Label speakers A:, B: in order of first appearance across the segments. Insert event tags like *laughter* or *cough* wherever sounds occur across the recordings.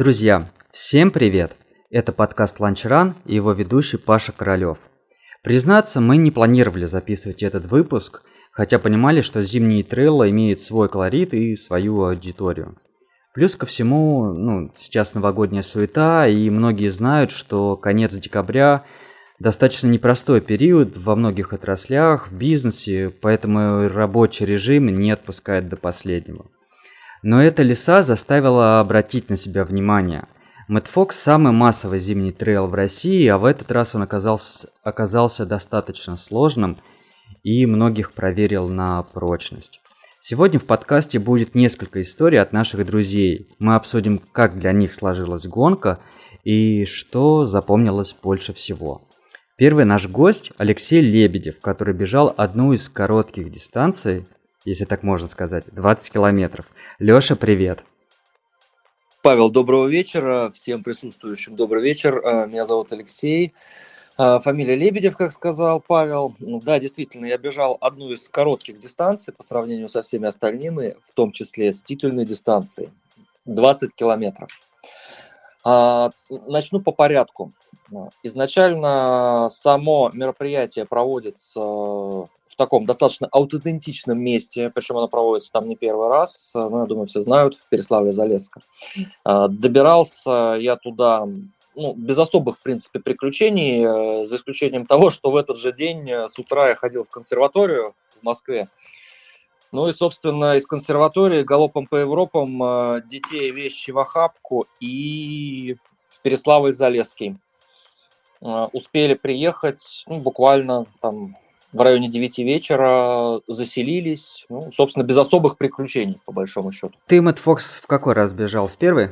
A: Друзья, всем привет! Это подкаст Ланчран и его ведущий Паша Королёв. Признаться, мы не планировали записывать этот выпуск, хотя понимали, что зимний трейл имеет свой колорит и свою аудиторию. Плюс ко всему, ну, сейчас новогодняя суета, и многие знают, что конец декабря достаточно непростой период во многих отраслях, в бизнесе, поэтому рабочий режим не отпускает до последнего. Но эта леса заставила обратить на себя внимание. Мэтт Фокс – самый массовый зимний трейл в России, а в этот раз он оказался, оказался достаточно сложным и многих проверил на прочность. Сегодня в подкасте будет несколько историй от наших друзей. Мы обсудим, как для них сложилась гонка и что запомнилось больше всего. Первый наш гость Алексей Лебедев, который бежал одну из коротких дистанций если так можно сказать, 20 километров. Леша, привет.
B: Павел, доброго вечера. Всем присутствующим добрый вечер. Э, меня зовут Алексей. Э, фамилия Лебедев, как сказал Павел. Ну да, действительно, я бежал одну из коротких дистанций по сравнению со всеми остальными, в том числе с титульной дистанцией. 20 километров. А, начну по порядку. Изначально само мероприятие проводится таком достаточно аутентичном месте, причем оно проводится там не первый раз, ну, я думаю, все знают, в Переславле-Залесском. А, добирался я туда ну, без особых, в принципе, приключений, э, за исключением того, что в этот же день э, с утра я ходил в консерваторию в Москве, ну и, собственно, из консерватории галопом по Европам э, детей вещи в охапку и в Переславль-Залесский. Э, успели приехать ну, буквально там в районе 9 вечера, заселились, ну, собственно, без особых приключений, по большому счету.
A: Ты, Мэтт Фокс, в какой раз бежал? В первый?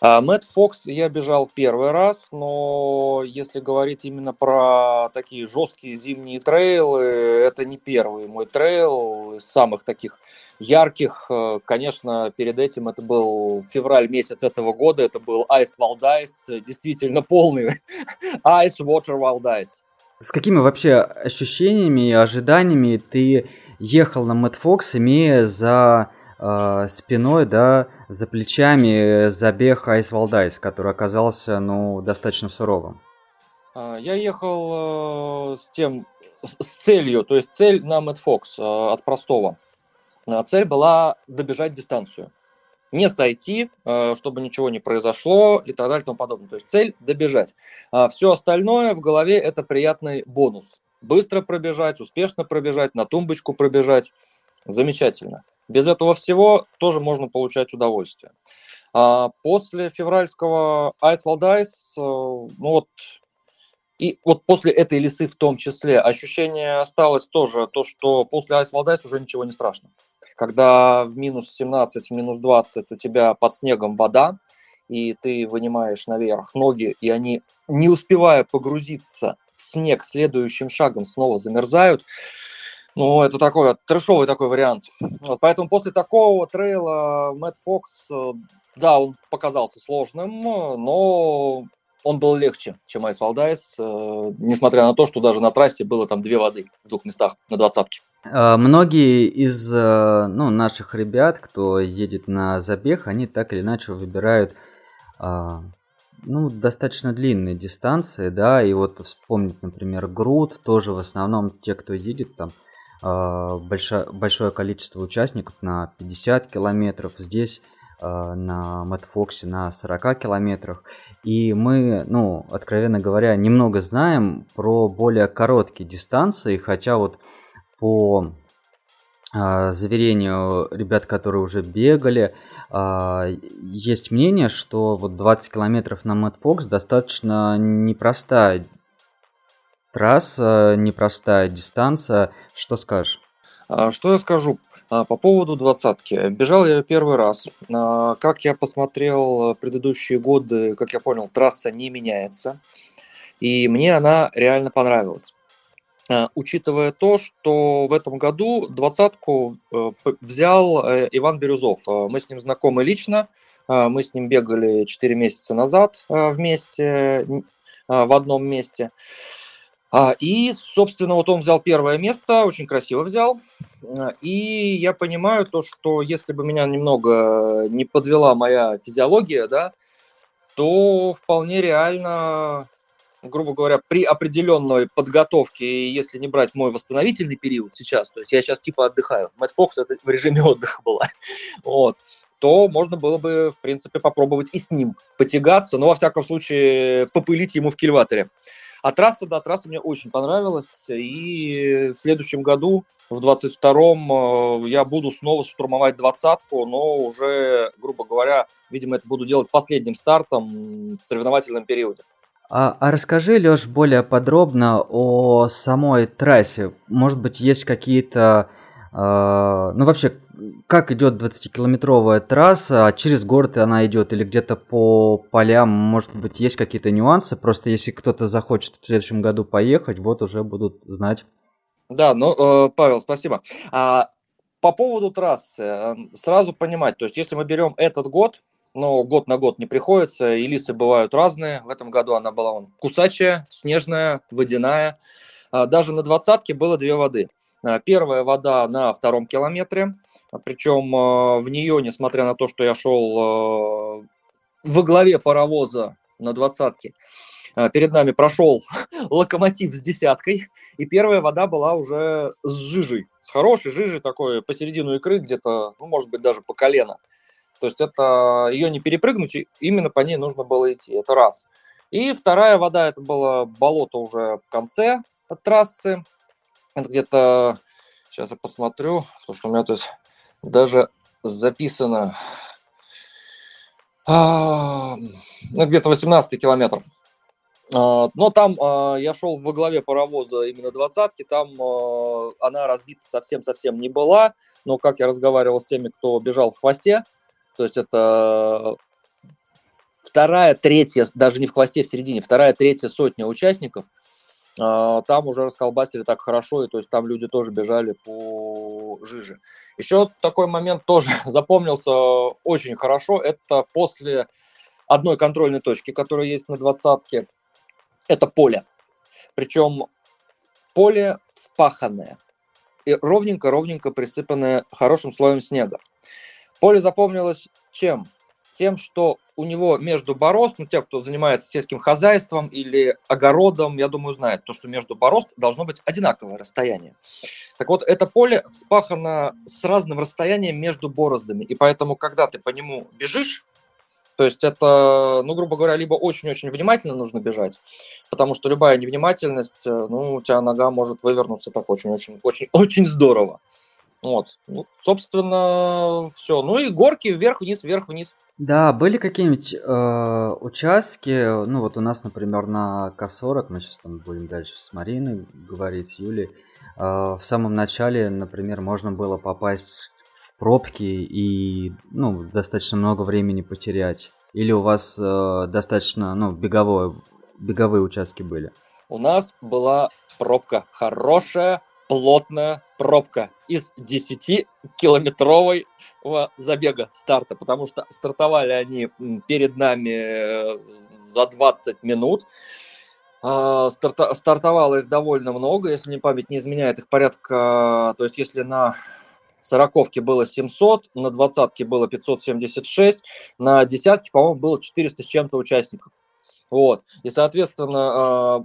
B: А, Мэтт Фокс я бежал первый раз, но если говорить именно про такие жесткие зимние трейлы, это не первый мой трейл из самых таких ярких. Э, конечно, перед этим это был февраль месяц этого года, это был Ice Valdice, действительно полный *laughs* Ice Water Valdice.
A: С какими вообще ощущениями и ожиданиями ты ехал на Мэтт Фокс, имея за э, спиной, да, за плечами забег Айс Валдайс, который оказался, ну, достаточно суровым.
B: А, я ехал э, с тем, с целью, то есть цель на Мэтт Фокс э, от простого. А, цель была добежать дистанцию. Не сойти, э, чтобы ничего не произошло и так далее и тому подобное. То есть цель добежать. А все остальное в голове это приятный бонус. Быстро пробежать, успешно пробежать, на тумбочку пробежать. Замечательно. Без этого всего тоже можно получать удовольствие. А после февральского Ice Wild Ice, э, ну вот, и вот после этой лисы в том числе, ощущение осталось тоже, то, что после Ice Wild Ice уже ничего не страшно. Когда в минус 17, в минус 20 у тебя под снегом вода, и ты вынимаешь наверх ноги, и они, не успевая погрузиться в снег, следующим шагом снова замерзают, ну, это такой трешовый такой вариант. Вот, поэтому после такого трейла Мэтт Фокс, э, да, он показался сложным, но он был легче, чем Айс Валдайс, э, несмотря на то, что даже на трассе было там две воды в двух местах на двадцатке.
A: А, многие из э, ну, наших ребят, кто едет на забег, они так или иначе выбирают а, ну, достаточно длинные дистанции, да, и вот вспомнить, например, Груд, тоже в основном те, кто едет там а, большое, большое количество участников на 50 километров, здесь на Мэтфоксе на 40 километрах. И мы, ну, откровенно говоря, немного знаем про более короткие дистанции, хотя вот по а, заверению ребят, которые уже бегали, есть мнение, что вот 20 километров на Мэтфокс достаточно непростая трасса, непростая дистанция. Что скажешь?
B: А, что я скажу а, по поводу двадцатки? Бежал я первый раз. А, как я посмотрел предыдущие годы, как я понял, трасса не меняется. И мне она реально понравилась. Учитывая то, что в этом году двадцатку э, взял э, Иван Бирюзов. Мы с ним знакомы лично. Мы с ним бегали 4 месяца назад вместе в одном месте. А, и, собственно, вот он взял первое место, очень красиво взял. И я понимаю то, что если бы меня немного не подвела моя физиология, да, то вполне реально, грубо говоря, при определенной подготовке, если не брать мой восстановительный период сейчас, то есть я сейчас типа отдыхаю, Мэтт Фокс это в режиме отдыха была, *laughs* вот, то можно было бы, в принципе, попробовать и с ним потягаться, но, во всяком случае, попылить ему в кильваторе. А трасса, да, трасса мне очень понравилась, и в следующем году, в 22-м, э, я буду снова штурмовать двадцатку, но уже, грубо говоря, видимо, это буду делать последним стартом в соревновательном периоде.
A: А, а расскажи, Леш, более подробно о самой трассе. Может быть, есть какие-то а, ну, вообще, как идет 20-километровая трасса? А через город она идет или где-то по полям? Может быть, есть какие-то нюансы? Просто если кто-то захочет в следующем году поехать, вот уже будут знать.
B: Да, ну, э, Павел, спасибо. А, по поводу трассы, э, сразу понимать, то есть если мы берем этот год, но год на год не приходится, и лисы бывают разные. В этом году она была он, кусачая, снежная, водяная. А, даже на двадцатке было две воды. Э, первая вода на втором километре, причем э, в нее, несмотря на то, что я шел во главе паровоза на двадцатке, перед нами прошел *laughs* локомотив с десяткой, и первая вода была уже с жижей, с хорошей жижей такой посередину икры, где-то, ну, может быть, даже по колено. То есть это ее не перепрыгнуть, именно по ней нужно было идти, это раз. И вторая вода, это было болото уже в конце трассы, это где-то, сейчас я посмотрю, потому что у меня тут даже записано, а, ну, где-то 18 километр. А, но там а, я шел во главе паровоза именно двадцатки, там она разбита совсем-совсем не была, но как я разговаривал с теми, кто бежал в хвосте, то есть это вторая, третья, даже не в хвосте, в середине, вторая, третья сотня участников – а, там уже расколбасили так хорошо, и то есть там люди тоже бежали по жиже. Еще такой момент тоже *laughs* запомнился очень хорошо, это после одной контрольной точки, которая есть на двадцатке, это поле. Причем поле спаханное и ровненько-ровненько присыпанное хорошим слоем снега. Поле запомнилось чем? тем, что у него между борозд, ну, те, кто занимается сельским хозяйством или огородом, я думаю, знают, то, что между борозд должно быть одинаковое расстояние. Так вот, это поле вспахано с разным расстоянием между бороздами, и поэтому, когда ты по нему бежишь, то есть это, ну, грубо говоря, либо очень-очень внимательно нужно бежать, потому что любая невнимательность, э, ну, у тебя нога может вывернуться так очень-очень-очень-очень здорово. Вот, ну, собственно, все. Ну и горки вверх-вниз, вверх-вниз.
A: Да, были какие-нибудь э, участки, ну вот у нас, например, на К40, мы сейчас там будем дальше с Мариной говорить, с Юлей, э, в самом начале, например, можно было попасть в пробки и, ну, достаточно много времени потерять. Или у вас э, достаточно, ну, беговое, беговые участки были?
B: У нас была пробка хорошая, плотная пробка из 10-километровой забега старта, потому что стартовали они перед нами э, за 20 минут. А, старта, стартовало их довольно много, если мне память не изменяет, их порядка, то есть если на сороковке было 700, на двадцатке было 576, на десятке, по-моему, было 400 с чем-то участников. Вот. И, соответственно, а,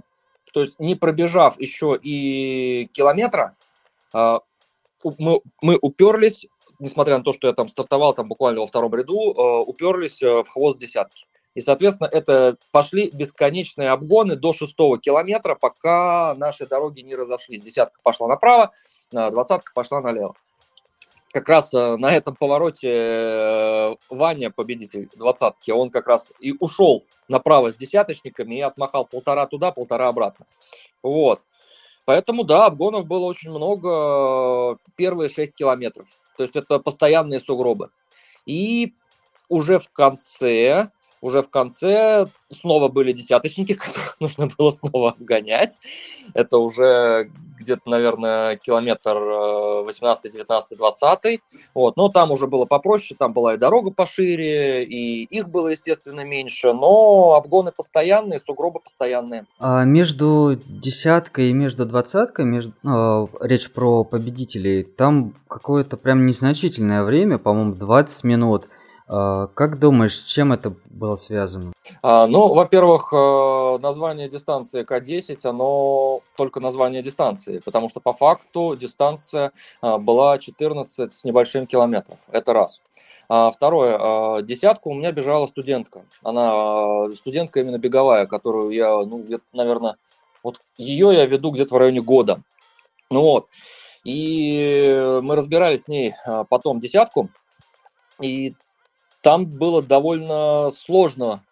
B: то есть не пробежав еще и километра, мы, мы уперлись несмотря на то, что я там стартовал там буквально во втором ряду, э, уперлись э, в хвост десятки. И, соответственно, это пошли бесконечные обгоны до шестого километра, пока наши дороги не разошлись. Десятка пошла направо, э, двадцатка пошла налево. Как раз на этом повороте Ваня, победитель двадцатки, он как раз и ушел направо с десяточниками и отмахал полтора туда, полтора обратно. Вот. Поэтому, да, обгонов было очень много первые 6 километров. То есть это постоянные сугробы. И уже в конце уже в конце снова были десяточники, *laughs* которых нужно было снова обгонять. Это уже где-то, наверное, километр 18, 19, 20. Вот. Но там уже было попроще, там была и дорога пошире, и их было, естественно, меньше, но обгоны постоянные, сугробы постоянные.
A: А между десяткой и между двадцаткой, между, э, речь про победителей, там какое-то прям незначительное время, по-моему, 20 минут – как думаешь, с чем это было связано?
B: А, ну, во-первых, э, название дистанции К10, оно только название дистанции, потому что по факту дистанция а, была 14 с небольшим километров. Это раз. Второе, десятку у меня бежала студентка. Она студентка именно беговая, которую я, ну, где-то, наверное, вот ее я веду где-то в районе года. Ну вот. И мы разбирали с ней потом десятку. И там было довольно сложно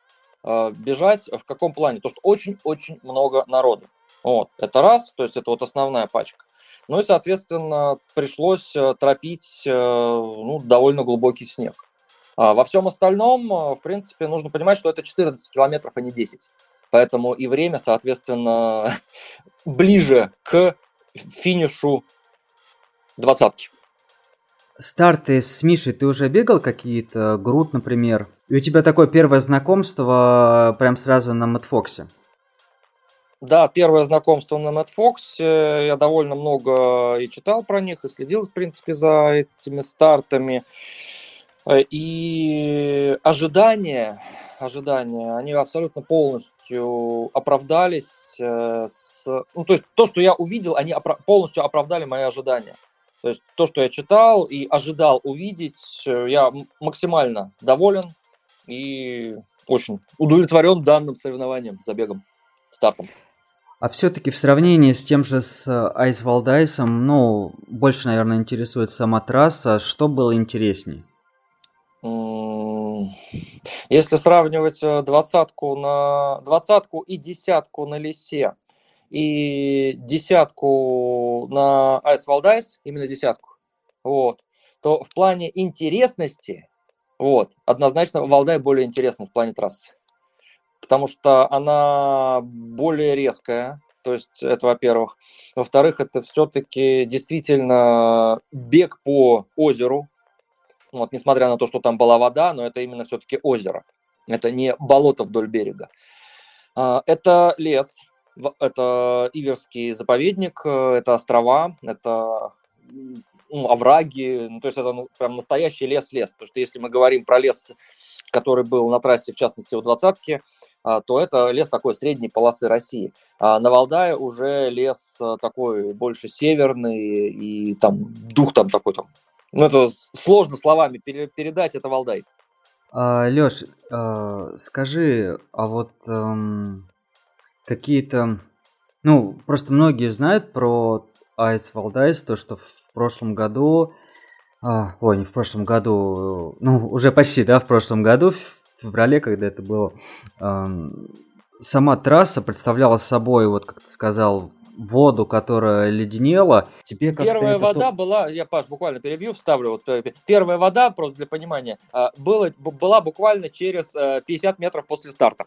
B: э, бежать. В каком плане? То, что очень-очень много народу. Вот, это раз, то есть это вот основная пачка. Ну и, соответственно, пришлось э, тропить э, ну, довольно глубокий снег. А во всем остальном, э, в принципе, нужно понимать, что это 14 километров, а не 10. Поэтому и время, соответственно, *laughs* ближе к финишу двадцатки
A: старты с Мишей ты уже бегал какие-то? Груд, например. И у тебя такое первое знакомство прям сразу на Мэтфоксе.
B: Да, первое знакомство на Мэтфоксе. Я довольно много и читал про них, и следил, в принципе, за этими стартами. И ожидания, ожидания, они абсолютно полностью оправдались. Э, с, ну, то есть то, что я увидел, они полностью оправдали мои ожидания. То есть то, что я читал и ожидал увидеть, э, я максимально доволен и очень удовлетворен данным соревнованием, забегом, стартом.
A: А все-таки в сравнении с тем же с Айс Валдайсом, ну, больше, наверное, интересует сама трасса. Что было интересней?
B: Если сравнивать э, двадцатку на двадцатку и десятку на лесе, и десятку на Ice Валдайс, именно десятку, вот, то в плане интересности, вот, однозначно Валдай более интересный в плане трассы. Потому что она более резкая, то есть это во-первых. Во-вторых, это все-таки действительно бег по озеру. Вот, несмотря на то, что там была вода, но это именно все-таки озеро. Это не болото вдоль берега. А, это лес, это Иверский заповедник, э, это острова, это ну, овраги, ну, то есть это прям настоящий лес-лес. Потому что если мы говорим про лес, который был на трассе, в частности, у двадцатки, а, то это лес такой средней полосы России. А на Валдае уже лес э, такой больше северный, и там дух там такой там. Ну, это сложно словами передать, это Валдай.
A: А, Леш, а, скажи, а вот эм, какие-то... Ну, просто многие знают про Ice Valdice, то, что в прошлом году... А, ой, не в прошлом году, ну, уже почти, да, в прошлом году, в феврале, когда это было, эм, сама трасса представляла собой, вот как ты сказал, воду, которая леденела.
B: Тебе Первая вода то... была, я, Паш, буквально перебью, вставлю. Вот, э, первая вода, просто для понимания, а, было, была буквально через 50 э, метров после старта.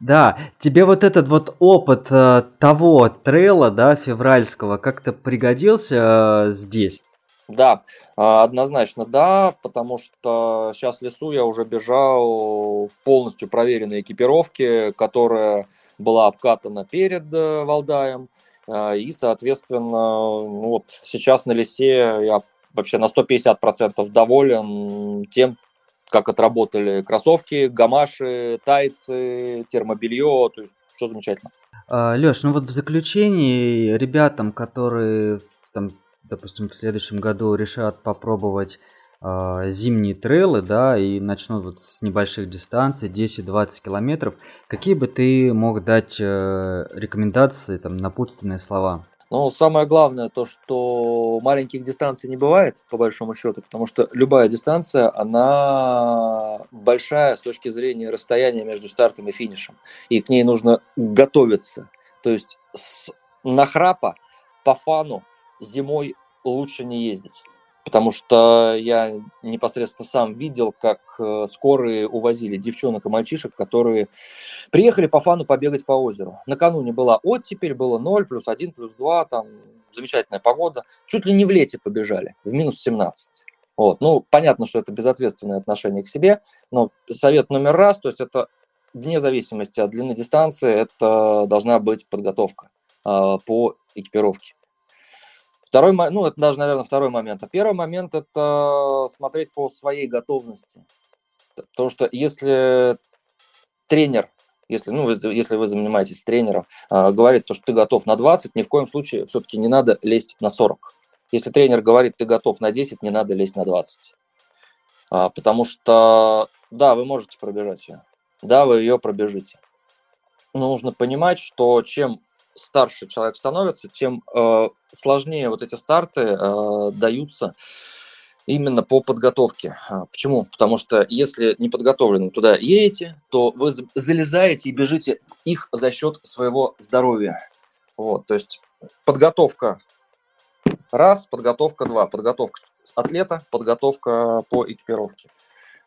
A: Да, тебе вот этот вот опыт э, того трейла, да, февральского, как-то пригодился э, здесь?
B: Да, а, однозначно да, потому что сейчас в лесу я уже бежал в полностью проверенной экипировке, которая была обкатана перед э, Валдаем. Э, и, соответственно, ну вот сейчас на лесе я вообще на 150% доволен тем, как отработали кроссовки, гамаши, тайцы, термобелье, то есть все замечательно.
A: А, Леш, ну вот в заключении ребятам, которые там, допустим, в следующем году решат попробовать э, зимние трейлы, да, и начнут вот с небольших дистанций, 10-20 километров, какие бы ты мог дать э, рекомендации, там, напутственные слова?
B: Но самое главное то, что маленьких дистанций не бывает, по большому счету, потому что любая дистанция, она большая с точки зрения расстояния между стартом и финишем. И к ней нужно готовиться. То есть с нахрапа по фану зимой лучше не ездить потому что я непосредственно сам видел, как э, скорые увозили девчонок и мальчишек, которые приехали по фану побегать по озеру. Накануне была оттепель, было 0, плюс 1, плюс 2, там замечательная погода. Чуть ли не в лете побежали, в минус 17. Вот. Ну, понятно, что это безответственное отношение к себе, но совет номер раз, то есть это вне зависимости от длины дистанции, это должна быть подготовка э, по экипировке. Второй, ну, это даже, наверное, второй момент. А первый момент – это смотреть по своей готовности. Потому что если тренер, если, ну, если вы занимаетесь тренером, а, говорит, то, что ты готов на 20, ни в коем случае все-таки не надо лезть на 40. Если тренер говорит, ты готов на 10, не надо лезть на 20. А, потому что, да, вы можете пробежать ее. Да, вы ее пробежите. Но нужно понимать, что чем старше человек становится, тем э, сложнее вот эти старты э, даются именно по подготовке. А, почему? Потому что если не подготовленным туда едете, то вы залезаете и бежите их за счет своего здоровья. Вот, то есть подготовка раз, подготовка два, подготовка атлета, подготовка по экипировке.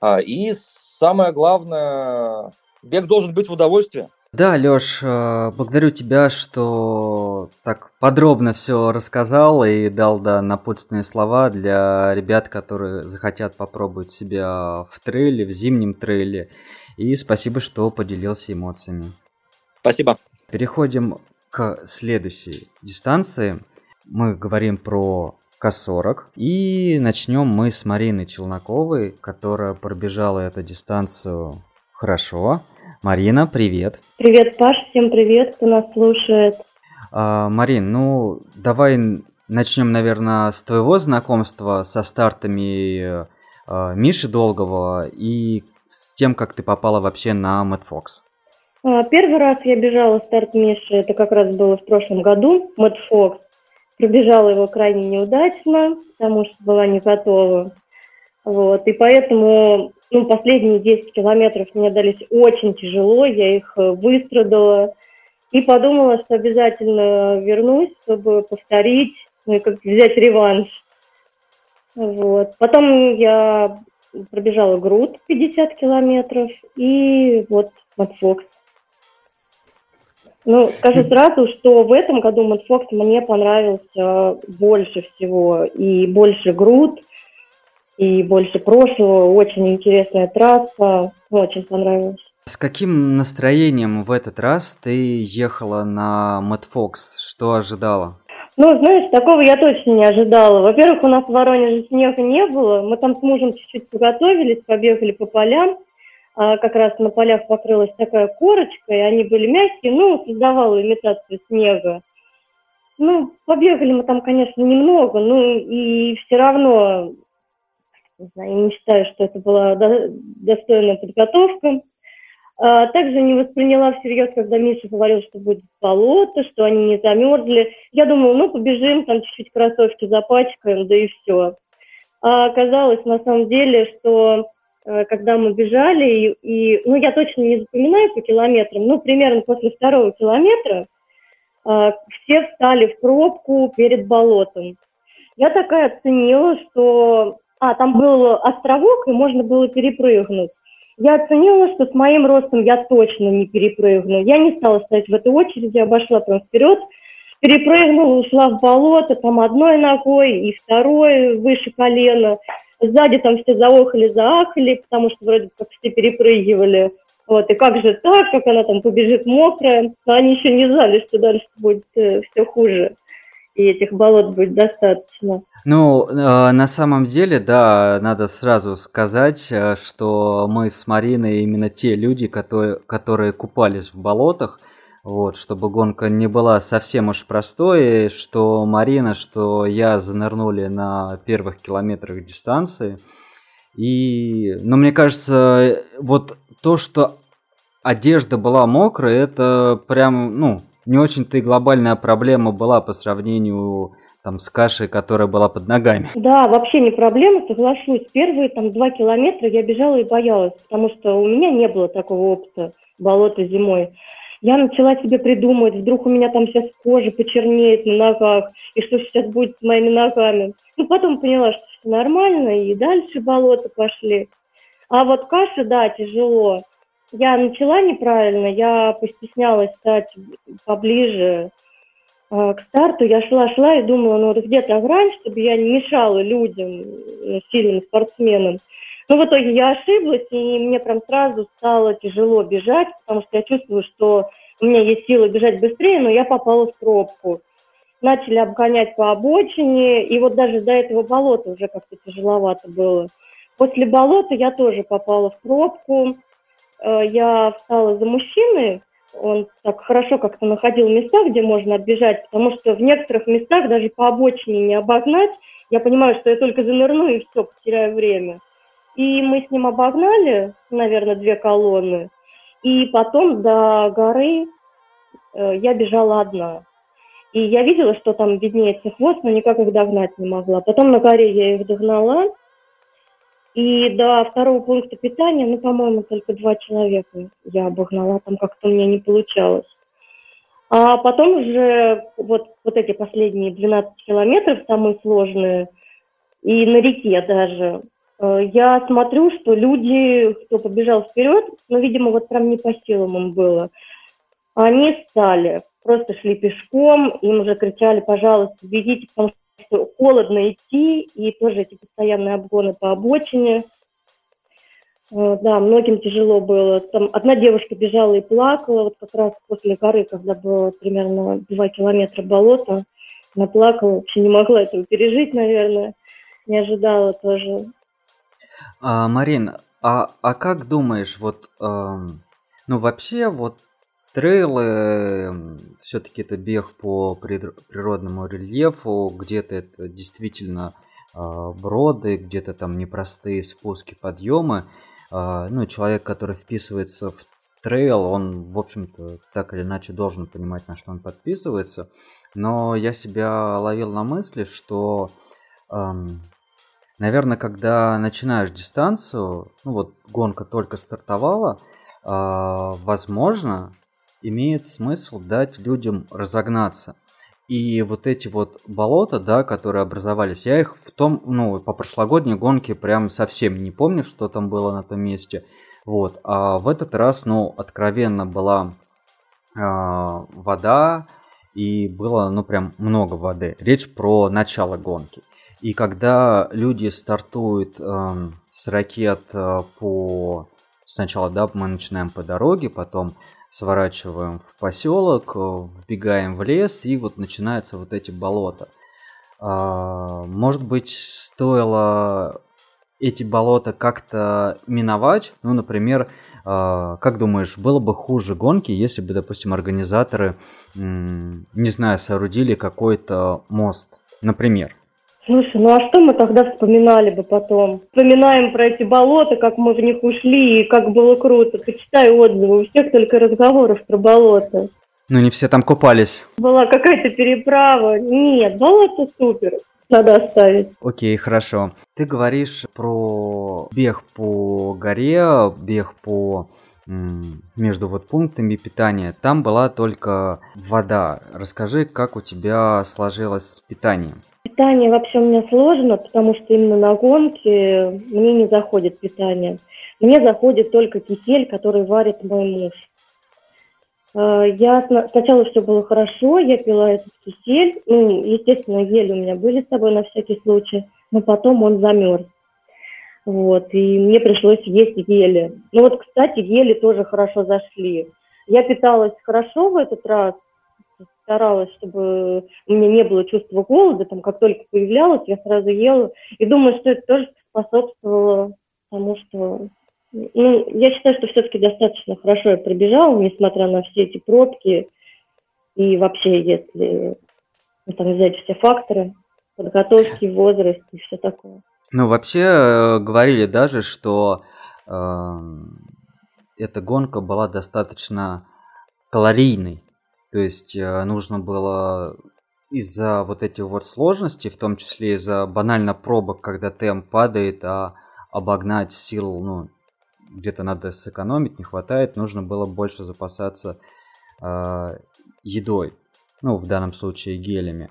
B: А, и самое главное, бег должен быть в удовольствие.
A: Да, Лёш, э, благодарю тебя, что так подробно все рассказал и дал да, напутственные слова для ребят, которые захотят попробовать себя в трейле, в зимнем трейле. И спасибо, что поделился эмоциями.
B: Спасибо.
A: Переходим к следующей дистанции. Мы говорим про К40. И начнем мы с Мариной Челноковой, которая пробежала эту дистанцию хорошо. Марина, привет.
C: Привет, Паш, всем привет, кто нас слушает.
A: А, Марин, ну давай начнем, наверное, с твоего знакомства со стартами а, Миши Долгого и с тем, как ты попала вообще на Mad Fox.
C: А, первый раз я бежала старт Миши, это как раз было в прошлом году, Mad Fox. Пробежала его крайне неудачно, потому что была не готова. Вот, и поэтому ну, последние 10 километров мне дались очень тяжело, я их э, выстрадала и подумала, что обязательно вернусь, чтобы повторить, ну и как взять реванш. Вот. Потом я пробежала груд 50 километров и вот Матфокс. Ну, скажу сразу, что в этом году Матфокс мне понравился больше всего. И больше груд, и больше прошлого. Очень интересная трасса, очень понравилась.
A: С каким настроением в этот раз ты ехала на Мэтт Фокс? Что ожидала?
C: Ну, знаешь, такого я точно не ожидала. Во-первых, у нас в Воронеже снега не было. Мы там с мужем чуть-чуть подготовились, побегали по полям. А как раз на полях покрылась такая корочка, и они были мягкие, ну, создавала имитацию снега. Ну, побегали мы там, конечно, немного, ну, и все равно не знаю, не считаю, что это была достойная подготовка. А, также не восприняла всерьез, когда Миша говорил, что будет болото, что они не замерзли. Я думала, ну, побежим, там чуть-чуть кроссовки запачкаем, да и все. А оказалось на самом деле, что э, когда мы бежали, и, и, ну, я точно не запоминаю по километрам, но примерно после второго километра э, все встали в пробку перед болотом. Я такая оценила, что а, там был островок, и можно было перепрыгнуть. Я оценила, что с моим ростом я точно не перепрыгну. Я не стала стоять в этой очереди, обошла прям вперед, перепрыгнула, ушла в болото, там одной ногой и второй выше колена. Сзади там все заохали, заахали, потому что вроде как все перепрыгивали. Вот, и как же так, как она там побежит мокрая, но они еще не знали, что дальше будет э, все хуже и этих болот будет достаточно.
A: Ну, э, на самом деле, да, надо сразу сказать, э, что мы с Мариной именно те люди, которые, которые купались в болотах, вот, чтобы гонка не была совсем уж простой, что Марина, что я занырнули на первых километрах дистанции. И, ну, мне кажется, вот то, что одежда была мокрая, это прям, ну, не очень-то и глобальная проблема была по сравнению там с кашей, которая была под ногами.
C: Да, вообще не проблема, соглашусь. Первые там два километра я бежала и боялась, потому что у меня не было такого опыта болота зимой. Я начала себе придумывать, вдруг у меня там сейчас кожа почернеет на ногах, и что сейчас будет с моими ногами. Ну, потом поняла, что все нормально, и дальше болото пошли. А вот каша, да, тяжело я начала неправильно, я постеснялась стать поближе э, к старту. Я шла-шла и думала, ну вот где-то грань, чтобы я не мешала людям, ну, сильным спортсменам. Но в итоге я ошиблась, и мне прям сразу стало тяжело бежать, потому что я чувствую, что у меня есть силы бежать быстрее, но я попала в пробку. начали обгонять по обочине, и вот даже до этого болота уже как-то тяжеловато было. После болота я тоже попала в пробку, э, я встала за мужчиной, он так хорошо как-то находил места, где можно оббежать, потому что в некоторых местах даже по обочине не обогнать, я понимаю, что я только занырну и все, потеряю время. И мы с ним обогнали, наверное, две колонны, и потом до горы э, я бежала одна. И я видела, что там виднеется хвост, но никак их догнать не могла. Потом на горе я их догнала, и до второго пункта питания, ну, по-моему, только два человека я обогнала, там как-то у меня не получалось. А потом уже вот, вот эти последние 12 километров, самые сложные, и на реке даже, э, я смотрю, что люди, кто побежал вперед, ну, видимо, вот прям не по силам им было, они стали, просто шли пешком, им уже кричали, пожалуйста, бегите, потому холодно идти, и тоже эти постоянные обгоны по обочине. Э, да, многим тяжело было. Там одна девушка бежала и плакала, вот как раз после горы, когда было примерно 2 километра болота, она плакала, вообще не могла этого пережить, наверное, не ожидала тоже.
A: А, Марин, а, а как думаешь, вот, э, ну вообще вот Трейлы все-таки это бег по природному рельефу, где-то это действительно а, броды, где-то там непростые спуски, подъемы. А, ну, человек, который вписывается в трейл, он, в общем-то, так или иначе должен понимать, на что он подписывается. Но я себя ловил на мысли, что, эм, наверное, когда начинаешь дистанцию, ну вот гонка только стартовала, э, возможно, имеет смысл дать людям разогнаться. И вот эти вот болота, да, которые образовались, я их в том, ну, по прошлогодней гонке прям совсем не помню, что там было на том месте. Вот. А в этот раз, ну, откровенно была э, вода, и было, ну, прям много воды. Речь про начало гонки. И когда люди стартуют э, с ракет э, по... Сначала, да, мы начинаем по дороге, потом сворачиваем в поселок, э, вбегаем в лес, и вот начинаются вот эти болота. А, может быть, стоило эти болота как-то миновать? Ну, например, а, как думаешь, было бы хуже гонки, если бы, допустим, организаторы, не знаю, соорудили какой-то мост, например?
C: Слушай, ну а что мы тогда вспоминали бы потом? Вспоминаем про эти болота, как мы в них ушли, и как было круто. Почитай отзывы, у всех только разговоров про болота.
A: Ну не все там купались.
C: Была какая-то переправа. Нет, болото супер. Надо оставить.
A: Окей, хорошо. Ты говоришь про бег по горе, бег по между вот пунктами питания. Там была только вода. Расскажи, как у тебя сложилось с питанием?
C: Питание вообще у меня сложно, потому что именно на гонке мне не заходит питание. Мне заходит только кисель, который варит мой муж. А, я сначала все было хорошо, я пила этот кисель. Ну, естественно, ели у меня были с собой на всякий случай, но потом он замерз. Вот, и мне пришлось есть ели. Ну вот, кстати, ели тоже хорошо зашли. Я питалась хорошо в этот раз, старалась, чтобы у меня не было чувства голода, там, как только появлялось, я сразу ела. И думаю, что это тоже способствовало тому, что... Ну, я считаю, что все-таки достаточно хорошо я пробежала, несмотря на все эти пробки. И вообще, если ну, там взять все факторы, подготовки, возраст и все такое.
A: Ну, вообще, э, говорили даже, что э, эта гонка была достаточно калорийной. То есть э, нужно было из-за вот этих вот сложностей, в том числе из-за банально пробок, когда темп падает, а обогнать сил, ну, где-то надо сэкономить, не хватает, нужно было больше запасаться э, едой, ну, в данном случае гелями.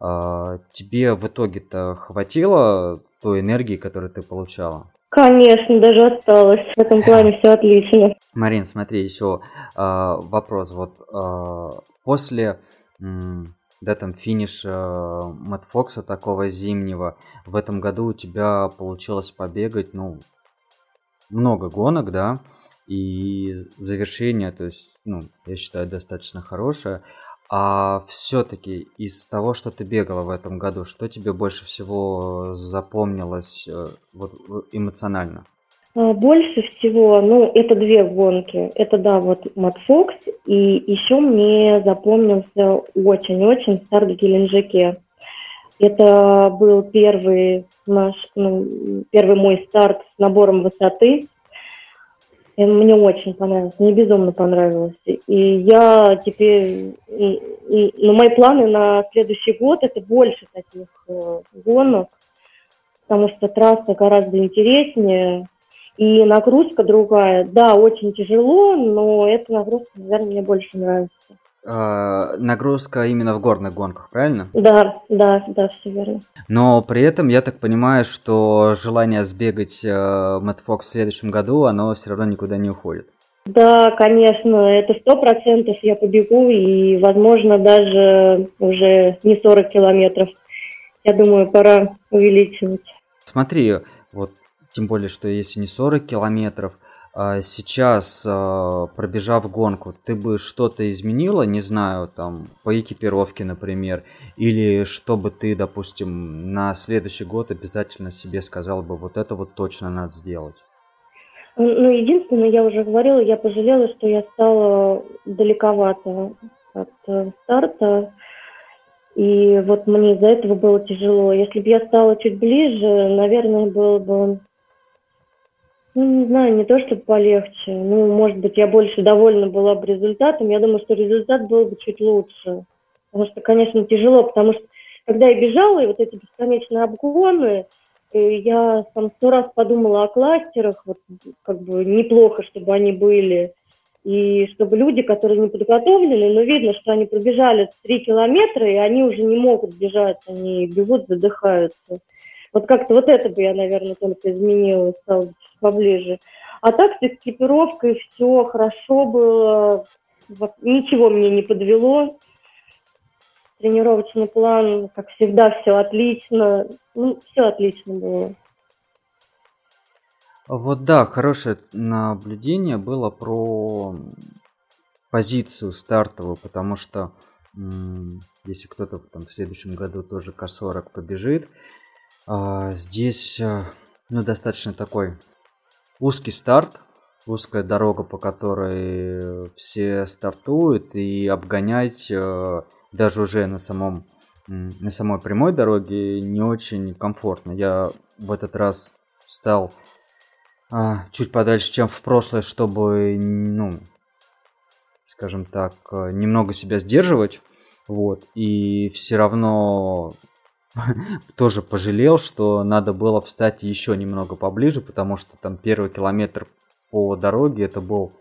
A: Э, тебе в итоге-то хватило той энергии, которую ты получала?
C: Конечно, даже осталось. В этом плане все отлично.
A: Марин, смотри, еще э, вопрос. Вот э, после да, там финиша э, Мэтт Фокса такого зимнего, в этом году у тебя получилось побегать, ну, много гонок, да, и завершение, то есть, ну, я считаю, достаточно хорошее. А все-таки из того, что ты бегала в этом году, что тебе больше всего запомнилось э, вот, эмоционально?
C: А, больше всего, ну, это две гонки. Это, да, вот Мат Фокс, и еще мне запомнился очень-очень старт в Геленджике. Это был первый наш, ну, первый мой старт с набором высоты. И мне очень понравилось, мне безумно понравилось. И я теперь, ну, мои планы на следующий год это больше таких э, гонок, потому что трасса гораздо интереснее, и нагрузка другая. Да, очень тяжело, но эта нагрузка, наверное, мне больше нравится.
A: А, нагрузка именно в горных гонках, правильно?
C: Да, да, да, все верно.
A: Но при этом я так понимаю, что желание сбегать э, Мэтт Фокс в следующем году, оно все равно никуда не уходит.
C: Да, конечно, это сто процентов я побегу, и, возможно, даже уже не 40 километров. Я думаю, пора увеличивать.
A: Смотри, вот тем более, что если не 40 километров, сейчас, а, пробежав гонку, ты бы что-то изменила, не знаю, там, по экипировке, например, или чтобы ты, допустим, на следующий год обязательно себе сказал бы, вот это вот точно надо сделать?
C: Ну, единственное, я уже говорила, я пожалела, что я стала далековато от э, старта, и вот мне из-за этого было тяжело. Если бы я стала чуть ближе, наверное, было бы ну, не знаю, не то чтобы полегче. Ну, может быть, я больше довольна была бы результатом. Я думаю, что результат был бы чуть лучше. Потому что, конечно, тяжело, потому что когда я бежала, и вот эти бесконечные обгоны, э, я там сто раз подумала о кластерах, вот как бы неплохо, чтобы они были, и чтобы люди, которые не подготовлены, но видно, что они пробежали три километра, и они уже не могут бежать, они бегут, задыхаются. Вот как-то вот это бы я, наверное, только изменила, стала поближе. А так с экипировкой все хорошо было, ничего мне не подвело. Тренировочный план, как всегда, все отлично. Ну, все отлично было.
A: Вот да, хорошее наблюдение было про позицию стартовую, потому что если кто-то там в следующем году тоже К40 побежит, а, здесь э, ну, достаточно такой узкий старт, узкая дорога, по которой все стартуют, и обгонять э, даже уже на самом на самой прямой дороге не очень комфортно. Я в этот раз встал а, чуть подальше, чем в прошлое, чтобы, ну, скажем так, э, немного себя сдерживать. Вот. И все равно *laughs* тоже пожалел, что надо было встать еще немного поближе, потому что там первый километр по дороге это был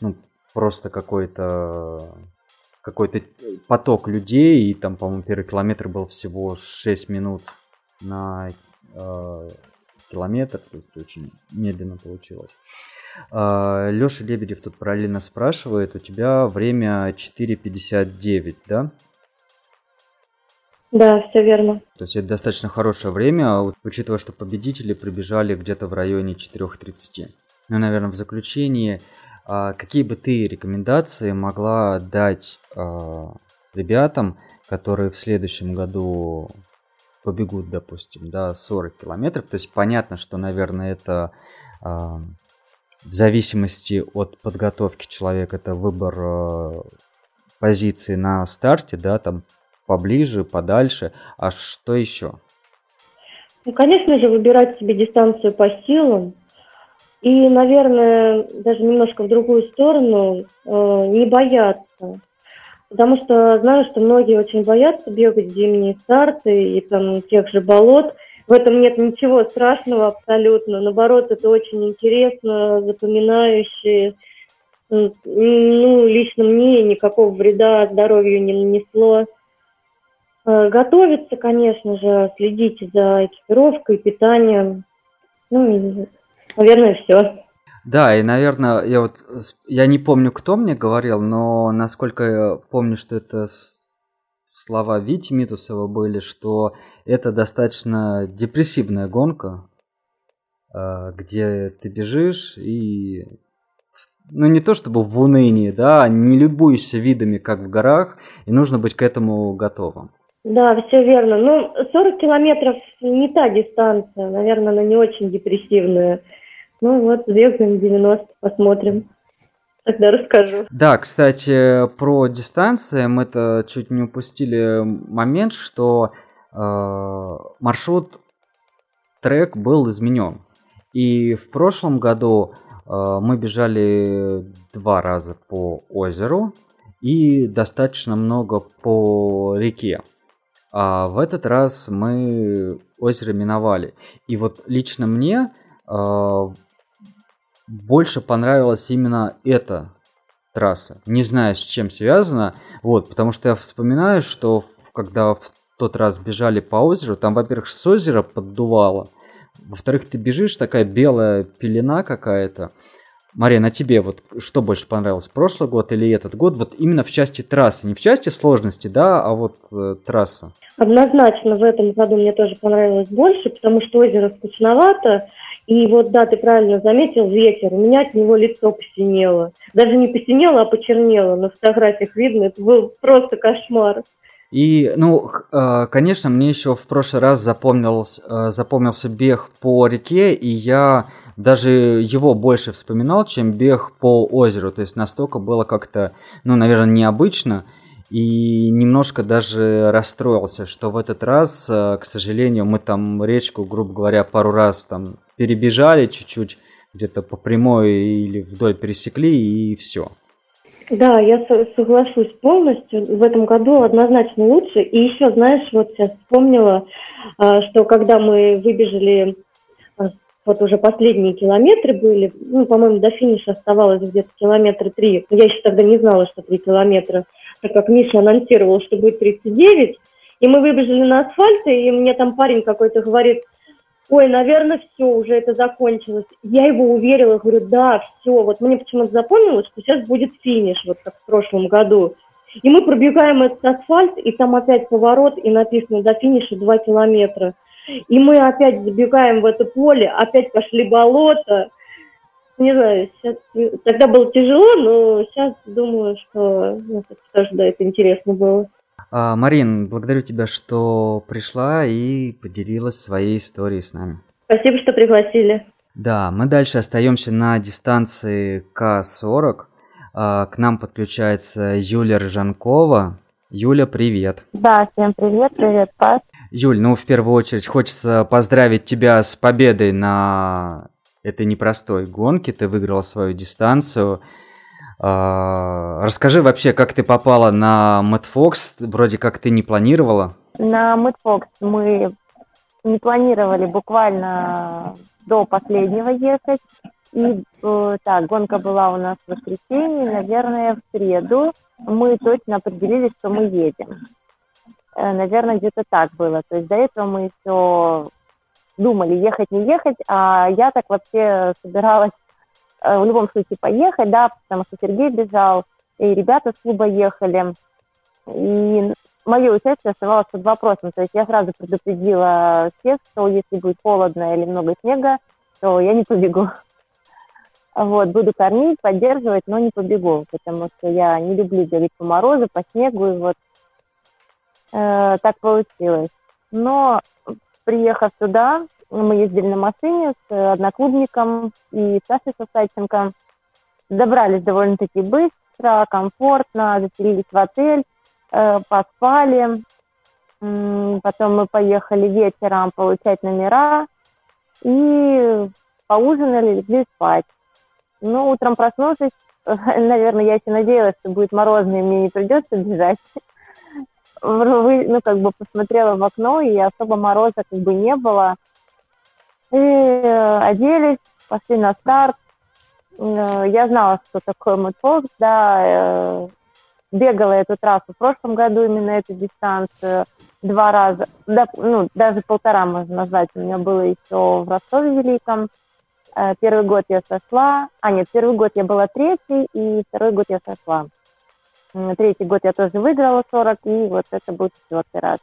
A: ну, просто какой-то какой-то поток людей, и там, по-моему, первый километр был всего 6 минут на э, километр, то есть очень медленно получилось. Э, Леша Лебедев тут параллельно спрашивает, у тебя время 4.59, да?
C: Да, все верно.
A: То есть это достаточно хорошее время, учитывая, что победители прибежали где-то в районе 4.30. Ну, наверное, в заключении, а, какие бы ты рекомендации могла дать а, ребятам, которые в следующем году побегут, допустим, да, 40 километров. То есть понятно, что, наверное, это а, в зависимости от подготовки человека, это выбор позиции на старте, да, там поближе, подальше. А что еще?
C: Ну, конечно же, выбирать себе дистанцию по силам. И, наверное, даже немножко в другую сторону, э, не бояться. Потому что знаю, что многие очень боятся бегать зимние старты и там тех же болот. В этом нет ничего страшного абсолютно. Наоборот, это очень интересно, запоминающе. Ну, лично мне никакого вреда здоровью не нанесло. Э, готовиться, конечно же, следить за экипировкой, питанием. Ну и, наверное, все.
A: Да, и, наверное, я вот я не помню, кто мне говорил, но насколько я помню, что это слова Вити Митусова были, что это достаточно депрессивная гонка, э, где ты бежишь и ну не то чтобы в унынии, да, не любуешься видами, как в горах, и нужно быть к этому готовым.
C: Да, все верно. Ну, 40 километров не та дистанция, наверное, она не очень депрессивная. Ну вот, бегаем 90, посмотрим. Тогда расскажу.
A: Да, кстати, про дистанции мы это чуть не упустили момент, что э, маршрут трек был изменен. И в прошлом году э, мы бежали два раза по озеру и достаточно много по реке. А в этот раз мы озеро миновали. И вот лично мне э, больше понравилась именно эта трасса. Не знаю, с чем связано. Вот, потому что я вспоминаю, что когда в тот раз бежали по озеру, там, во-первых, с озера поддувало. Во-вторых, ты бежишь, такая белая пелена какая-то. Мария, тебе вот что больше понравилось, прошлый год или этот год? Вот именно в части трассы, не в части сложности, да, а вот э, трасса.
C: Однозначно в этом году мне тоже понравилось больше, потому что озеро скучновато, и вот, да, ты правильно заметил, ветер, у меня от него лицо посинело. Даже не посинело, а почернело. На фотографиях видно, это был просто кошмар.
A: И, ну, э, конечно, мне еще в прошлый раз запомнился, э, запомнился бег по реке, и я даже его больше вспоминал, чем бег по озеру. То есть настолько было как-то, ну, наверное, необычно. И немножко даже расстроился, что в этот раз, э, к сожалению, мы там речку, грубо говоря, пару раз там перебежали чуть-чуть, где-то по прямой или вдоль пересекли, и все.
C: Да, я соглашусь полностью. В этом году однозначно лучше. И еще, знаешь, вот сейчас вспомнила, э, что когда мы выбежали э, вот уже последние километры были, ну, по-моему, до финиша оставалось где-то километра три. Я еще тогда не знала, что три километра, так как Миша анонсировал, что будет 39. И мы выбежали на асфальт, и мне там парень какой-то говорит, ой, наверное, все, уже это закончилось. Я его уверила, говорю, да, все. Вот мне почему-то запомнилось, что сейчас будет финиш, вот как в прошлом году. И мы пробегаем этот асфальт, и там опять поворот, и написано до финиша 2 километра. И мы опять забегаем в это поле, опять пошли болото. Не знаю, сейчас, тогда было тяжело, но сейчас думаю, что ну, тоже, да, это интересно было.
A: А, Марин, благодарю тебя, что пришла и поделилась своей историей с нами.
C: Спасибо, что пригласили.
A: Да, мы дальше остаемся на дистанции К-40. А, к нам подключается Юля Рыжанкова. Юля, привет.
D: Да, всем привет, привет, Паш.
A: Юль, ну в первую очередь хочется поздравить тебя с победой на этой непростой гонке. Ты выиграла свою дистанцию. А, расскажи вообще, как ты попала на Мэтт Фокс? Вроде как ты не планировала.
D: На Мэтт Фокс мы не планировали буквально до последнего ехать. И э, так, гонка была у нас в воскресенье, наверное, в среду. Мы точно определились, что мы едем. Э, наверное, где-то так было. То есть до этого мы еще думали, ехать, не ехать, а я так вообще собиралась э, в любом случае поехать, да, потому что Сергей бежал, и ребята с клуба ехали. И мое участие оставалось под вопросом. То есть я сразу предупредила всех, что если будет холодно или много снега, то я не побегу. Вот, буду кормить, поддерживать, но не побегу, потому что я не люблю бегать по морозу, по снегу, и вот э, так получилось. Но приехав сюда, мы ездили на машине с одноклубником и Сашей Сосайченко. Добрались довольно-таки быстро, комфортно, заселились в отель, э, поспали. Потом мы поехали вечером получать номера и поужинали, легли спать. Ну, утром проснувшись, *laughs* наверное, я еще надеялась, что будет морозно, и мне не придется бежать ну, как бы посмотрела в окно, и особо мороза как бы не было. И э, оделись, пошли на старт. Э, я знала, что такое мотфолк, да, э, бегала эту трассу в прошлом году, именно эту дистанцию, два раза, да, ну, даже полтора, можно назвать, у меня было еще в Ростове Великом. Первый год я сошла, а нет, первый год я была третий, и второй год я сошла. Третий год я тоже выиграла 40, и вот это был четвертый раз.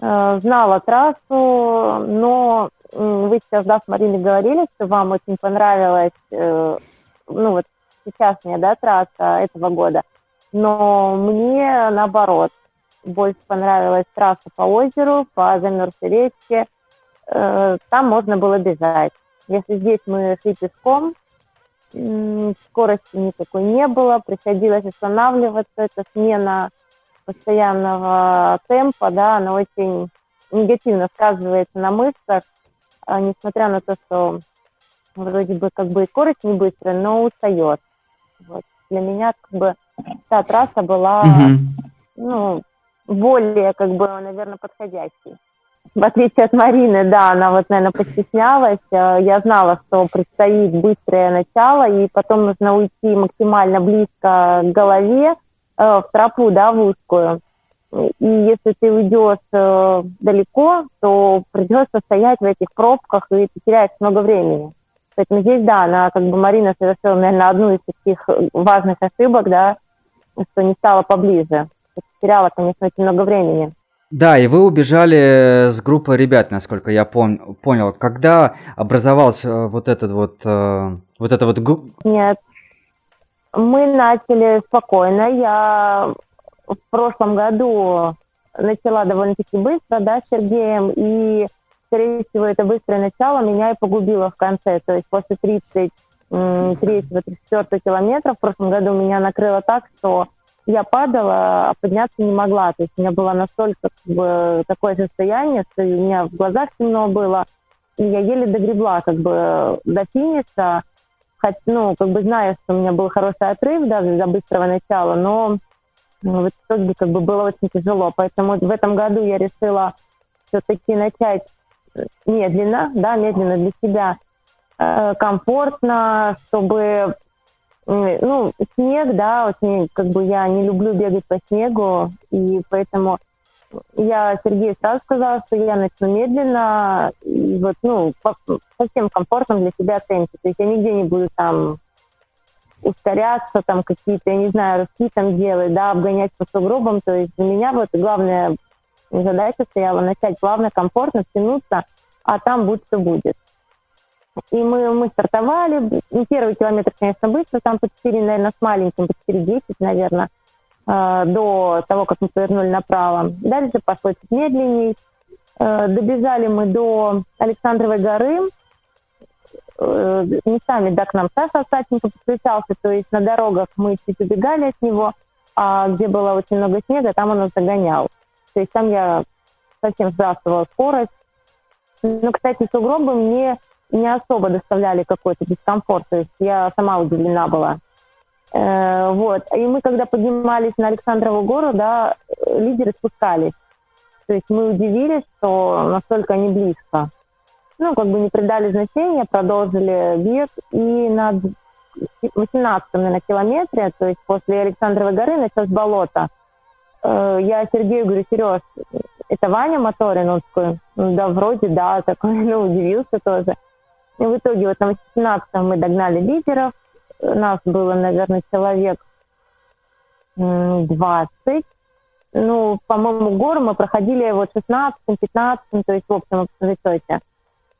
D: Э, знала трассу, но вы сейчас, да, с Мариной говорили, что вам очень понравилось, э, ну вот, сейчасшняя, да, трасса этого года. Но мне, наоборот, больше понравилась трасса по озеру, по замерзшей речке. Э, там можно было бежать. Если здесь мы шли пешком, скорости никакой не было, приходилось останавливаться. Это смена постоянного темпа, да, она очень негативно сказывается на мышцах, а, несмотря на то, что вроде бы как бы и скорость не быстрая, но устает. Вот. Для меня как бы та трасса была, mm-hmm. ну, более, как бы, наверное, подходящей. В отличие от Марины, да, она вот, наверное, постеснялась. Э, я знала, что предстоит быстрое начало, и потом нужно уйти максимально близко к голове, э, в тропу, да, в узкую. И если ты уйдешь э, далеко, то придется стоять в этих пробках, и ты теряешь много времени. Поэтому здесь, да, она, как бы Марина совершила, наверное, одну из таких важных ошибок, да, что не стала поближе. Потеряла, конечно, очень много времени.
A: Да, и вы убежали с группой ребят, насколько я пом- понял. Когда образовался э, вот этот вот, э, вот это вот...
D: Нет, мы начали спокойно. Я в прошлом году начала довольно-таки быстро, да, с Сергеем, и, скорее всего, это быстрое начало меня и погубило в конце. То есть после 33-34 километра в прошлом году меня накрыло так, что я падала, а подняться не могла. То есть у меня было настолько как бы, такое состояние, что у меня в глазах темно было, и я еле догребла как бы до финиша, хоть, ну, как бы зная, что у меня был хороший отрыв даже за быстрого начала, но ну, в итоге как бы было очень тяжело. Поэтому в этом году я решила все-таки начать медленно, да, медленно для себя э, комфортно, чтобы ну, снег, да, очень, как бы я не люблю бегать по снегу, и поэтому я Сергею сразу сказала, что я начну медленно, и вот, ну, по, совсем комфортном для себя темпе. То есть я нигде не буду там ускоряться, там какие-то, я не знаю, рывки там делать, да, обгонять по сугробам. То есть для меня вот главная задача стояла начать плавно, комфортно, втянуться, а там будет что будет. И мы, мы стартовали. Ну, первый километр, конечно, быстро, там по 4, наверное, с маленьким, по 4-10, наверное, э, до того, как мы повернули направо. Дальше пошло чуть медленней. Э, добежали мы до Александровой горы. Э, местами, да, к нам Саша Остатенко подключался, то есть на дорогах мы чуть убегали от него, а где было очень много снега, там он нас загонял. То есть там я совсем сбрасывала скорость. Но, кстати, сугробы мне не особо доставляли какой-то дискомфорт. То есть я сама удивлена была. Э, вот. И мы, когда поднимались на Александрову гору, да, лидеры спускались. То есть мы удивились, что настолько они близко. Ну, как бы не придали значения, продолжили бег. И на 18 наверное, километре, то есть после Александровой горы началось болото. Э, я Сергею говорю, Сереж, это Ваня Моторин? Он такой, ну да, вроде да, такой, *laughs* ну, удивился тоже. И в итоге вот на 18 мы догнали лидеров. Нас было, наверное, человек 20. Ну, по-моему, гору мы проходили вот 16 15 то есть в общем зачете.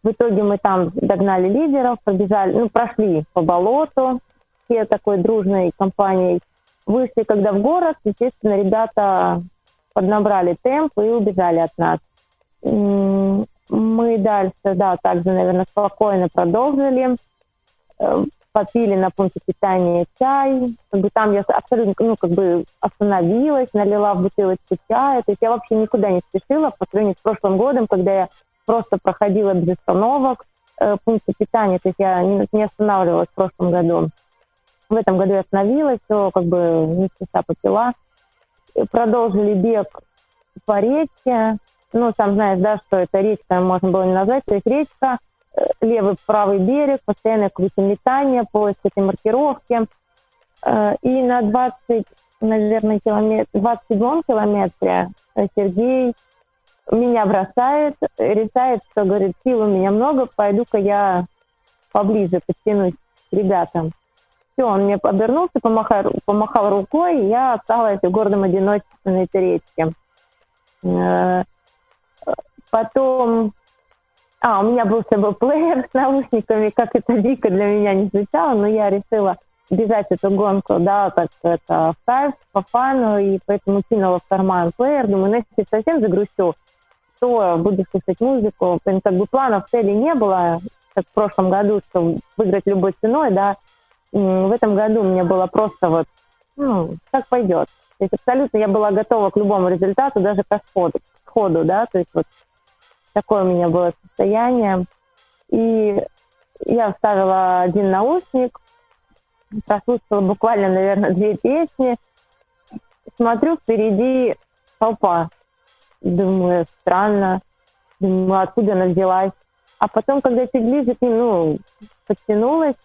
D: В итоге мы там догнали лидеров, пробежали, ну, прошли по болоту, все такой дружной компанией. Вышли, когда в город, естественно, ребята поднабрали темп и убежали от нас. Мы дальше, да, также, наверное, спокойно продолжили. Э, попили на пункте питания чай. Как бы там я абсолютно, ну, как бы остановилась, налила в бутылочку чая. То есть я вообще никуда не спешила по сравнению с прошлым годом, когда я просто проходила без остановок э, пункты питания. То есть я не, не останавливалась в прошлом году. В этом году я остановилась, все как бы не спеша попила. Продолжили бег по речке ну, сам знаешь, да, что это речка, можно было не назвать, то есть речка, э, левый, правый берег, постоянное какое-то метание, поиск этой маркировки. Э, и на 20, наверное, километр, 27 километре э, Сергей меня бросает, решает, что, говорит, сил у меня много, пойду-ка я поближе подтянусь к ребятам. Все, он мне обернулся, помахал, помахал рукой, и я осталась в гордом одиночестве на этой речке. Потом, а, у меня был с собой плеер с наушниками, как это дико для меня не звучало, но я решила бежать эту гонку, да, так это в кайф, по фану, и поэтому кинула в карман плеер, думаю, ну, если совсем загрущу, то буду слушать музыку. Как бы планов цели не было, как в прошлом году, что выиграть любой ценой, да. В этом году мне было просто вот, ну, как пойдет. То есть абсолютно я была готова к любому результату, даже к сходу да, то есть вот такое у меня было состояние. И я вставила один наушник, прослушала буквально, наверное, две песни. Смотрю, впереди толпа. Думаю, странно. Думаю, откуда она взялась. А потом, когда чуть ближе ну, подтянулась,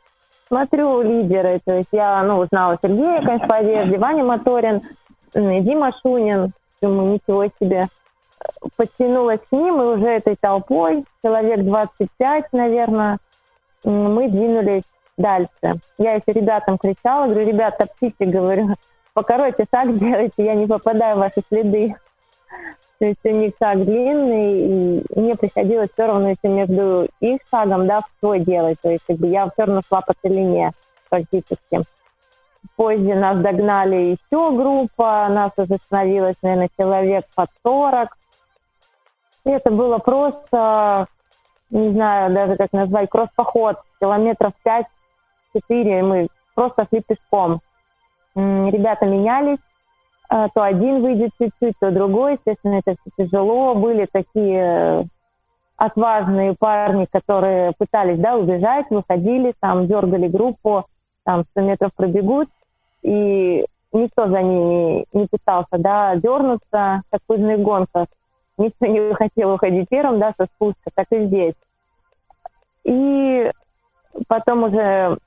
D: смотрю лидеры. То есть я, ну, узнала Сергея, конечно, по одежде, Ваня Моторин, Дима Шунин. Думаю, ничего себе. Подтянулась к ним, и уже этой толпой, человек 25, наверное, мы двинулись дальше. Я еще ребятам кричала, говорю, ребят, топчите, говорю, покороче шаг делайте, я не попадаю в ваши следы. То есть у них шаг длинный, и мне приходилось все равно еще между их шагом, да, в свой делать. То есть как бы я все равно шла по целине практически. Позже нас догнали еще группа, нас уже становилось, наверное, человек под 40. Это было просто, не знаю даже как назвать, кросс-поход, километров 5 четыре мы просто шли пешком. Ребята менялись, а, то один выйдет чуть-чуть, то другой. Естественно, это все тяжело. Были такие э, отважные парни, которые пытались да, убежать, выходили, там дергали группу, там 100 метров пробегут, и никто за ними не пытался да, дернуться, как в гонках. Никто не хотел уходить первым да, со спуска, так и здесь. И потом уже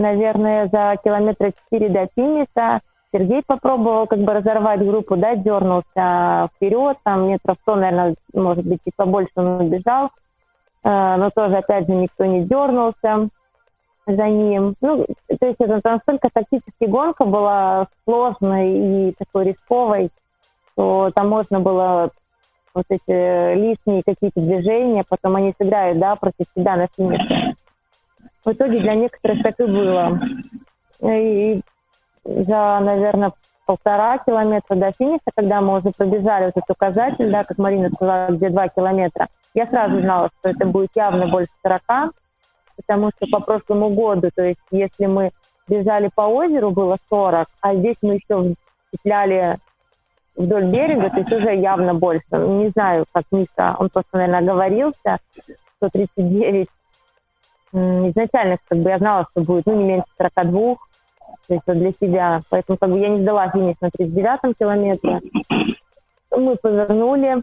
D: наверное, за километра 4 до финиша. Сергей попробовал как бы разорвать группу, да, дернулся вперед, там метров 100, наверное, может быть, и побольше он убежал. Э, но тоже, опять же, никто не дернулся за ним. Ну, то есть это настолько тактическая гонка была сложной и такой рисковой, что там можно было вот эти лишние какие-то движения, потом они сыграют, да, против себя на финише. В итоге для некоторых так и было. И за, наверное, полтора километра до финиша, когда мы уже пробежали вот этот указатель, да, как Марина сказала, где два километра, я сразу знала, что это будет явно больше 40, потому что по прошлому году, то есть если мы бежали по озеру, было 40, а здесь мы еще цепляли вдоль берега, то есть уже явно больше. Не знаю, как Миша, он просто, наверное, оговорился, 139 изначально как бы я знала, что будет ну, не меньше 42, то есть вот для себя. Поэтому как бы я не сдала финиш на 39 километре. Мы повернули,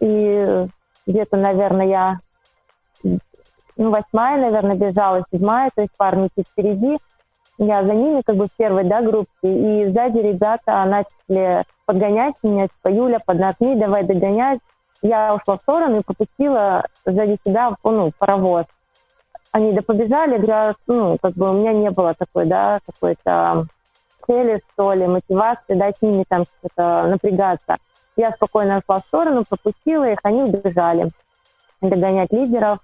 D: и где-то, наверное, я ну, восьмая, наверное, бежала, седьмая, то есть парни чуть впереди. Я за ними как бы в первой да, группе, и сзади ребята начали подгонять меня, типа, Юля, поднатни, давай догонять. Я ушла в сторону и попустила сзади себя ну, паровоз они да побежали, говорят, ну, как бы у меня не было такой, да, какой-то цели, что ли, мотивации, да, с ними там что-то напрягаться. Я спокойно шла в сторону, пропустила их, они убежали догонять лидеров.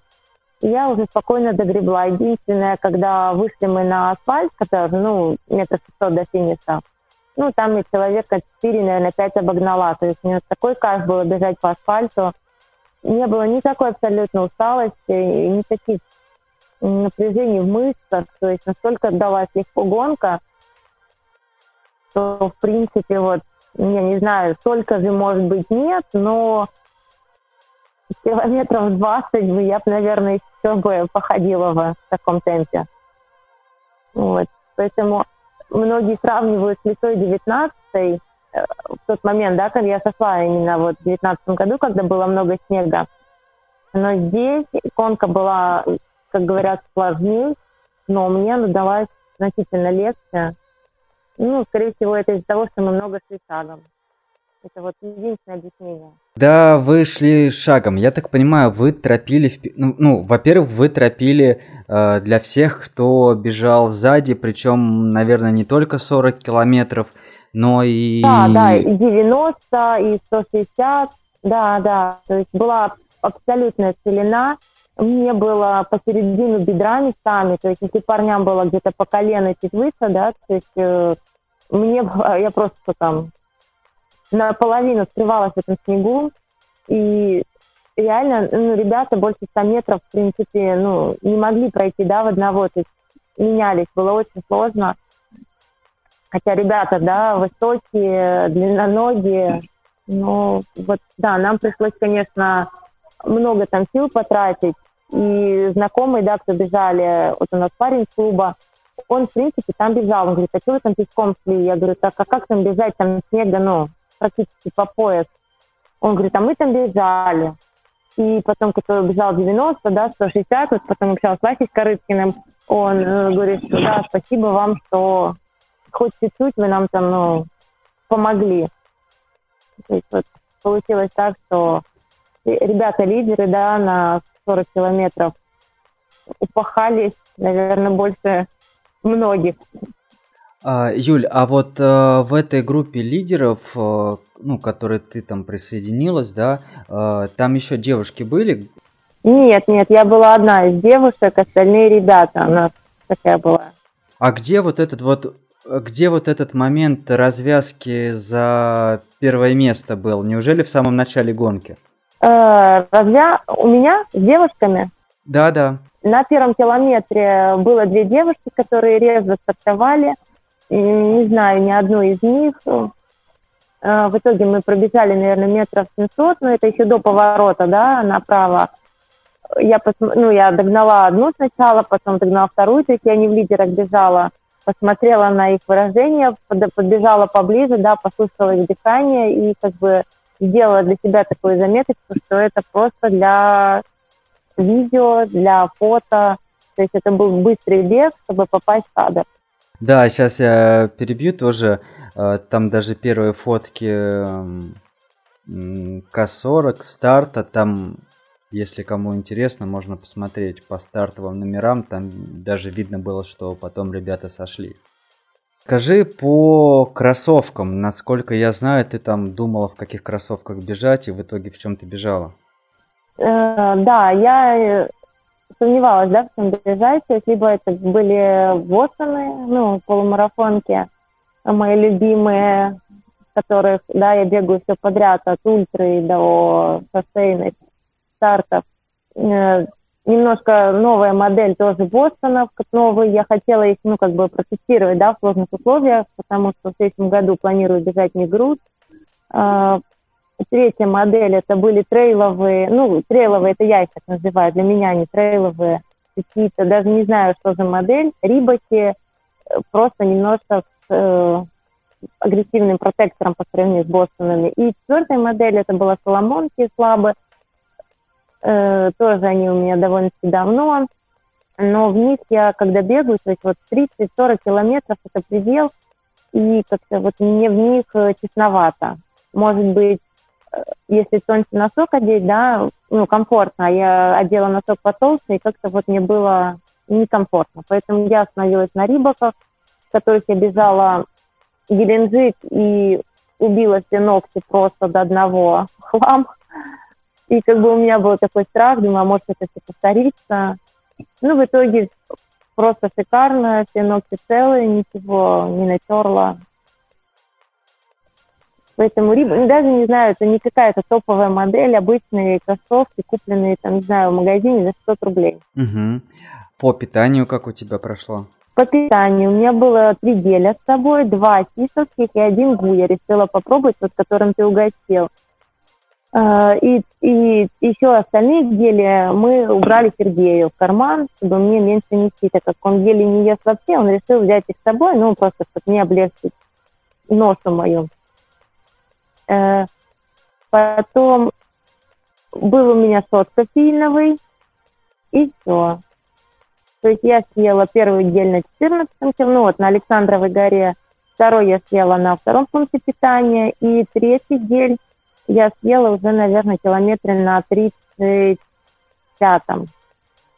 D: Я уже спокойно догребла. Единственное, когда вышли мы на асфальт, который, ну, метр 600 до финиша, ну, там я человека 4, наверное, 5 обогнала. То есть мне такой кайф было бежать по асфальту. Не было никакой абсолютно усталости, никаких напряжение в мышцах, то есть настолько отдалась легко гонка, что, в принципе, вот, я не знаю, столько же, может быть, нет, но километров 20 бы я бы, наверное, еще бы походила в таком темпе. Вот. Поэтому многие сравнивают с лесой 19 э, в тот момент, да, когда я сошла именно вот в 19 году, когда было много снега. Но здесь гонка была как говорят, сложнее, но мне она далась значительно легче. Ну, скорее всего, это из-за того, что мы много шли шагом. Это вот единственное объяснение.
A: Да, вы шли шагом. Я так понимаю, вы торопили... В... Ну, ну, во-первых, вы торопили э, для всех, кто бежал сзади, причем, наверное, не только 40 километров, но и...
D: Да, да, и 90, и 160, да, да. То есть была абсолютная целина мне было посередину бедра местами, то есть если парням было где-то по колено чуть выше, да, то есть э, мне *laughs* я просто там наполовину скрывалась в этом снегу, и реально, ну, ребята больше 100 метров, в принципе, ну, не могли пройти, да, в одного, то есть менялись, было очень сложно. Хотя ребята, да, высокие, длинноногие, но вот, да, нам пришлось, конечно, много там сил потратить, и знакомые, да, кто бежали, вот у нас парень из клуба, он, в принципе, там бежал. Он говорит, а что вы там пешком шли? Я говорю, так, а как там бежать? Там снега, ну, практически по пояс. Он говорит, а мы там бежали. И потом, кто бежал 90, да, 160, вот потом общался с Васей Корыткиным, он э, говорит, что да, спасибо вам, что хоть чуть-чуть вы нам там, ну, помогли. То есть вот получилось так, что ребята лидеры, да, на 40 километров упахались, наверное, больше многих.
A: А, Юль, а вот э, в этой группе лидеров, э, ну, которой ты там присоединилась, да, э, там еще девушки были?
D: Нет, нет, я была одна из девушек, остальные ребята, у нас такая была.
A: А где вот этот вот, где вот этот момент развязки за первое место был? Неужели в самом начале гонки?
D: Э, развя... У меня с девушками?
A: Да, да.
D: На первом километре было две девушки, которые резво стартовали. Не знаю ни одну из них. Э, в итоге мы пробежали, наверное, метров 700, но это еще до поворота, да, направо. Я, пос... ну, я догнала одну сначала, потом догнала вторую, то есть я не в лидерах бежала. Посмотрела на их выражение, подбежала поближе, да, послушала их дыхание и как бы сделала для себя такую заметочку, что это просто для видео, для фото. То есть это был быстрый бег, чтобы попасть в кадр.
A: Да, сейчас я перебью тоже. Э, там даже первые фотки К40 старта, там, если кому интересно, можно посмотреть по стартовым номерам, там даже видно было, что потом ребята сошли. Скажи по кроссовкам, насколько я знаю, ты там думала, в каких кроссовках бежать, и в итоге в чем ты бежала?
D: Э, да, я э, сомневалась, да, в чем бежать. Либо это были Востоны, ну, полумарафонки, мои любимые, которых, да, я бегаю все подряд, от ультры до шоссейных стартов. Э, немножко новая модель тоже Бостонов, новый. Я хотела их, ну, как бы протестировать, да, в сложных условиях, потому что в следующем году планирую бежать не груз. Третья модель это были трейловые, ну, трейловые это я их так называю, для меня они трейловые какие-то, даже не знаю, что за модель, рибаки, просто немножко с э, агрессивным протектором по сравнению с Бостонами. И четвертая модель это была Соломонки слабые, Э, тоже они у меня довольно-таки давно, но в них я, когда бегаю, то есть вот 30-40 километров это предел, и как-то вот мне в них э, тесновато. Может быть, э, если тоньше носок одеть, да, ну, комфортно, а я одела носок потолще, и как-то вот мне было некомфортно. Поэтому я остановилась на рибаках, в которых я бежала Геленджик и убила все ногти просто до одного хлам. И как бы у меня был такой страх, думаю, а может это все повторится. Ну, в итоге просто шикарно, все ногти целые, ничего не натерла. Поэтому ну, даже не знаю, это не какая-то топовая модель, обычные кроссовки, купленные там, не знаю, в магазине за 600 рублей.
A: Угу. По питанию как у тебя прошло?
D: По питанию у меня было три геля с собой, два кисовских и один гу. Я решила попробовать, вот которым ты угостил. А, и, и еще остальные гели мы убрали Сергею в карман, чтобы мне меньше нести, так как он гели не ест вообще, он решил взять их с собой, ну, просто, чтобы не облегчить носу мою. Э, потом был у меня сот кофеиновый, и все. То есть я съела первый гель на 14 ну вот, на Александровой горе, второй я съела на втором пункте питания, и третий гель я съела уже, наверное, километре на 35-м.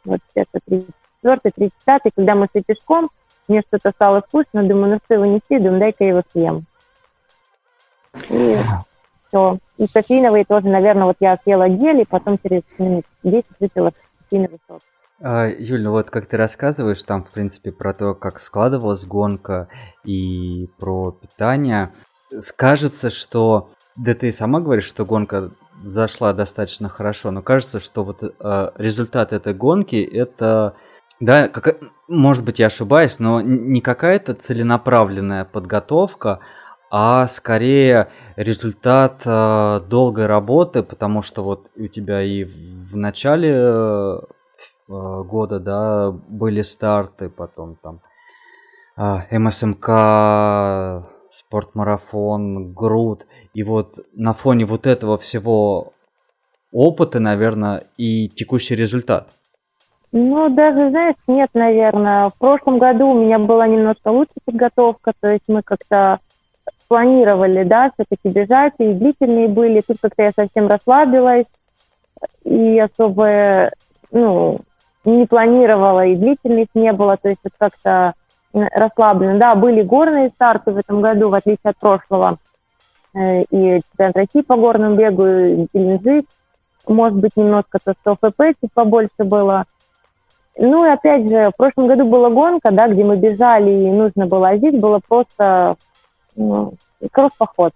D: Вот это 34 35 когда мы шли пешком, мне что-то стало вкусно, думаю, ну что его нести, думаю, дай-ка его съем. И все. И кофеиновые тоже, наверное, вот я съела гель, и потом через минут 10 выпила сильно высокий.
A: А, Юль, ну вот как ты рассказываешь там, в принципе, про то, как складывалась гонка и про питание, кажется, что, да ты сама говоришь, что гонка зашла достаточно хорошо, но кажется, что вот э, результат этой гонки это, да, как, может быть, я ошибаюсь, но не какая-то целенаправленная подготовка, а скорее результат э, долгой работы, потому что вот у тебя и в начале Э, года, да, были старты, потом там а, МСМК, спортмарафон, груд. И вот на фоне вот этого всего опыта, наверное, и текущий результат.
D: Ну, даже, знаешь, нет, наверное. В прошлом году у меня была немножко лучше подготовка, то есть мы как-то планировали, да, все-таки бежать, и длительные были. Тут как-то я совсем расслабилась, и особо, ну, не планировала, и длительных не было, то есть вот как-то расслабленно. Да, были горные старты в этом году, в отличие от прошлого. Э, и чемпионат России по горному бегу, и Геленджик. Может быть, немножко то, что ФП чуть побольше было. Ну и опять же, в прошлом году была гонка, да, где мы бежали, и нужно было, здесь было просто кросс-поход.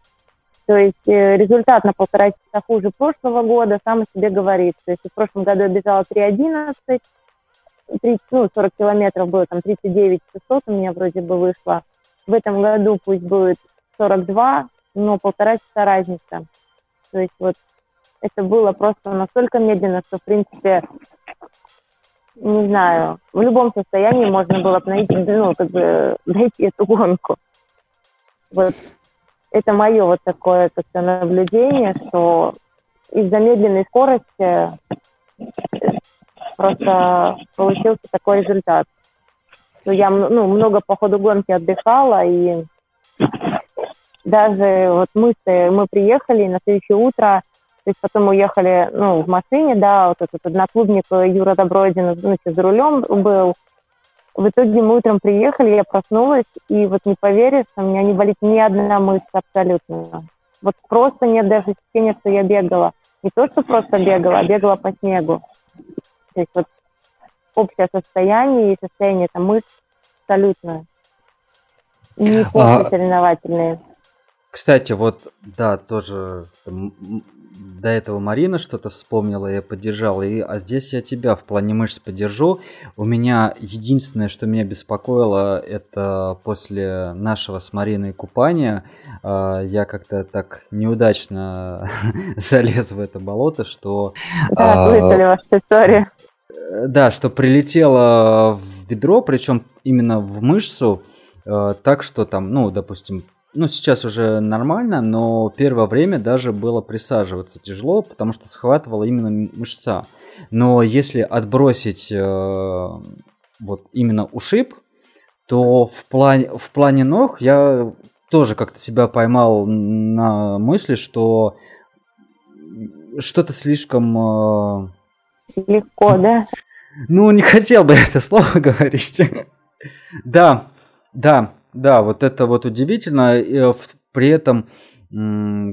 D: То есть э, результат на полтора часа хуже прошлого года сам о себе говорит. То есть в прошлом году я бежала 3.11, 30, ну, 40 километров было, там 39 600 у меня вроде бы вышло. В этом году пусть будет 42, но полтора часа разница. То есть вот это было просто настолько медленно, что, в принципе, не знаю, в любом состоянии можно было бы найти, ну, как бы, *laughs* найти эту гонку. Вот это мое вот такое наблюдение, что из-за медленной скорости просто получился такой результат. Что я ну, много по ходу гонки отдыхала, и даже вот мы, мы приехали, на следующее утро, то есть потом уехали ну, в машине, да, вот этот одноклубник Юра Добродин, ну, за рулем был, в итоге мы утром приехали, я проснулась, и вот не поверишь, у меня не болит ни одна мышца абсолютно. Вот просто нет даже ощущения, что я бегала. Не то, что просто бегала, а бегала по снегу. То есть вот общее состояние и состояние там мышц абсолютно не а... соревновательные.
A: Кстати, вот, да, тоже до этого Марина что-то вспомнила, я поддержал, и, а здесь я тебя в плане мышц поддержу. У меня единственное, что меня беспокоило, это после нашего с Мариной купания, э, я как-то так неудачно *laughs* залез в это болото, что...
D: Да, слышали вашу историю.
A: Да, что прилетело в бедро, причем именно в мышцу, э, так что там, ну, допустим, ну, сейчас уже нормально, но первое время даже было присаживаться тяжело, потому что схватывала именно мышца. Но если отбросить э, вот именно ушиб, то в плане, в плане ног я тоже как-то себя поймал на мысли, что что-то слишком... Э...
D: Легко, да?
A: Ну, не хотел бы это слово *laughs* говорить. да, да, да, вот это вот удивительно. И э, при этом,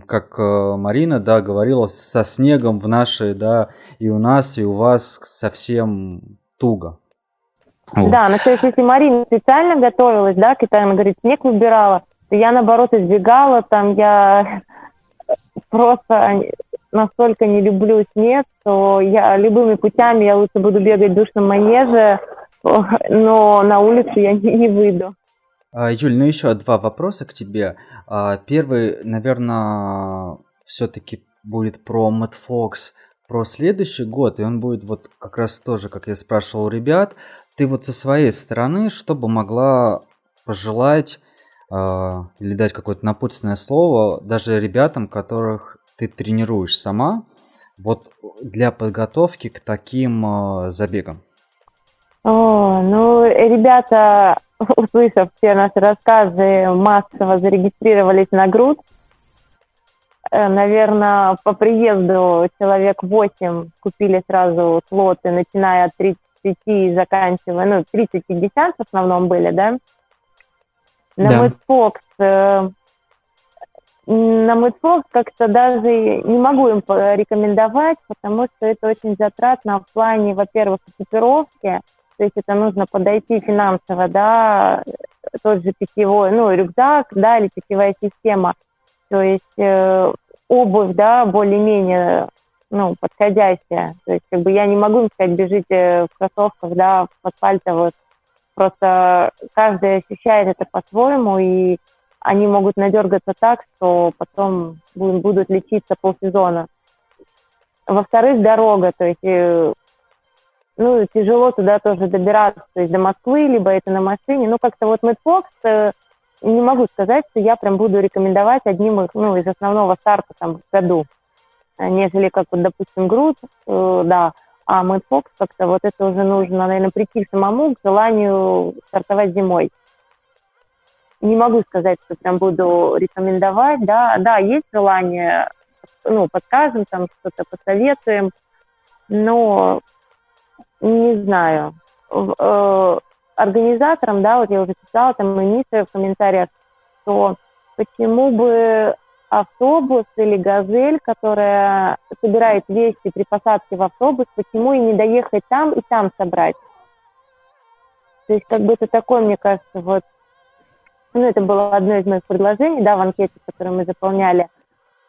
A: как э, Марина, да, говорила, со снегом в нашей, да, и у нас, и у вас совсем туго.
D: Да, но то есть если Марина специально готовилась, да, к этому, говорит, снег выбирала, я, наоборот, избегала, там я *laughs* просто настолько не люблю снег, что я любыми путями я лучше буду бегать в душном манеже, *laughs* но на улицу я не, не выйду.
A: А, Юль, ну еще два вопроса к тебе. А, первый, наверное, все-таки будет про Мэтт Фокс, про следующий год, и он будет вот как раз тоже, как я спрашивал у ребят, ты вот со своей стороны, что бы могла пожелать э, или дать какое-то напутственное слово даже ребятам, которых ты тренируешь сама, вот для подготовки к таким забегам?
D: О, ну, ребята услышав все наши рассказы, массово зарегистрировались на груд. Э, Наверное, по приезду человек 8 купили сразу слоты, начиная от 35 и заканчивая, ну, 30-50 в основном были, да? На да. Fox, э, на Мэтфокс как-то даже не могу им рекомендовать, потому что это очень затратно в плане, во-первых, экипировки, то есть это нужно подойти финансово, да, тот же питьевой, ну, рюкзак, да, или питьевая система, то есть э, обувь, да, более-менее, ну, подходящая, то есть как бы я не могу им сказать, бежите в кроссовках, да, в асфальтовых, просто каждый ощущает это по-своему, и они могут надергаться так, что потом будут лечиться полсезона. Во-вторых, дорога, то есть э, ну, тяжело туда тоже добираться, то есть до Москвы, либо это на машине. Ну, как-то вот Мэтт не могу сказать, что я прям буду рекомендовать одним из, ну, из основного старта там в году, э, нежели как вот, допустим, Груд, э, да, а Мэтт как-то вот это уже нужно, наверное, прийти самому к желанию стартовать зимой. Не могу сказать, что прям буду рекомендовать, да, да, есть желание, ну, подскажем, там что-то посоветуем, но не знаю. Э, организаторам, да, вот я уже писала там Мише в комментариях, что почему бы автобус или газель, которая собирает вещи при посадке в автобус, почему и не доехать там и там собрать? То есть как бы это такой, мне кажется, вот ну, это было одно из моих предложений, да, в анкете, которую мы заполняли.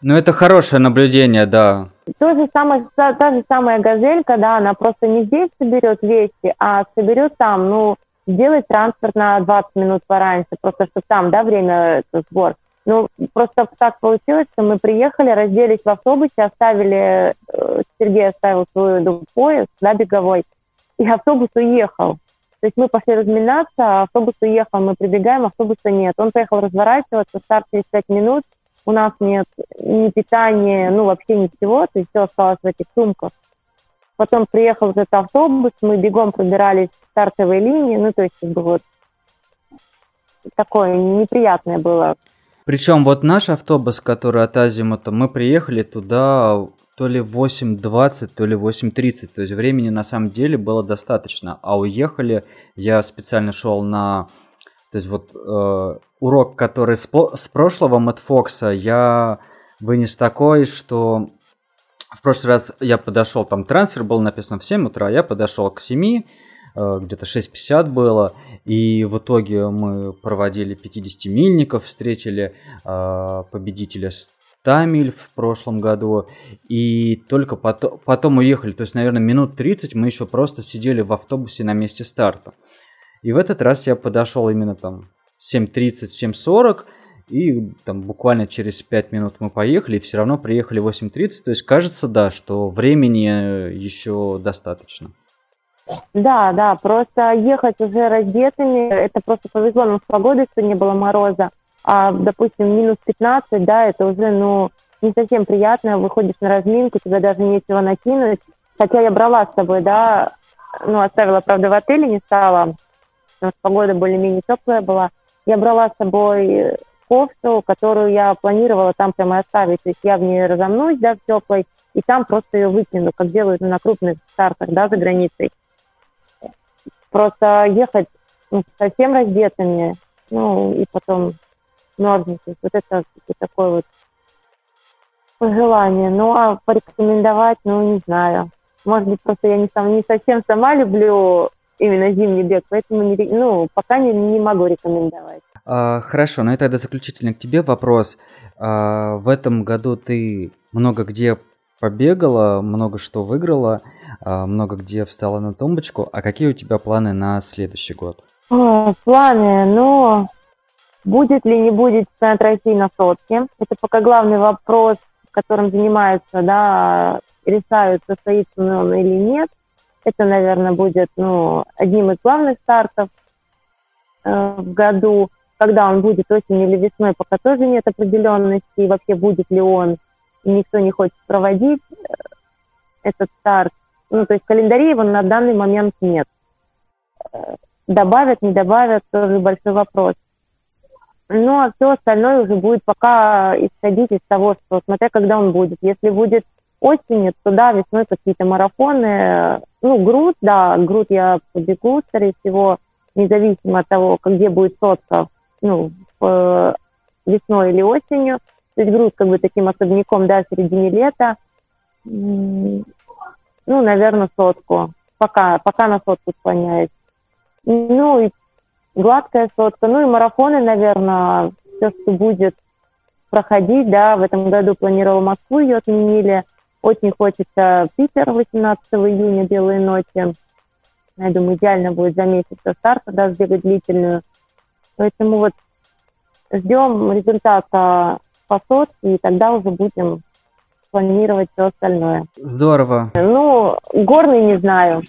A: Ну, это хорошее наблюдение, да.
D: То же самое, та, та же самая газелька, да, она просто не здесь соберет вещи, а соберет там, ну, сделать транспорт на 20 минут пораньше, просто чтобы там, да, время это сбор. Ну, просто так получилось, что мы приехали, разделись в автобусе, оставили, э, Сергей оставил свой поезд, да, беговой, и автобус уехал. То есть мы пошли разминаться, а автобус уехал, мы прибегаем, автобуса нет. Он поехал разворачиваться, старт через 5 минут, у нас нет ни питания, ну вообще ничего, то есть все осталось в этих сумках. Потом приехал этот автобус, мы бегом пробирались в стартовой линии, ну то есть как бы вот такое неприятное было.
A: Причем вот наш автобус, который от Азимута, мы приехали туда то ли 8.20, то ли 8.30. То есть времени на самом деле было достаточно. А уехали, я специально шел на... То есть вот э, урок, который с, с прошлого Мэтт Фокса, я вынес такой, что в прошлый раз я подошел, там трансфер был написан в 7 утра, я подошел к 7, э, где-то 6.50 было, и в итоге мы проводили 50-мильников, встретили э, победителя 100 миль в прошлом году, и только потом, потом уехали. То есть, наверное, минут 30 мы еще просто сидели в автобусе на месте старта. И в этот раз я подошел именно там 7.30, 7.40, и там буквально через 5 минут мы поехали, и все равно приехали 8.30. То есть кажется, да, что времени еще достаточно.
D: Да, да, просто ехать уже раздетыми, это просто повезло нам с погодой, что не было мороза а, допустим, минус 15, да, это уже, ну, не совсем приятно, выходишь на разминку, тебе даже нечего накинуть. Хотя я брала с собой, да, ну, оставила, правда, в отеле, не стала, потому погода более-менее теплая была. Я брала с собой кофту, которую я планировала там прямо оставить. То есть я в ней разомнусь, да, в теплой, и там просто ее выкину, как делают на крупных стартах, да, за границей. Просто ехать ну, совсем раздетыми, ну, и потом мерзнет. Вот это такое вот пожелание. Ну, а порекомендовать, ну, не знаю. Может быть, просто я не, сам, не совсем сама люблю именно зимний бег, поэтому не, ну, пока не, не могу рекомендовать.
A: А, хорошо, ну и тогда заключительно к тебе вопрос. А, в этом году ты много где побегала, много что выиграла, а, много где встала на тумбочку. А какие у тебя планы на следующий год?
D: О, планы, ну, Будет ли, не будет чемпионат России на сотке? Это пока главный вопрос, которым занимаются, да, решают, состоится он или нет. Это, наверное, будет ну, одним из главных стартов э, в году. Когда он будет осенью или весной, пока тоже нет определенности, и вообще будет ли он, и никто не хочет проводить э, этот старт. Ну, то есть календаря его на данный момент нет. Э, добавят, не добавят, тоже большой вопрос. Ну, а все остальное уже будет пока исходить из того, что смотря когда он будет. Если будет осенью, то да, весной какие-то марафоны. Ну, груд, да, груд я побегу, скорее всего, независимо от того, где будет сотка, ну, весной или осенью. То есть груз как бы таким особняком, да, в середине лета. Ну, наверное, сотку. Пока, пока на сотку склоняюсь. Ну, и гладкая сотка. Ну, и марафоны, наверное, все, что будет проходить, да, в этом году планировал Москву, ее отменили. Очень хочется Питер 18 июня, Белые ночи. Я думаю, идеально будет за месяц до старта, да, сделать длительную. Поэтому вот ждем результата по сотке, и тогда уже будем планировать все остальное.
A: Здорово.
D: Ну, горный не знаю.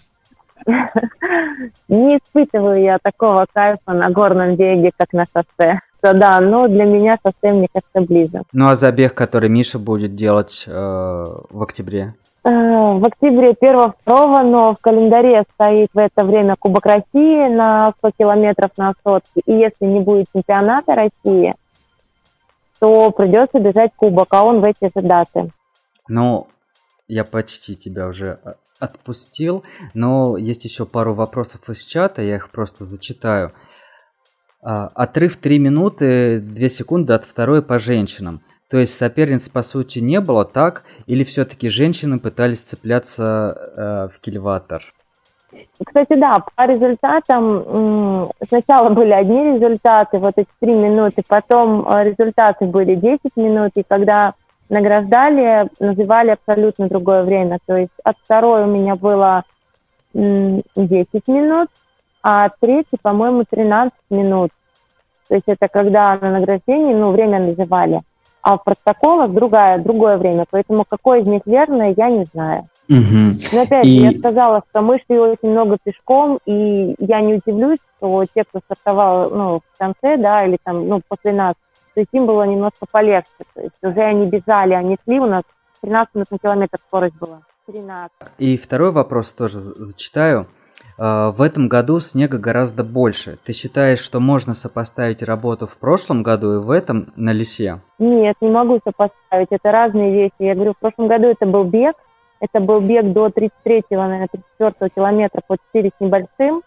D: *laughs* Не испытываю я такого кайфа на горном беге, как на шоссе. Да, но для меня шоссе, мне кажется, ближе.
A: Ну а забег, который Миша будет делать э, в октябре?
D: Э, в октябре первого, второго, но в календаре стоит в это время Кубок России на 100 километров на сотке. И если не будет чемпионата России, то придется бежать Кубок, а он в эти же даты.
A: Ну, я почти тебя уже э, отпустил, но есть еще пару вопросов из чата, я их просто зачитаю. А, отрыв 3 минуты 2 секунды от второй по женщинам. То есть соперниц по сути не было, так? Или все-таки женщины пытались цепляться э, в кильватор?
D: Кстати, да, по результатам сначала были одни результаты, вот эти три минуты, потом э, результаты были 10 минут, и когда награждали, называли абсолютно другое время. То есть от второй у меня было 10 минут, а третий, по-моему, 13 минут. То есть это когда на награждении, ну, время называли. А в протоколах другое, другое время. Поэтому какое из них верное, я не знаю.
A: Угу.
D: Но опять и... я сказала, что мы шли очень много пешком, и я не удивлюсь, что те, кто стартовал ну, в конце, да, или там, ну, после нас, то есть им было немножко полегче. То есть уже они бежали, они шли, у нас 13 минут на километр скорость была. 13.
A: И второй вопрос тоже зачитаю. А, в этом году снега гораздо больше. Ты считаешь, что можно сопоставить работу в прошлом году и в этом на лесе?
D: Нет, не могу сопоставить. Это разные вещи. Я говорю, в прошлом году это был бег. Это был бег до 33-го, наверное, 34 километра по 4 с небольшим.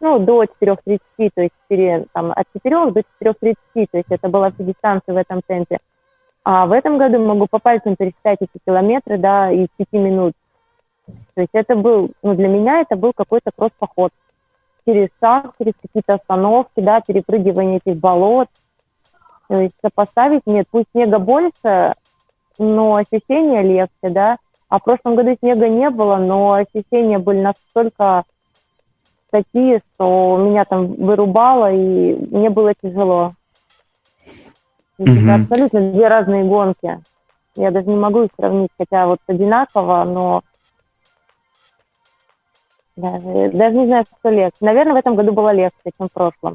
D: Ну, до 4.30, то есть 4, там, от 4 до 4.30, то есть это была вся дистанция в этом темпе. А в этом году могу по пальцам пересчитать эти километры, да, из 5 минут. То есть это был, ну, для меня это был какой-то просто поход через шаг, через какие-то остановки, да, перепрыгивание этих болот. То есть сопоставить нет, пусть снега больше, но ощущения легче, да. А в прошлом году снега не было, но ощущения были настолько такие, что меня там вырубало, и мне было тяжело. Mm-hmm. Это абсолютно две разные гонки. Я даже не могу их сравнить, хотя вот одинаково, но даже, даже не знаю, что легче. Наверное, в этом году было легче, чем в прошлом.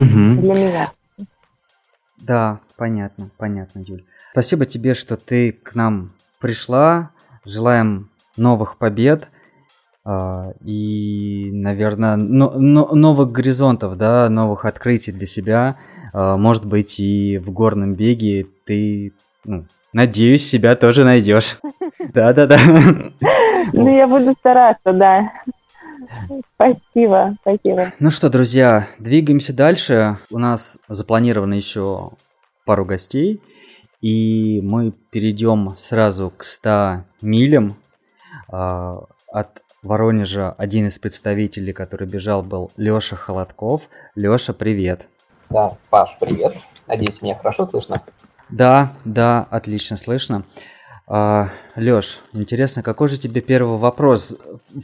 A: Угу.
D: Для меня.
A: Да, понятно, понятно, Юль. Спасибо тебе, что ты к нам пришла. Желаем новых побед э, и, наверное, но, но, новых горизонтов, да, новых открытий для себя. Э, может быть, и в горном беге ты, ну, надеюсь, себя тоже найдешь. *laughs* Да-да-да. *laughs*
D: Ну, я буду стараться, да. Спасибо, спасибо.
A: Ну что, друзья, двигаемся дальше. У нас запланировано еще пару гостей. И мы перейдем сразу к 100 милям. А, от Воронежа один из представителей, который бежал, был Леша Холодков. Леша, привет.
E: Да, Паш, привет. Надеюсь, меня хорошо слышно?
A: Да, да, отлично слышно. А, Лёш, интересно, какой же тебе первый вопрос,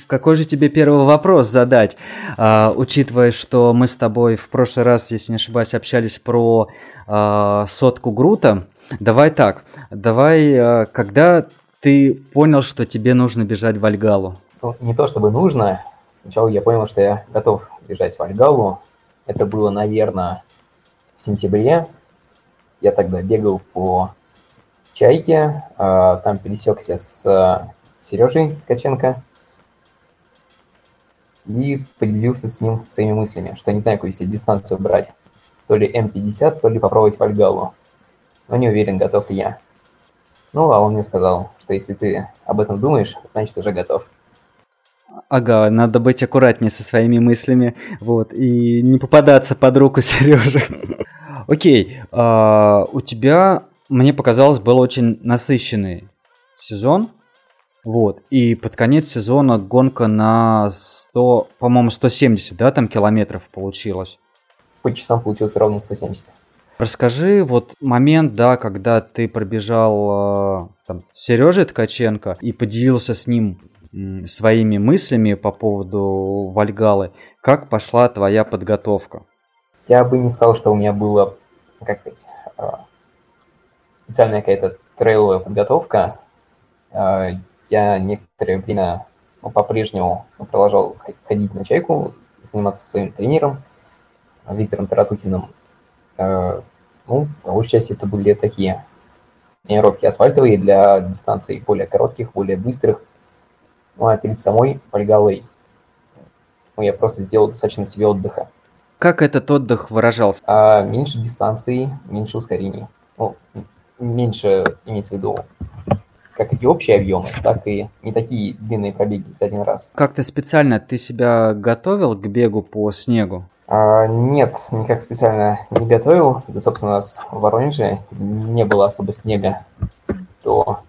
A: какой же тебе первый вопрос задать, а, учитывая, что мы с тобой в прошлый раз, если не ошибаюсь, общались про а, сотку Грута. Давай так, давай, а, когда ты понял, что тебе нужно бежать в Альгалу?
E: Ну, не то чтобы нужно. Сначала я понял, что я готов бежать в Альгалу. Это было, наверное, в сентябре. Я тогда бегал по Чайке, а, там пересекся с а, Сережей Ткаченко и поделился с ним своими мыслями, что не знаю, какую себе дистанцию брать. То ли М50, то ли попробовать Вальгалу. Но не уверен, готов ли я. Ну, а он мне сказал, что если ты об этом думаешь, значит уже готов.
A: Ага, надо быть аккуратнее со своими мыслями, вот, и не попадаться под руку *laughs* Сережи. Окей, а, у тебя, мне показалось, был очень насыщенный сезон. Вот, и под конец сезона гонка на 100, по-моему, 170, да, там километров получилось?
E: По часам получилось ровно 170.
A: Расскажи вот момент, да, когда ты пробежал э, там, Сережей Ткаченко и поделился с ним своими мыслями по поводу Вальгалы. Как пошла твоя подготовка?
E: Я бы не сказал, что у меня была, как сказать, э, специальная какая-то трейловая подготовка. Э, я некоторое время ну, по-прежнему продолжал ходить на чайку, заниматься своим тренером Виктором Таратухиным. Э, ну, по большей части это были такие тренировки асфальтовые для дистанций более коротких, более быстрых. Ну, а перед самой Польгалой ну, я просто сделал достаточно себе отдыха.
A: Как этот отдых выражался?
E: А, меньше дистанции, меньше ускорений. Меньше, имеется в виду, как и общие объемы, так и не такие длинные пробеги за один раз.
A: Как ты специально, ты себя готовил к бегу по снегу?
E: А, нет, никак специально не готовил. Да, собственно, у нас в Воронеже не было особо снега до,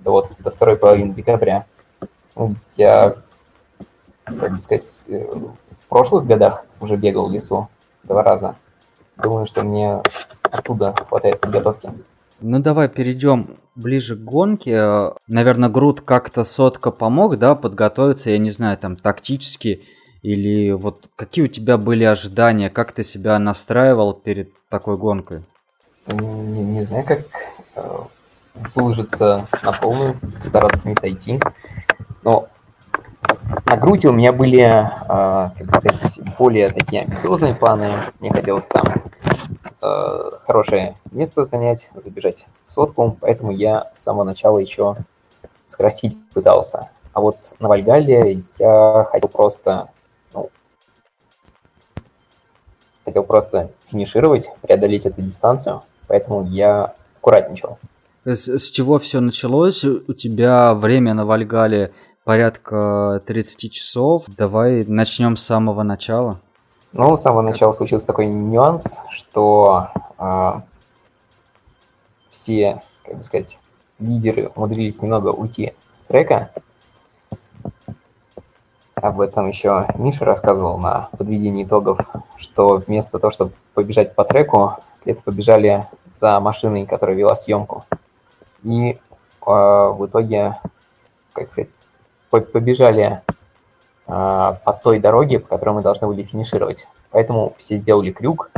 E: до, вот, до второй половины декабря. Я, как бы сказать, э, в прошлых годах уже бегал в лесу два раза. Думаю, что мне оттуда хватает подготовки.
A: Ну давай перейдем ближе к гонке. Наверное, Груд как-то сотка помог, да, подготовиться, я не знаю, там тактически или вот какие у тебя были ожидания, как ты себя настраивал перед такой гонкой?
E: Не, не знаю, как э, выложиться на полную, стараться не сойти. Но на груди у меня были, э, как сказать, более такие амбициозные планы. Мне хотелось там э, хорошее место занять, забежать в сотку, поэтому я с самого начала еще скрасить пытался. А вот на Вальгале я хотел просто хотел просто финишировать, преодолеть эту дистанцию, поэтому я аккуратничал.
A: С, с чего все началось? У тебя время на Вальгале порядка 30 часов. Давай начнем с самого начала.
E: Ну, с самого начала случился такой нюанс, что э, все, как бы сказать, лидеры умудрились немного уйти с трека, об этом еще Миша рассказывал на подведении итогов, что вместо того, чтобы побежать по треку, это побежали за машиной, которая вела съемку. И э, в итоге, как сказать, побежали по той дороге, по которой мы должны были финишировать. Поэтому все сделали крюк.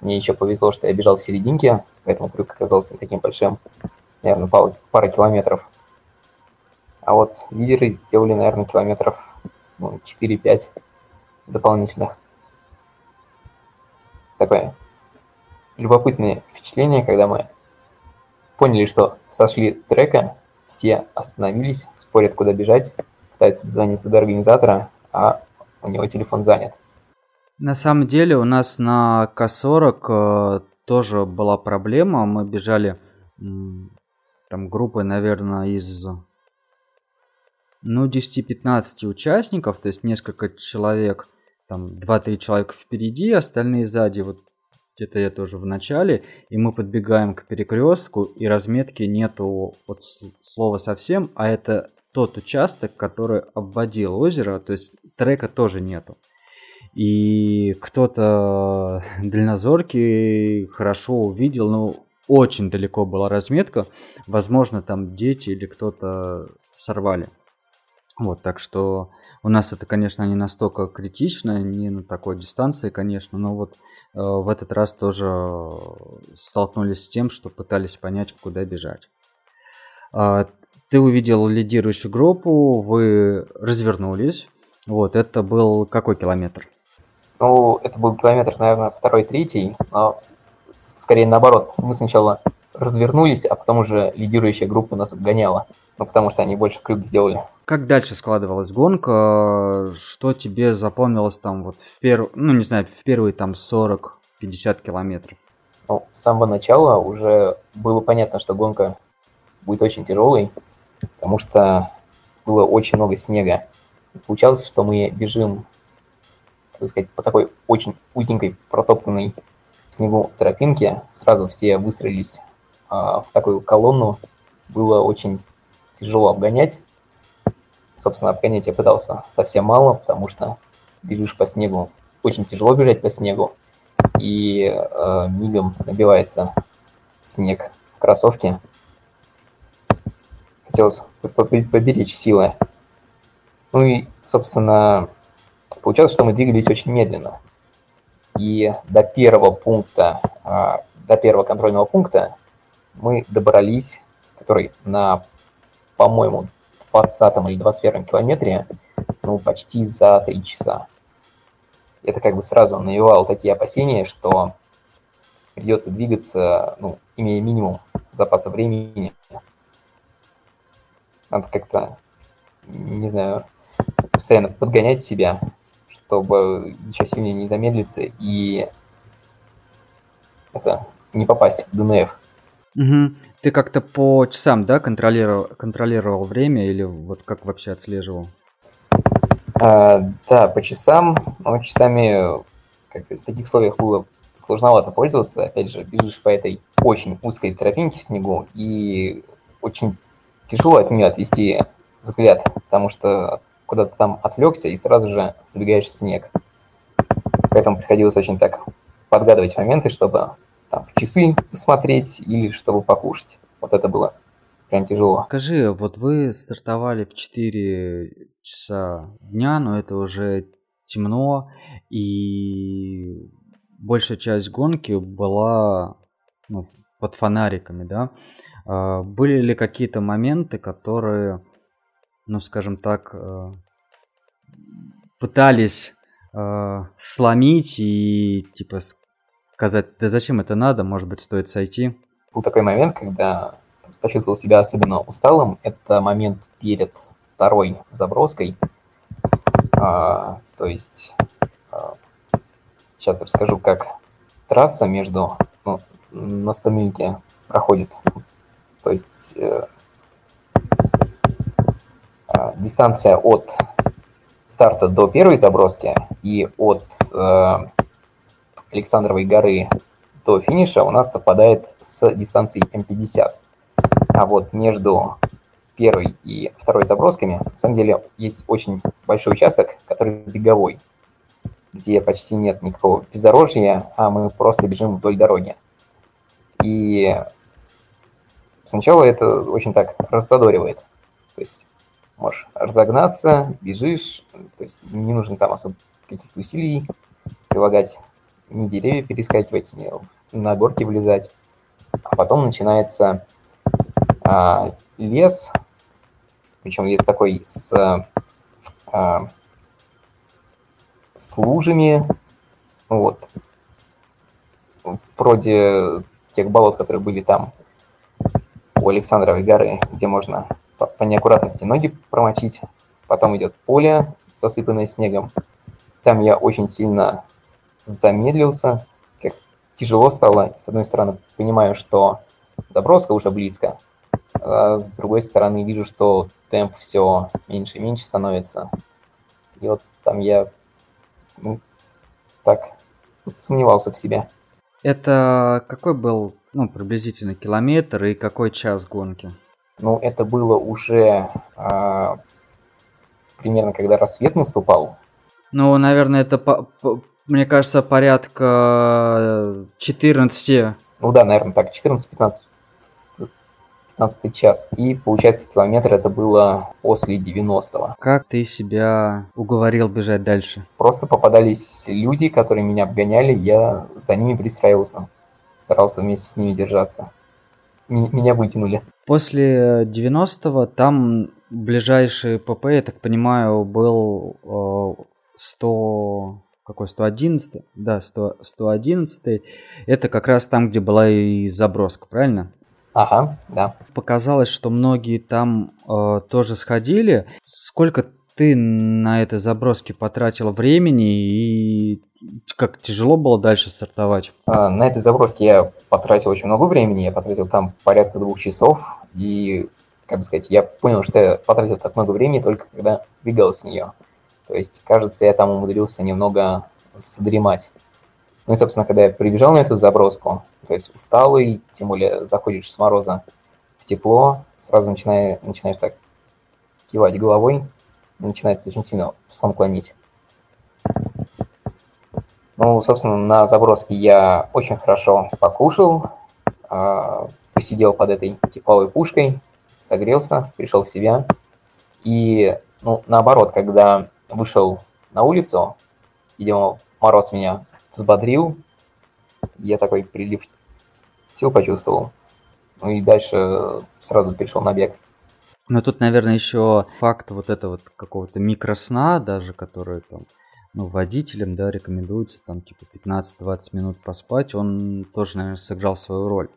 E: Мне еще повезло, что я бежал в серединке, поэтому крюк оказался таким большим, наверное, пара километров. А вот лидеры сделали, наверное, километров ну, 4-5 дополнительных. Такое любопытное впечатление, когда мы поняли, что сошли трека, все остановились, спорят, куда бежать, пытаются дозвониться до организатора, а у него телефон занят.
A: На самом деле у нас на К40 э, тоже была проблема. Мы бежали там группой, наверное, из ну, 10-15 участников, то есть несколько человек, там 2-3 человека впереди, остальные сзади, вот где-то я тоже в начале, и мы подбегаем к перекрестку, и разметки нету от слова совсем, а это тот участок, который обводил озеро, то есть трека тоже нету. И кто-то дальнозоркий хорошо увидел, но очень далеко была разметка. Возможно, там дети или кто-то сорвали. Вот, так что у нас это, конечно, не настолько критично, не на такой дистанции, конечно, но вот э, в этот раз тоже столкнулись с тем, что пытались понять, куда бежать. Э, ты увидел лидирующую группу, вы развернулись. Вот, это был какой километр?
E: Ну, это был километр, наверное, второй, третий, но скорее наоборот. Мы сначала развернулись, а потом уже лидирующая группа нас обгоняла. Ну, потому что они больше крюк сделали.
A: Как дальше складывалась гонка? Что тебе запомнилось там вот в первый, ну не знаю, в первые там 40-50 километров?
E: Ну, с самого начала уже было понятно, что гонка будет очень тяжелой, потому что было очень много снега. Получалось, что мы бежим, так сказать, по такой очень узенькой протоптанной снегу тропинки, сразу все выстроились а, в такую колонну. Было очень тяжело обгонять. Собственно, обгонять я пытался совсем мало, потому что бежишь по снегу. Очень тяжело бежать по снегу. И э, мигом набивается снег в кроссовке. Хотелось поберечь силы. Ну и, собственно, получалось, что мы двигались очень медленно. И до первого пункта, а, до первого контрольного пункта мы добрались, который на, по-моему, 20 или 21 километре, ну, почти за 3 часа. Это как бы сразу навевало такие опасения, что придется двигаться, ну, имея минимум запаса времени. Надо как-то, не знаю, постоянно подгонять себя, чтобы еще сильнее не замедлиться и это не попасть в ДНФ.
A: Угу. Ты как-то по часам, да, контролировал, контролировал время или вот как вообще отслеживал?
E: А, да, по часам, но часами, как сказать, в таких условиях было сложновато пользоваться. Опять же, бежишь по этой очень узкой тропинке в снегу, и очень тяжело от нее отвести взгляд, потому что куда-то там отвлекся и сразу же забегаешь в снег. Поэтому приходилось очень так подгадывать моменты, чтобы там в часы посмотреть или чтобы покушать. Вот это было прям тяжело.
A: Скажи, вот вы стартовали в 4 часа дня, но это уже темно, и большая часть гонки была ну, под фонариками, да? А, были ли какие-то моменты, которые ну, скажем так, э, пытались э, сломить и, типа, сказать, да зачем это надо, может быть, стоит сойти?
E: Был такой момент, когда почувствовал себя особенно усталым. Это момент перед второй заброской. А, то есть, а, сейчас расскажу, как трасса между, ну, на Стамильке проходит. То есть, э, дистанция от старта до первой заброски и от э, Александровой горы до финиша у нас совпадает с дистанцией М50. А вот между первой и второй забросками, на самом деле, есть очень большой участок, который беговой, где почти нет никакого бездорожья, а мы просто бежим вдоль дороги. И сначала это очень так рассадоривает. То есть можешь разогнаться, бежишь, то есть не нужно там особо каких-то усилий прилагать, не деревья перескакивать, не на горки влезать. А потом начинается а, лес, причем лес такой с, а, с лужами, вот, вроде тех болот, которые были там у Александровой горы, где можно по, неаккуратности ноги промочить. Потом идет поле, засыпанное снегом. Там я очень сильно замедлился, как тяжело стало. С одной стороны, понимаю, что заброска уже близко, а с другой стороны, вижу, что темп все меньше и меньше становится. И вот там я ну, так сомневался в себе.
A: Это какой был ну, приблизительно километр и какой час гонки?
E: Ну, это было уже а, примерно, когда рассвет наступал.
A: Ну, наверное, это, по, по, мне кажется, порядка 14.
E: Ну да, наверное, так, 14-15 15 час. И, получается, километр это было после 90-го.
A: Как ты себя уговорил бежать дальше?
E: Просто попадались люди, которые меня обгоняли, я за ними пристраивался. Старался вместе с ними держаться меня вытянули.
A: После 90-го там ближайший ПП, я так понимаю, был 100... Э, какой 111? Да, 100, 111. Это как раз там, где была и заброска, правильно?
E: Ага, да.
A: Показалось, что многие там э, тоже сходили. Сколько ты на этой заброске потратил времени и как тяжело было дальше стартовать?
E: А, на этой заброске я потратил очень много времени, я потратил там порядка двух часов, и, как бы сказать, я понял, что я потратил так много времени только когда бегал с нее. То есть, кажется, я там умудрился немного задремать. Ну и, собственно, когда я прибежал на эту заброску, то есть усталый, тем более заходишь с мороза в тепло, сразу начинаешь, начинаешь так кивать головой, начинает очень сильно в сон клонить. Ну, собственно, на заброске я очень хорошо покушал, а, посидел под этой тепловой пушкой, согрелся, пришел в себя. И, ну, наоборот, когда вышел на улицу, видимо, мороз меня взбодрил, я такой прилив сил почувствовал. Ну и дальше сразу перешел на бег.
A: Но тут, наверное, еще факт вот этого вот какого-то микросна, даже который там ну, водителям, да, рекомендуется там типа 15-20 минут поспать, он тоже, наверное, сыграл свою роль.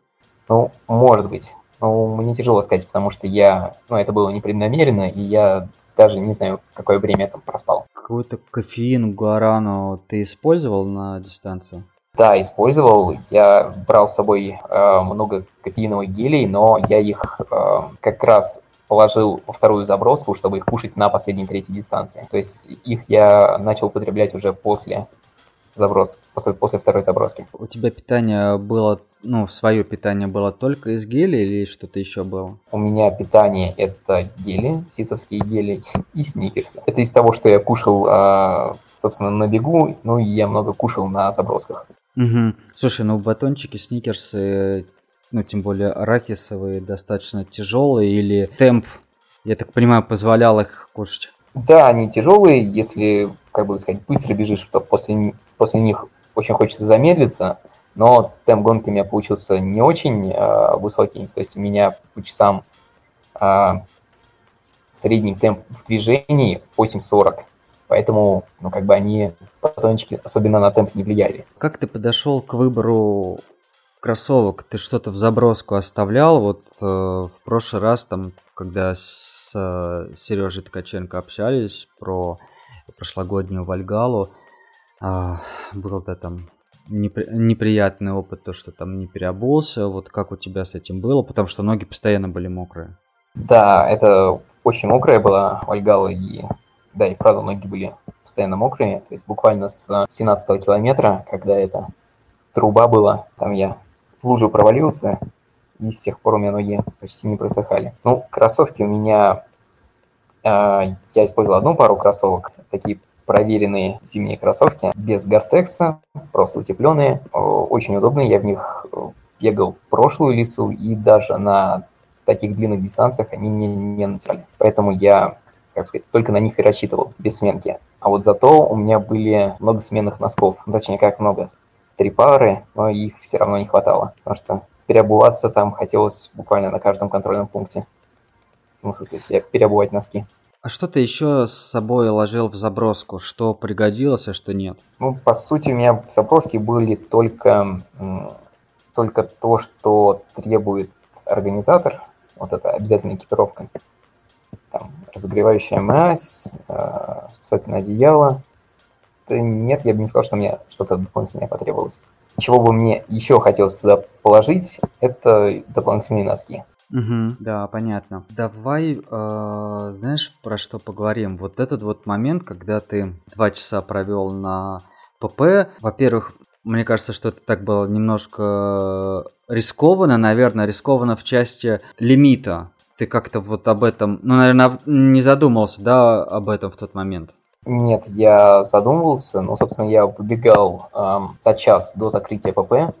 E: Ну, может быть. Ну, мне тяжело сказать, потому что я, ну, это было непреднамеренно, и я даже не знаю, какое время я там проспал.
A: Какой-то кофеин, гуарану ты использовал на дистанции?
E: Да, использовал. Я брал с собой э, много кофеиновых гелей, но я их э, как раз положил во вторую заброску, чтобы их кушать на последней третьей дистанции. То есть их я начал употреблять уже после заброс, после, после второй заброски.
A: У тебя питание было, ну, свое питание было только из гели или что-то еще было?
E: У меня питание это гели, сисовские гели и сникерсы. Это из того, что я кушал, а, собственно, на бегу, ну и я много кушал на забросках.
A: Угу. Слушай, ну батончики, сникерсы ну, тем более арахисовые, достаточно тяжелые, или темп, я так понимаю, позволял их кушать?
E: Да, они тяжелые, если, как бы сказать, быстро бежишь, то после, после них очень хочется замедлиться, но темп гонки у меня получился не очень э, высокий, то есть у меня по часам э, средний темп в движении 8.40, поэтому, ну, как бы они, батончики, особенно на темп не влияли.
A: Как ты подошел к выбору кроссовок ты что-то в заброску оставлял? Вот э, в прошлый раз, там, когда с э, Сережей Ткаченко общались про прошлогоднюю Вальгалу, э, был да там непри- неприятный опыт, то, что там не переобулся. Вот как у тебя с этим было? Потому что ноги постоянно были мокрые.
E: Да, это очень мокрая была Вальгала, и да, и правда, ноги были постоянно мокрые. То есть буквально с 17 километра, когда это труба была, там я в лужу провалился, и с тех пор у меня ноги почти не просыхали. Ну, кроссовки у меня... Э, я использовал одну пару кроссовок, такие проверенные зимние кроссовки, без гортекса, просто утепленные, очень удобные. Я в них бегал в прошлую лесу, и даже на таких длинных дистанциях они мне не натирали. Поэтому я, как сказать, только на них и рассчитывал, без сменки. А вот зато у меня были много сменных носков. Точнее, как много три пары, но их все равно не хватало, потому что переобуваться там хотелось буквально на каждом контрольном пункте. Ну, в смысле, переобувать носки.
A: А что ты еще с собой ложил в заброску? Что пригодилось, а что нет?
E: Ну, по сути, у меня в заброске были только, только то, что требует организатор. Вот это обязательная экипировка. Там, разогревающая мазь, э, спасательное одеяло, нет, я бы не сказал, что мне что-то дополнительное потребовалось. Чего бы мне еще хотелось туда положить, это дополнительные носки.
A: Угу, да, понятно. Давай, э, знаешь, про что поговорим? Вот этот вот момент, когда ты два часа провел на ПП, во-первых, мне кажется, что это так было немножко рискованно, наверное, рискованно в части лимита. Ты как-то вот об этом, ну, наверное, не задумался, да, об этом в тот момент?
E: Нет, я задумывался, но, собственно, я выбегал эм, за час до закрытия ПП,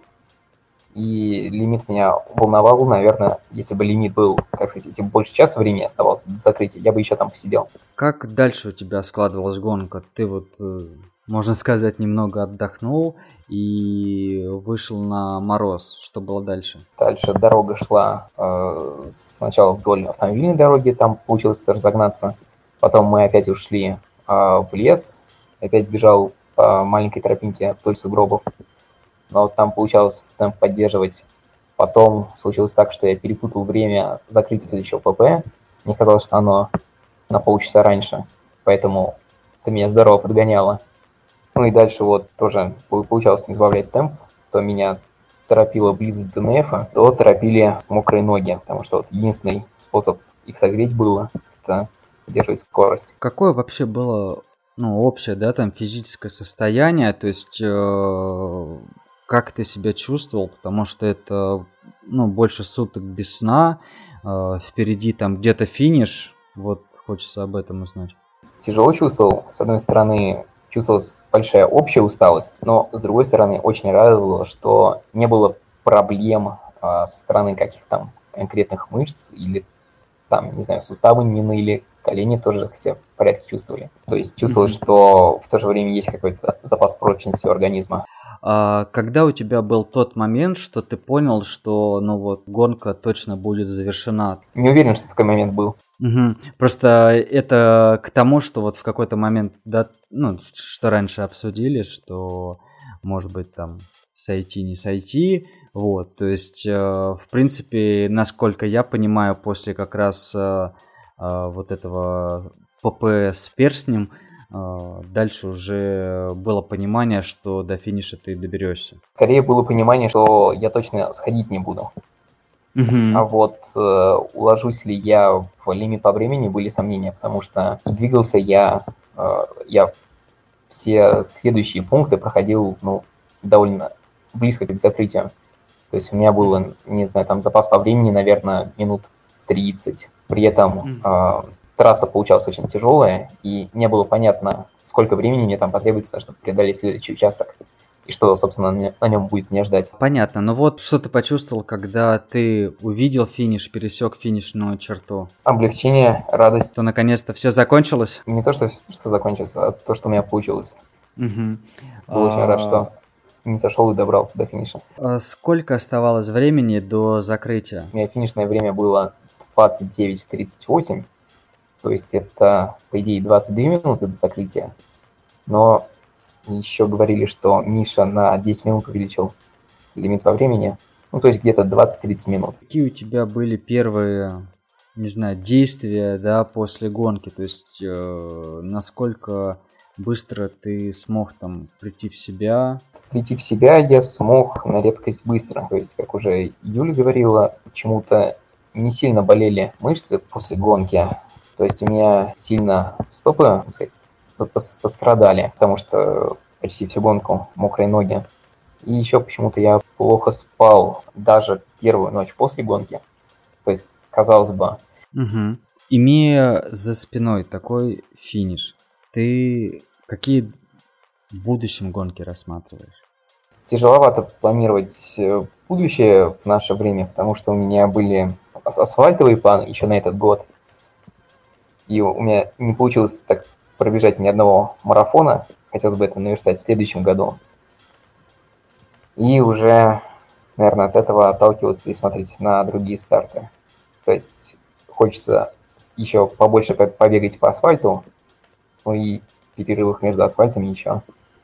E: и лимит меня волновал, наверное, если бы лимит был, как сказать, если бы больше часа времени оставалось до закрытия, я бы еще там посидел.
A: Как дальше у тебя складывалась гонка? Ты вот, э, можно сказать, немного отдохнул и вышел на мороз. Что было дальше?
E: Дальше дорога шла э, сначала вдоль автомобильной дороги, там получилось разогнаться. Потом мы опять ушли в лес, опять бежал по маленькой тропинке вдоль сугробов, но там получалось темп поддерживать. Потом случилось так, что я перепутал время закрытия следующего ПП. Мне казалось, что оно на полчаса раньше, поэтому это меня здорово подгоняло. Ну и дальше вот тоже получалось не сбавлять темп, то меня торопила близость ДНФ, то торопили мокрые ноги, потому что вот единственный способ их согреть было, это поддерживать скорость.
A: Какое вообще было ну, общее, да, там физическое состояние, то есть э, как ты себя чувствовал, потому что это, ну, больше суток без сна, э, впереди там где-то финиш, вот хочется об этом узнать.
E: Тяжело чувствовал, с одной стороны, чувствовалась большая общая усталость, но с другой стороны, очень радовало, что не было проблем э, со стороны каких-то там конкретных мышц или там, не знаю, суставы не ныли, колени тоже все в порядке чувствовали. То есть чувствовалось, что в то же время есть какой-то запас прочности у организма.
A: А когда у тебя был тот момент, что ты понял, что ну вот гонка точно будет завершена?
E: Не уверен, что такой момент был.
A: Угу. Просто это к тому, что вот в какой-то момент, да, ну, что раньше обсудили, что может быть там сойти, не сойти, вот, то есть, э, в принципе, насколько я понимаю, после как раз э, вот этого ПП с перстнем, дальше уже было понимание, что до финиша ты доберешься.
E: Скорее было понимание, что я точно сходить не буду. Uh-huh. А вот э, уложусь ли я в лимит по времени, были сомнения, потому что двигался я, э, я все следующие пункты проходил ну, довольно близко к закрытию. То есть у меня было, не знаю, там запас по времени, наверное, минут 30. При этом э, трасса получалась очень тяжелая, и не было понятно, сколько времени мне там потребуется, чтобы преодолеть следующий участок. И что, собственно, на нем будет мне ждать.
A: Понятно. Но вот что ты почувствовал, когда ты увидел финиш, пересек финишную черту?
E: Облегчение, радость.
A: Что наконец-то все закончилось?
E: Не то, что, что закончилось, а то, что у меня получилось. Угу. Был очень рад, что не сошел и добрался до финиша.
A: А сколько оставалось времени до закрытия?
E: У меня финишное время было 29.38, то есть это, по идее, 22 минуты до закрытия. Но еще говорили, что Миша на 10 минут увеличил лимит по времени. Ну, то есть где-то 20-30 минут.
A: Какие у тебя были первые, не знаю, действия, да, после гонки? То есть э, насколько быстро ты смог там прийти в себя?
E: Прийти в себя я смог на редкость быстро. То есть, как уже Юля говорила, почему-то не сильно болели мышцы после гонки. То есть у меня сильно стопы сказать, пострадали, потому что почти всю гонку мокрые ноги. И еще почему-то я плохо спал даже первую ночь после гонки. То есть, казалось бы.
A: Угу. Имея за спиной такой финиш, ты Какие в будущем гонки рассматриваешь?
E: Тяжеловато планировать э, будущее в наше время, потому что у меня были асфальтовые планы еще на этот год. И у меня не получилось так пробежать ни одного марафона. Хотелось бы это наверстать в следующем году. И уже, наверное, от этого отталкиваться и смотреть на другие старты. То есть хочется еще побольше побегать по асфальту, ну и перерывах между асфальтами еще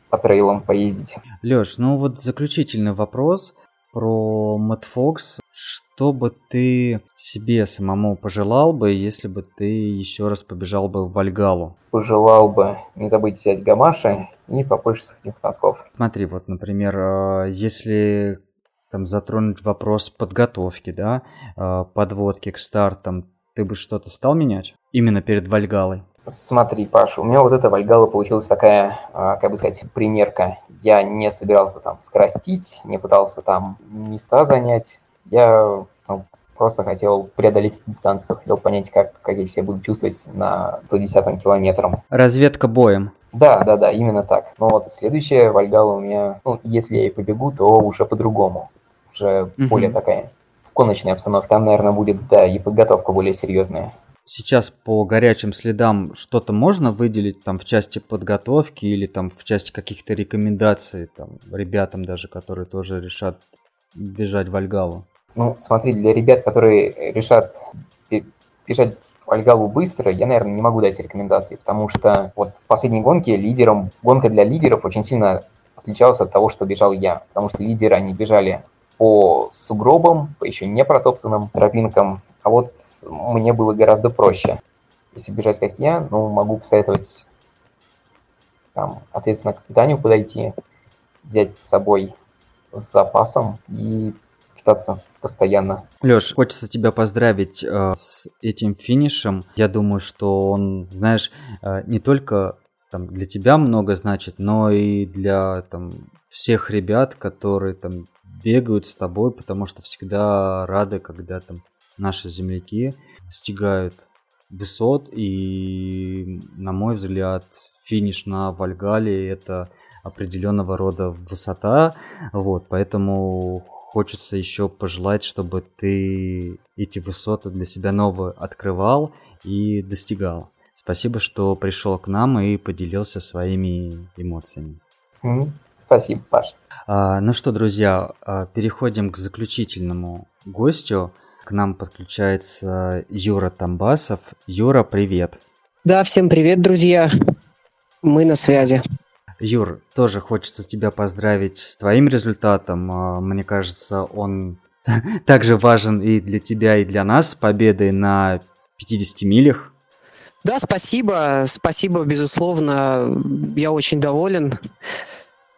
E: по трейлам поездить.
A: Леш, ну вот заключительный вопрос про Mad Fox. Что бы ты себе самому пожелал бы, если бы ты еще раз побежал бы в Вальгалу?
E: Пожелал бы не забыть взять гамаши и побольше сухих носков.
A: Смотри, вот, например, э, если там затронуть вопрос подготовки, да, э, подводки к стартам, ты бы что-то стал менять именно перед Вальгалой?
E: Смотри, Паша, у меня вот эта Вальгала получилась такая, а, как бы сказать, примерка. Я не собирался там скоростить, не пытался там места занять. Я ну, просто хотел преодолеть дистанцию, хотел понять, как, как я себя буду чувствовать на 110 километром.
A: Разведка боем.
E: Да, да, да, именно так. Но вот следующая Вальгала у меня, ну, если я и побегу, то уже по-другому. Уже угу. более такая гоночная обстановка. Там, наверное, будет, да, и подготовка более серьезная
A: сейчас по горячим следам что-то можно выделить там в части подготовки или там в части каких-то рекомендаций там ребятам даже, которые тоже решат бежать в Альгалу?
E: Ну, смотри, для ребят, которые решат бежать в Альгалу быстро, я, наверное, не могу дать рекомендации, потому что вот в последней гонке лидером, гонка для лидеров очень сильно отличалась от того, что бежал я, потому что лидеры, они бежали по сугробам, по еще не протоптанным тропинкам, а вот мне было гораздо проще. Если бежать как я, ну, могу посоветовать там, ответственно, к питанию подойти, взять с собой с запасом и питаться постоянно.
A: Леш, хочется тебя поздравить э, с этим финишем. Я думаю, что он, знаешь, э, не только там, для тебя много значит, но и для там, всех ребят, которые там бегают с тобой, потому что всегда рады, когда там наши земляки достигают высот, и, на мой взгляд, финиш на Вальгале это определенного рода высота, вот, поэтому хочется еще пожелать, чтобы ты эти высоты для себя новые открывал и достигал. Спасибо, что пришел к нам и поделился своими эмоциями.
E: Спасибо, Паш.
A: А, ну что, друзья, а, переходим к заключительному гостю. К нам подключается Юра Тамбасов. Юра, привет.
F: Да, всем привет, друзья. Мы на связи.
A: Юр, тоже хочется тебя поздравить с твоим результатом. А, мне кажется, он *laughs* также важен и для тебя, и для нас, победой на 50 милях.
F: Да, спасибо, спасибо, безусловно, я очень доволен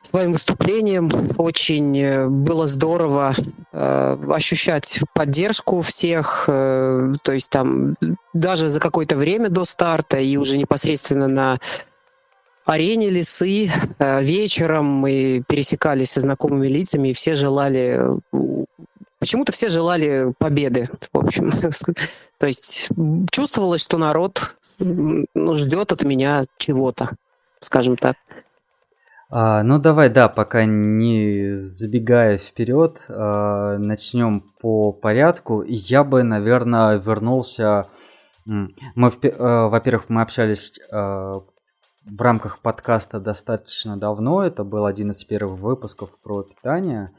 F: своим выступлением. Очень э, было здорово ощущать поддержку всех, э, то есть там даже за какое-то время до старта и уже непосредственно на арене лесы э, вечером мы пересекались со знакомыми лицами и все желали почему-то все желали победы, в общем. *laughs* То есть чувствовалось, что народ ну, ждет от меня чего-то, скажем так.
A: А, ну давай, да, пока не забегая вперед, а, начнем по порядку. Я бы, наверное, вернулся. Мы, а, во-первых, мы общались а, в рамках подкаста достаточно давно. Это был один из первых выпусков про питание.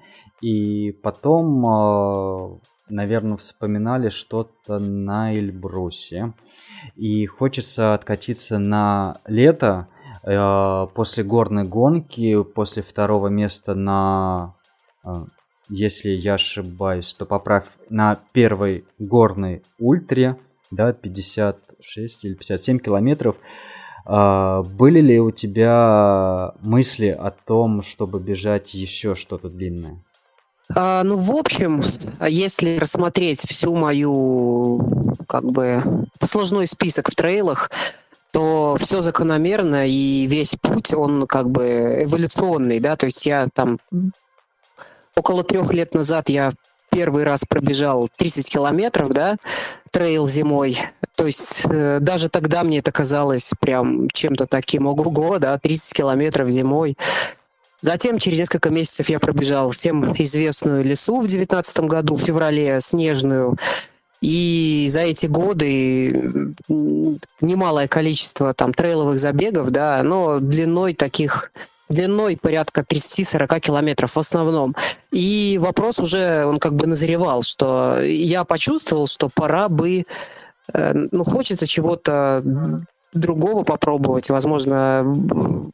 A: И потом, а, наверное, вспоминали что-то на Эльбрусе. И хочется откатиться на лето после горной гонки, после второго места на, э, если я ошибаюсь, то поправь, на первой горной ультре, да, 56 или 57 километров. Э, были ли у тебя мысли о том, чтобы бежать еще что-то длинное?
F: А, ну, в общем, если рассмотреть всю мою, как бы, послужной список в трейлах, то все закономерно, и весь путь, он как бы эволюционный, да, то есть я там около трех лет назад я первый раз пробежал 30 километров, да, трейл зимой. То есть э, даже тогда мне это казалось прям чем-то таким ого-го, да, 30 километров зимой. Затем через несколько месяцев я пробежал всем известную лесу в 2019 году, в феврале, снежную. И за эти годы немалое количество там трейловых забегов, да, но длиной таких длиной порядка 30-40 километров в основном. И вопрос уже, он как бы назревал, что я почувствовал, что пора бы, э, ну, хочется чего-то другого попробовать, возможно,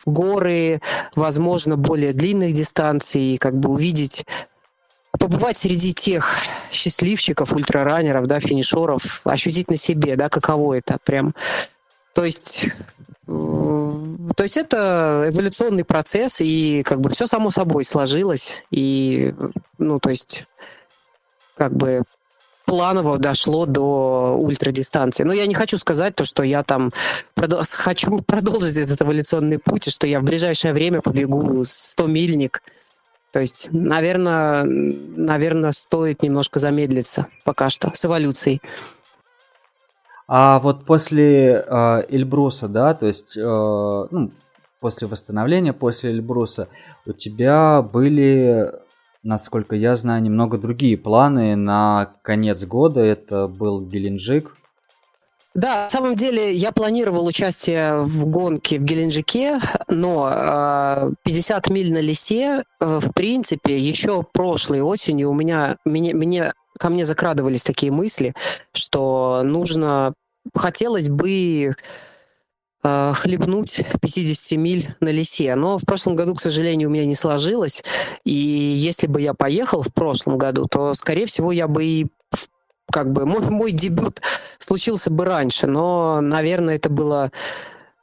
F: горы, возможно, более длинных дистанций, как бы увидеть, побывать среди тех счастливчиков, ультрараннеров, да, финишеров, ощутить на себе, да, каково это прям. То есть то есть это эволюционный процесс, и как бы все само собой сложилось, и, ну, то есть, как бы планово дошло до ультрадистанции. Но я не хочу сказать то, что я там продол- *laughs* хочу продолжить этот эволюционный путь, и что я в ближайшее время побегу 100-мильник. То есть, наверное, наверное, стоит немножко замедлиться пока что с эволюцией.
A: А вот после э, Эльбруса, да, то есть, э, ну, после восстановления, после Эльбруса, у тебя были насколько я знаю, немного другие планы на конец года. Это был Геленджик.
F: Да, на самом деле я планировал участие в гонке в Геленджике, но э, 50 миль на лесе, э, в принципе, еще прошлой осенью у меня, мне, мне, ко мне закрадывались такие мысли, что нужно, хотелось бы э, хлебнуть 50 миль на лесе. Но в прошлом году, к сожалению, у меня не сложилось. И если бы я поехал в прошлом году, то, скорее всего, я бы и как бы мой, мой дебют случился бы раньше, но, наверное, это было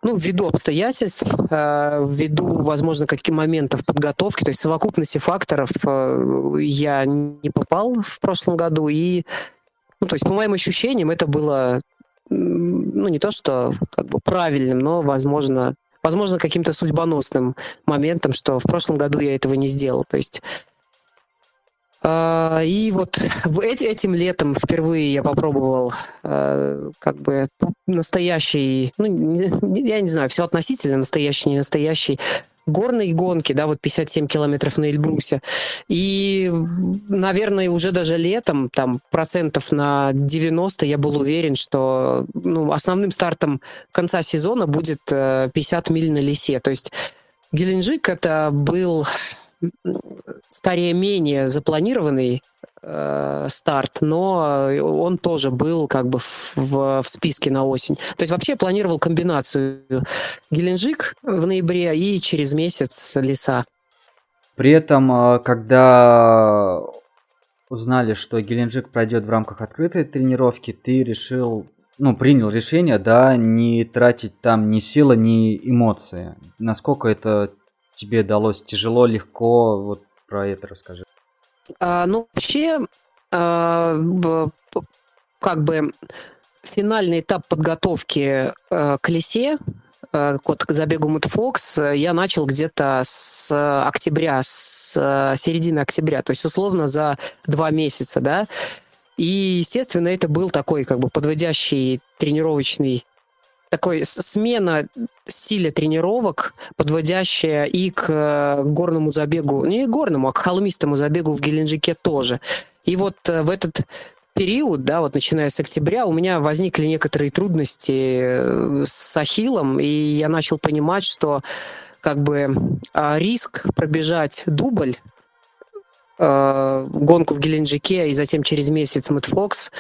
F: ну, ввиду обстоятельств, э, ввиду, возможно, каких моментов подготовки, то есть совокупности факторов э, я не попал в прошлом году, и, ну, то есть, по моим ощущениям, это было ну, не то что как бы правильным, но, возможно, возможно, каким-то судьбоносным моментом, что в прошлом году я этого не сделал. То есть и вот *laughs* этим летом впервые я попробовал а, как бы настоящий, ну, я не знаю, все относительно, настоящий, не настоящий, горные гонки, да, вот 57 километров на Эльбрусе. И, наверное, уже даже летом, там, процентов на 90 я был уверен, что ну, основным стартом конца сезона будет 50 э, миль на лесе. То есть Геленджик это был скорее менее запланированный э, старт, но он тоже был как бы в, в, списке на осень. То есть вообще планировал комбинацию Геленджик в ноябре и через месяц леса.
A: При этом, э, когда узнали, что Геленджик пройдет в рамках открытой тренировки, ты решил, ну, принял решение, да, не тратить там ни силы, ни эмоции. Насколько это тебе далось? Тяжело, легко? Вот про это расскажи.
F: А, ну, вообще, а, как бы финальный этап подготовки а, к лесе, а, вот к забегу Мутфокс, я начал где-то с октября, с середины октября, то есть условно за два месяца, да. И, естественно, это был такой как бы подводящий тренировочный такой смена стиля тренировок, подводящая и к э, горному забегу, не горному, а к холмистому забегу в Геленджике тоже. И вот э, в этот период, да, вот начиная с октября, у меня возникли некоторые трудности э, с Ахиллом, и я начал понимать, что как бы а, риск пробежать дубль гонку в Геленджике и затем через месяц Мэтфокс,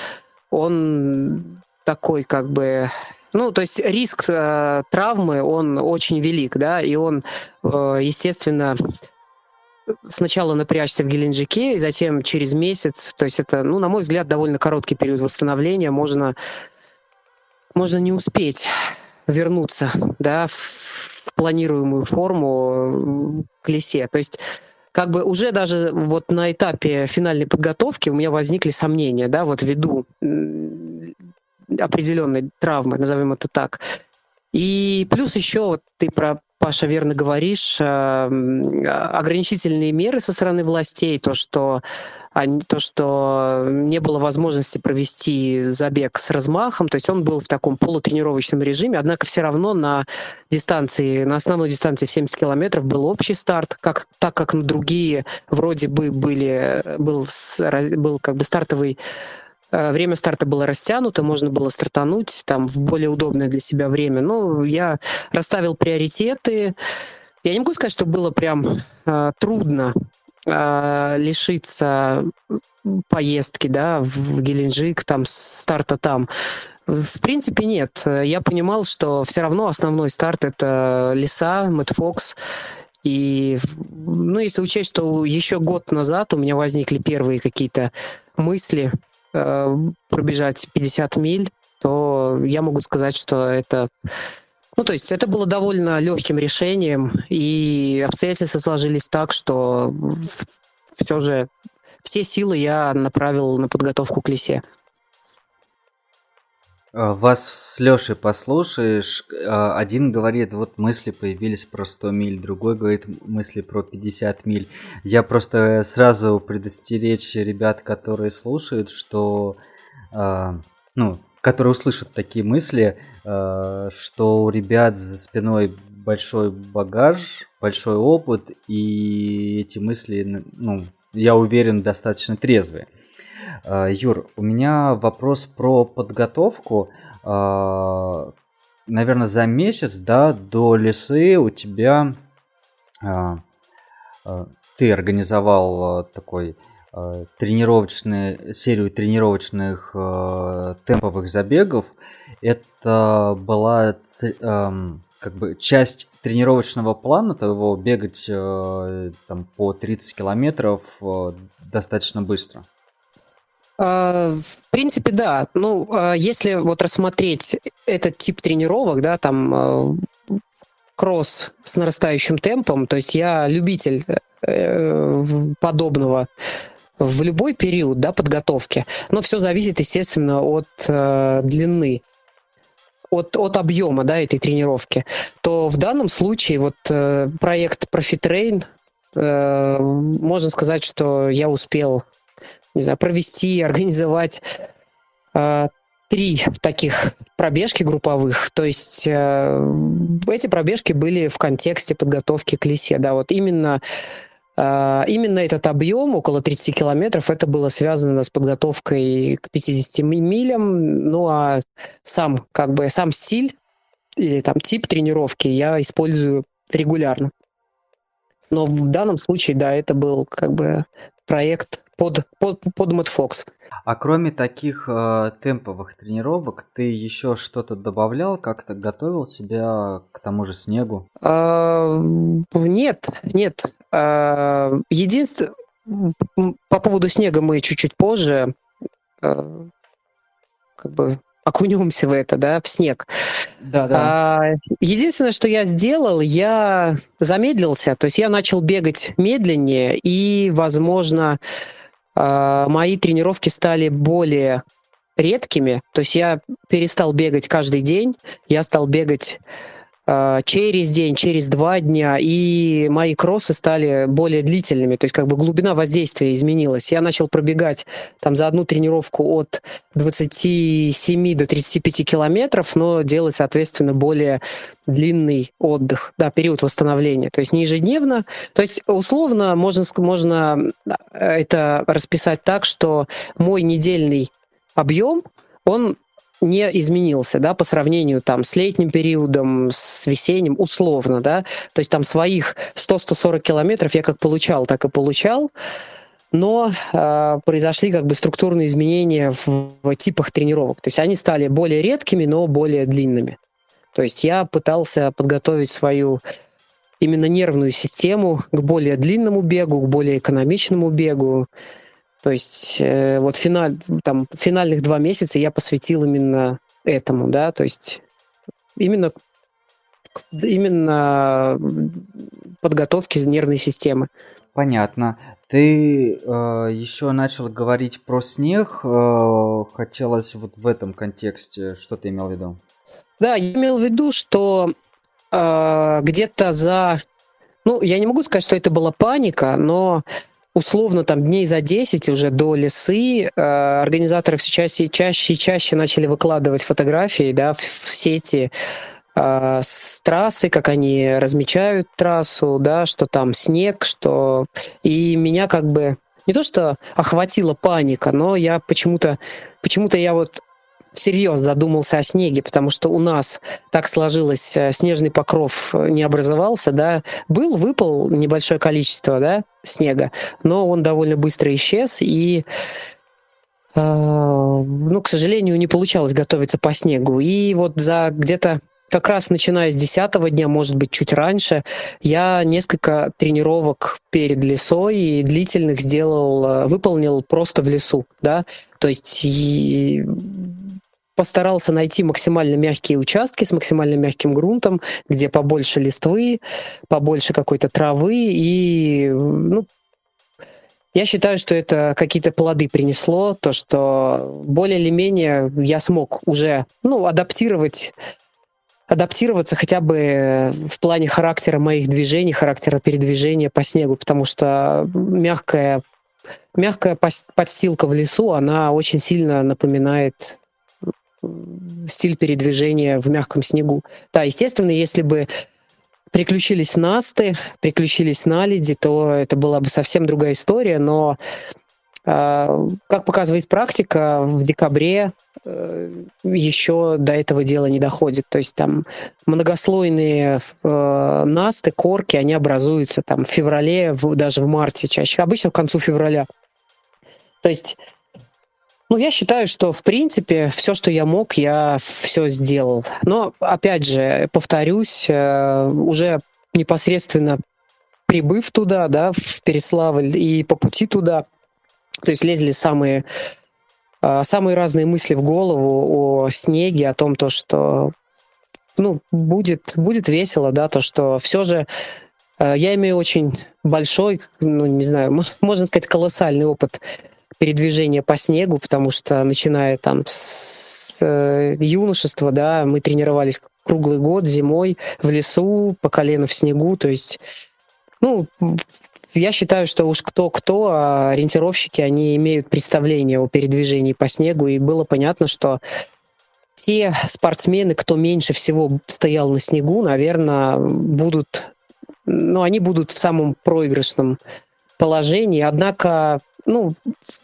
F: он такой как бы ну, то есть риск э, травмы, он очень велик, да, и он, э, естественно, сначала напрячься в Геленджике, и затем через месяц, то есть это, ну, на мой взгляд, довольно короткий период восстановления, можно, можно не успеть вернуться, да, в, в планируемую форму к лесе. То есть как бы уже даже вот на этапе финальной подготовки у меня возникли сомнения, да, вот ввиду определенной травмы, назовем это так. И плюс еще, вот ты про Паша верно говоришь, э, ограничительные меры со стороны властей, то, что то, что не было возможности провести забег с размахом, то есть он был в таком полутренировочном режиме, однако все равно на дистанции, на основной дистанции в 70 километров был общий старт, как, так как на другие вроде бы были, был, был как бы стартовый Э, время старта было растянуто, можно было стартануть там в более удобное для себя время. Но я расставил приоритеты. Я не могу сказать, что было прям э, трудно э, лишиться поездки, да, в Геленджик, там, старта там. В принципе, нет. Я понимал, что все равно основной старт — это леса, Мэтфокс. И, ну, если учесть, что еще год назад у меня возникли первые какие-то мысли Э, пробежать 50 миль, то я могу сказать, что это... Ну, то есть это было довольно легким решением, и обстоятельства сложились так, что все же все силы я направил на подготовку к лесе.
A: А, вас с Лешей послушаешь, а, один говорит, вот мысли появились про 100 миль, другой говорит мысли про 50 миль. Я просто сразу предостеречь ребят, которые слушают, что, а, ну, которые услышат такие мысли, что у ребят за спиной большой багаж, большой опыт, и эти мысли, ну, я уверен, достаточно трезвые. А, Юр, у меня вопрос про подготовку. А, Наверное, за месяц, да, до лесы у тебя а, ты организовал такой тренировочный, серию тренировочных темповых забегов. Это была как бы часть тренировочного плана твоего бегать там по 30 километров достаточно быстро.
F: А, в принципе, да. Ну, а, если вот рассмотреть этот тип тренировок, да, там а, кросс с нарастающим темпом, то есть я любитель э, подобного в любой период да, подготовки, но все зависит, естественно, от э, длины. от, от объема да, этой тренировки, то в данном случае вот э, проект ProfitRain, э, можно сказать, что я успел не знаю, провести, организовать э, три таких пробежки групповых. То есть э, эти пробежки были в контексте подготовки к лисе. Да, вот именно э, Именно этот объем, около 30 километров, это было связано с подготовкой к 50 милям. Ну а сам, как бы, сам стиль или там тип тренировки я использую регулярно. Но в данном случае, да, это был как бы проект под, под, под Fox.
A: А кроме таких э, темповых тренировок, ты еще что-то добавлял, как-то готовил себя к тому же снегу?
F: А, нет, нет. А, единственное, по поводу снега мы чуть-чуть позже а, как бы окунемся в это, да, в снег.
A: Да, да.
F: А, единственное, что я сделал, я замедлился, то есть я начал бегать медленнее, и, возможно, а, мои тренировки стали более редкими. То есть я перестал бегать каждый день, я стал бегать через день, через два дня, и мои кроссы стали более длительными. То есть как бы глубина воздействия изменилась. Я начал пробегать там за одну тренировку от 27 до 35 километров, но делать, соответственно, более длинный отдых, да, период восстановления. То есть не ежедневно. То есть условно можно, можно э, это расписать так, что мой недельный объем, он не изменился, да, по сравнению там с летним периодом, с весенним, условно, да, то есть там своих 100-140 километров я как получал, так и получал, но э, произошли как бы структурные изменения в, в типах тренировок, то есть они стали более редкими, но более длинными. То есть я пытался подготовить свою именно нервную систему к более длинному бегу, к более экономичному бегу, то есть э, вот финаль, там, финальных два месяца я посвятил именно этому, да, то есть именно именно подготовке нервной системы.
A: Понятно. Ты э, еще начал говорить про снег. Э, хотелось вот в этом контексте, что ты имел в виду?
F: Да, я имел в виду, что э, где-то за... Ну, я не могу сказать, что это была паника, но условно там дней за 10 уже до лесы э, организаторы все чаще, чаще и чаще начали выкладывать фотографии да, в, в сети э, с трассы, как они размечают трассу, да, что там снег, что... И меня как бы не то что охватила паника, но я почему-то почему-то я вот всерьез задумался о снеге, потому что у нас так сложилось, э, снежный покров э, не образовался, да, был, выпал небольшое количество, да, снега, но он довольно быстро исчез, и э, ну, к сожалению, не получалось готовиться по снегу. И вот за где-то как раз начиная с десятого дня, может быть, чуть раньше, я несколько тренировок перед лесой и длительных сделал, выполнил просто в лесу, да, то есть постарался найти максимально мягкие участки с максимально мягким грунтом, где побольше листвы, побольше какой-то травы и ну, я считаю, что это какие-то плоды принесло, то, что более или менее я смог уже ну, адаптировать адаптироваться хотя бы в плане характера моих движений, характера передвижения по снегу, потому что мягкая, мягкая подстилка в лесу, она очень сильно напоминает стиль передвижения в мягком снегу. Да, естественно, если бы приключились насты, приключились наледи, то это была бы совсем другая история, но а, как показывает практика, в декабре э, еще до этого дела не доходит. То есть там многослойные э, насты, корки, они образуются там в феврале, даже в марте чаще, обычно к концу февраля. То есть ну, я считаю, что, в принципе, все, что я мог, я все сделал. Но, опять же, повторюсь, э, уже непосредственно прибыв туда, да, в Переславль и по пути туда, то есть лезли самые, э, самые разные мысли в голову о снеге, о том, то, что ну, будет, будет весело, да, то, что все же э, я имею очень большой, ну, не знаю, можно сказать, колоссальный опыт передвижение по снегу, потому что начиная там с э, юношества, да, мы тренировались круглый год зимой в лесу, по колено в снегу, то есть, ну, я считаю, что уж кто-кто, а ориентировщики, они имеют представление о передвижении по снегу, и было понятно, что те спортсмены, кто меньше всего стоял на снегу, наверное, будут, ну, они будут в самом проигрышном положении. Однако ну,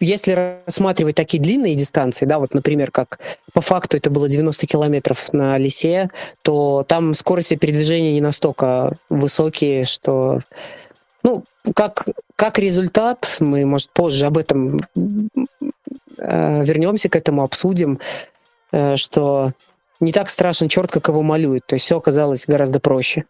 F: если рассматривать такие длинные дистанции, да, вот, например, как по факту это было 90 километров на лесе, то там скорости передвижения не настолько высокие, что, ну, как, как результат, мы, может, позже об этом э, вернемся к этому, обсудим, э, что не так страшен черт, как его малюют. То есть все оказалось гораздо проще.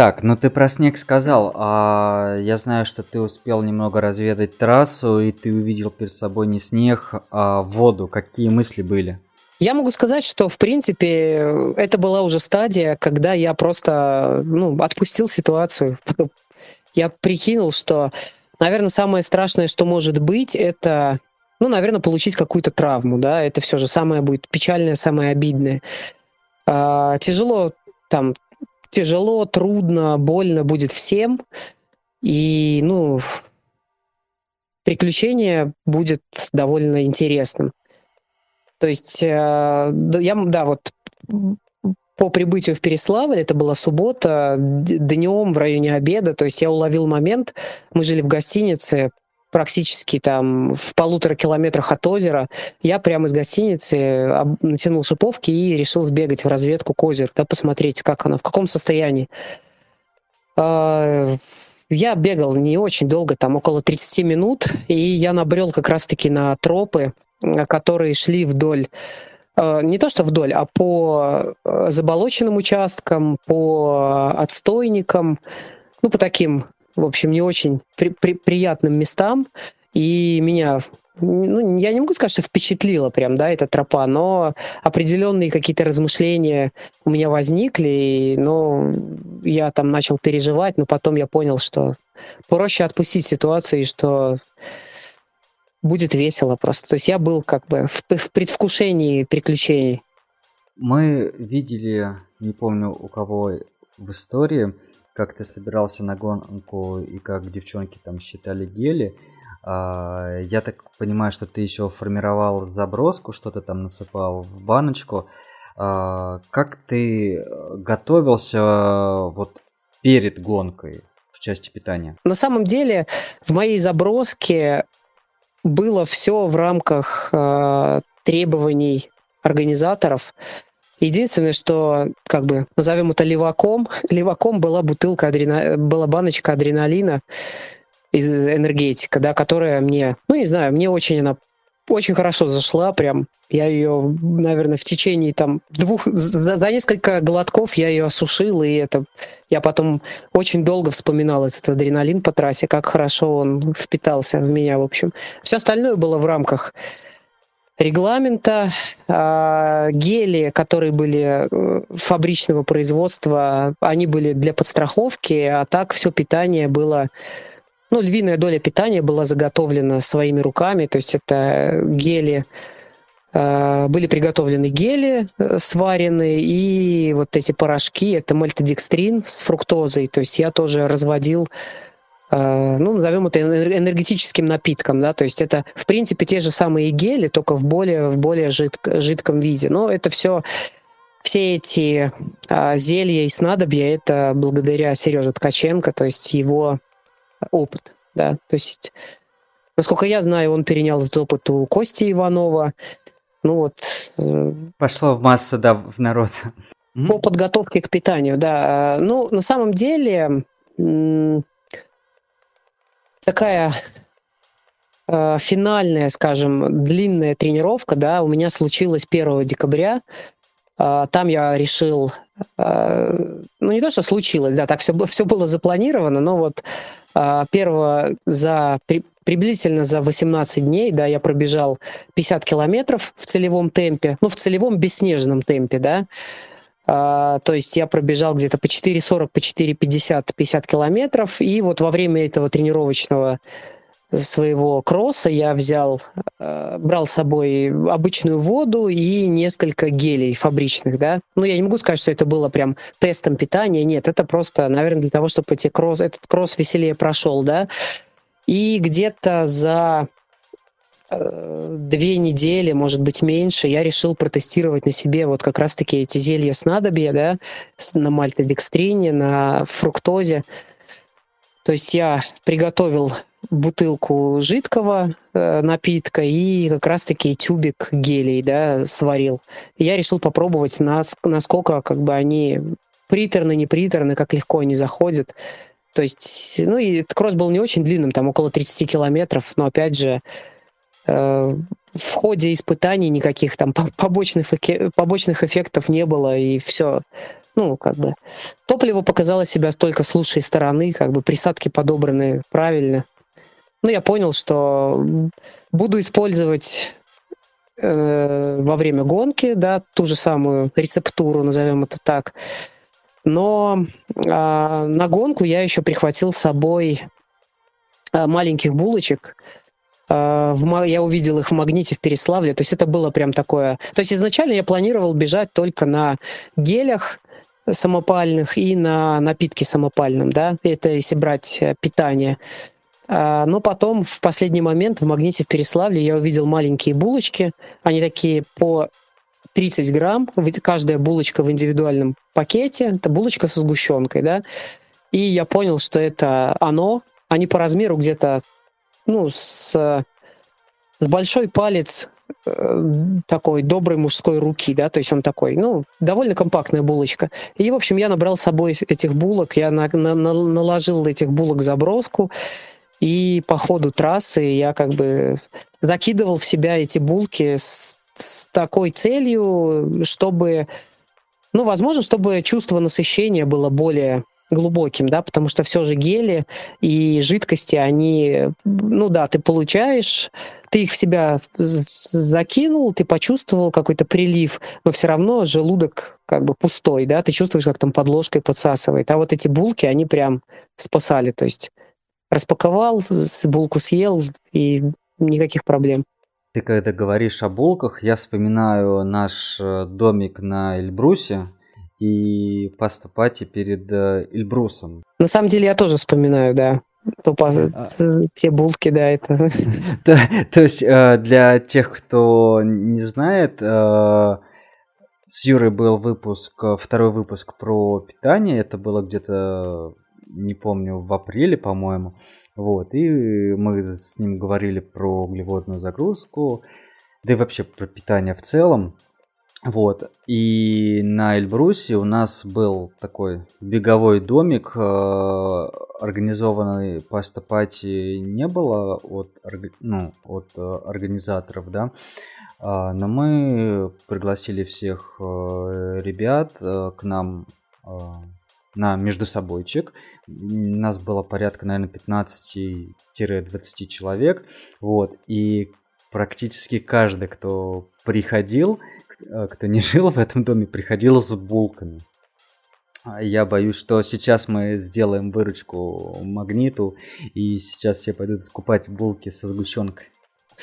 A: Так, ну ты про снег сказал, а я знаю, что ты успел немного разведать трассу, и ты увидел перед собой не снег, а воду. Какие мысли были?
F: Я могу сказать, что, в принципе, это была уже стадия, когда я просто ну, отпустил ситуацию. *laughs* Я прикинул, что, наверное, самое страшное, что может быть, это, ну, наверное, получить какую-то травму, да, это все же самое будет печальное, самое обидное. А, тяжело там тяжело, трудно, больно будет всем. И, ну, приключение будет довольно интересным. То есть, э, я, да, вот по прибытию в Переславль, это была суббота, днем в районе обеда, то есть я уловил момент, мы жили в гостинице, практически там в полутора километрах от озера, я прямо из гостиницы натянул шиповки и решил сбегать в разведку к озеру, да, посмотреть, как оно, в каком состоянии. А, я бегал не очень долго, там около 30 минут, и я набрел как раз-таки на тропы, которые шли вдоль а, не то что вдоль, а по а, заболоченным участкам, по отстойникам, ну, по таким в общем, не очень при, при, приятным местам. И меня ну, я не могу сказать, что впечатлила прям, да, эта тропа, но определенные какие-то размышления у меня возникли, но я там начал переживать, но потом я понял, что проще отпустить ситуацию, и что будет весело просто. То есть я был как бы в, в предвкушении приключений.
A: Мы видели, не помню у кого в истории, как ты собирался на гонку и как девчонки там считали гели. А, я так понимаю, что ты еще формировал заброску, что-то там насыпал в баночку. А, как ты э, готовился э, вот перед гонкой в части питания?
F: На самом деле в моей заброске было все в рамках э, требований организаторов. Единственное, что, как бы, назовем это леваком, *laughs* леваком была бутылка, адрена... была баночка адреналина из энергетика, да, которая мне, ну, не знаю, мне очень она очень хорошо зашла, прям. Я ее, наверное, в течение там двух, за, за несколько глотков я ее осушил, и это я потом очень долго вспоминал этот адреналин по трассе, как хорошо он впитался в меня, в общем. Все остальное было в рамках регламента. А, гели, которые были э, фабричного производства, они были для подстраховки, а так все питание было ну, львиная доля питания была заготовлена своими руками, то есть это гели, а, были приготовлены гели э, сваренные, и вот эти порошки, это мальтодекстрин с фруктозой, то есть я тоже разводил ну, назовем это энергетическим напитком, да, то есть это, в принципе, те же самые гели, только в более, в более жидк, жидком виде. Но это все, все эти а, зелья и снадобья, это благодаря Сереже Ткаченко, то есть его опыт, да, то есть, насколько я знаю, он перенял этот опыт у Кости Иванова, ну вот.
A: Э, Пошло в массу, да, в народ.
F: По подготовке к питанию, да. Ну, на самом деле, такая э, финальная, скажем, длинная тренировка, да, у меня случилась 1 декабря. Э, там я решил, э, ну не то, что случилось, да, так все, все было запланировано, но вот э, первого за при, приблизительно за 18 дней, да, я пробежал 50 километров в целевом темпе, ну, в целевом бесснежном темпе, да, то есть я пробежал где-то по 4.40, по 4.50, 50 километров. И вот во время этого тренировочного своего кросса я взял, э, брал с собой обычную воду и несколько гелей фабричных, да. Ну, я не могу сказать, что это было прям тестом питания, нет, это просто, наверное, для того, чтобы эти кросс, этот кросс веселее прошел, да. И где-то за две недели, может быть, меньше, я решил протестировать на себе вот как раз-таки эти зелья снадобья, да, на мальтодекстрине, на фруктозе. То есть я приготовил бутылку жидкого э, напитка и как раз-таки тюбик гелей, да, сварил. Я решил попробовать, нас, насколько как бы они приторны, не приторны, как легко они заходят. То есть, ну и кросс был не очень длинным, там около 30 километров, но опять же, э, в ходе испытаний никаких там побочных, побочных эффектов не было, и все. Ну, как бы, топливо показало себя только с лучшей стороны, как бы присадки подобраны правильно. Ну, я понял, что буду использовать э, во время гонки, да, ту же самую рецептуру, назовем это так. Но э, на гонку я еще прихватил с собой э, маленьких булочек. Э, в, я увидел их в магните в Переславле. То есть это было прям такое... То есть изначально я планировал бежать только на гелях самопальных и на напитке самопальном, да, это если брать э, питание. А, но потом в последний момент в магните в Переславле я увидел маленькие булочки. Они такие по 30 грамм, каждая булочка в индивидуальном пакете. Это булочка со сгущенкой, да. И я понял, что это оно. Они по размеру где-то, ну, с, с большой палец э, такой доброй мужской руки, да, то есть он такой, ну, довольно компактная булочка. И, в общем, я набрал с собой этих булок, я на, на, наложил этих булок заброску, и по ходу трассы я как бы закидывал в себя эти булки с, с такой целью, чтобы, ну, возможно, чтобы чувство насыщения было более глубоким, да, потому что все же гели и жидкости, они, ну да, ты получаешь, ты их в себя закинул, ты почувствовал какой-то прилив, но все равно желудок как бы пустой, да, ты чувствуешь, как там под ложкой подсасывает. А вот эти булки, они прям спасали, то есть распаковал, булку съел, и никаких проблем.
A: Ты когда говоришь о булках, я вспоминаю наш э, домик на Эльбрусе и поступать перед э, Эльбрусом.
F: На самом деле я тоже вспоминаю, да. То, а... Те булки, да, это... *laughs*
A: то, то есть э, для тех, кто не знает, с Юрой был выпуск, второй выпуск про питание. Это было где-то не помню, в апреле, по-моему. Вот, и мы с ним говорили про углеводную загрузку, да и вообще про питание в целом. Вот, и на Эльбрусе у нас был такой беговой домик, э, организованный по стопати не было от, ну, от э, организаторов, да, а, но мы пригласили всех э, ребят к нам на между собойчик. Нас было порядка, наверное, 15-20 человек. Вот. И практически каждый, кто приходил, кто не *laughs* жил в этом доме, приходил с булками. А я боюсь, что сейчас мы сделаем выручку магниту, и сейчас все пойдут скупать булки со сгущенкой.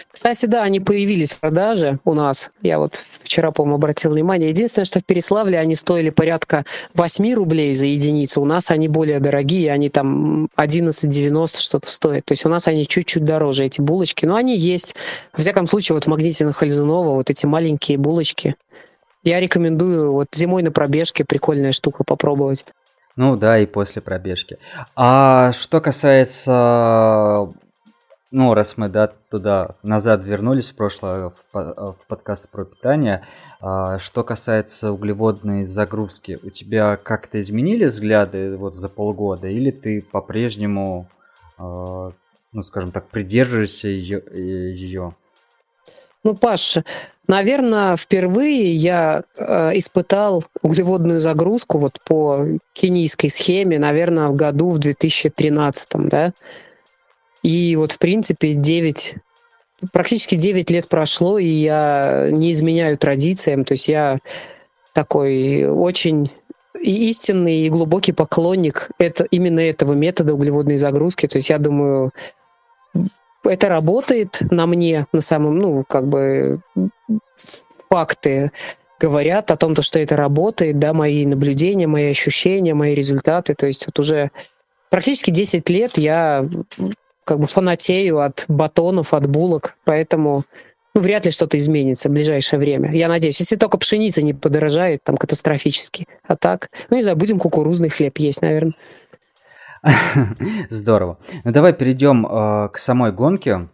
F: Кстати, да, они появились в продаже у нас. Я вот вчера, по-моему, обратил внимание. Единственное, что в Переславле они стоили порядка 8 рублей за единицу. У нас они более дорогие, они там 11,90 что-то стоят. То есть у нас они чуть-чуть дороже, эти булочки. Но они есть. В всяком случае, вот в магните на Хальзунова вот эти маленькие булочки. Я рекомендую вот зимой на пробежке прикольная штука попробовать.
A: Ну да, и после пробежки. А что касается ну, раз мы да, туда назад вернулись в прошлое, в, в подкаст про питание, а, что касается углеводной загрузки, у тебя как-то изменили взгляды вот за полгода, или ты по-прежнему, а, ну, скажем так, придерживаешься ее? ее?
F: Ну, Паш, наверное, впервые я э, испытал углеводную загрузку вот по кенийской схеме, наверное, в году в 2013, да, и вот, в принципе, 9, практически 9 лет прошло, и я не изменяю традициям. То есть я такой очень и истинный и глубокий поклонник это, именно этого метода углеводной загрузки. То есть я думаю, это работает на мне, на самом, ну, как бы факты говорят о том, что это работает, да, мои наблюдения, мои ощущения, мои результаты. То есть вот уже практически 10 лет я как бы фанатею от батонов, от булок, поэтому ну, вряд ли что-то изменится в ближайшее время. Я надеюсь, если только пшеница не подорожает там катастрофически. А так, ну не знаю, будем кукурузный хлеб есть, наверное. *laughs*
A: Здорово. Ну давай перейдем э, к самой гонке.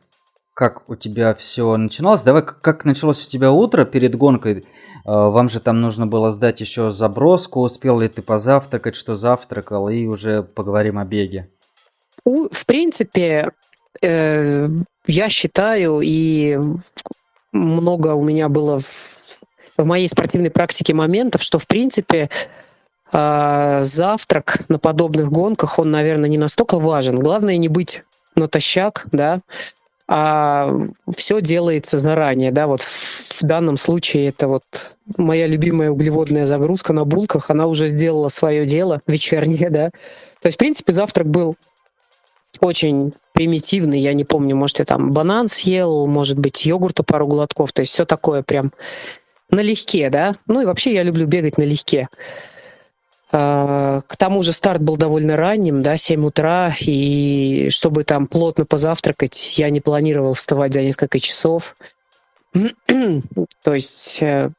A: Как у тебя все начиналось? Давай, как началось у тебя утро перед гонкой? Э, вам же там нужно было сдать еще заброску. Успел ли ты позавтракать, что завтракал, и уже поговорим о беге.
F: В принципе, э, я считаю, и много у меня было в, в моей спортивной практике моментов, что, в принципе, э, завтрак на подобных гонках, он, наверное, не настолько важен. Главное не быть натощак, да, а все делается заранее, да, вот в данном случае это вот моя любимая углеводная загрузка на булках, она уже сделала свое дело вечернее, *laughs* да. То есть, в принципе, завтрак был очень примитивный, я не помню, может, я там банан съел, может быть, йогурта пару глотков, то есть все такое прям налегке, да. Ну и вообще я люблю бегать налегке. А, к тому же старт был довольно ранним, да, 7 утра, и чтобы там плотно позавтракать, я не планировал вставать за несколько часов. *clears throat* То есть э,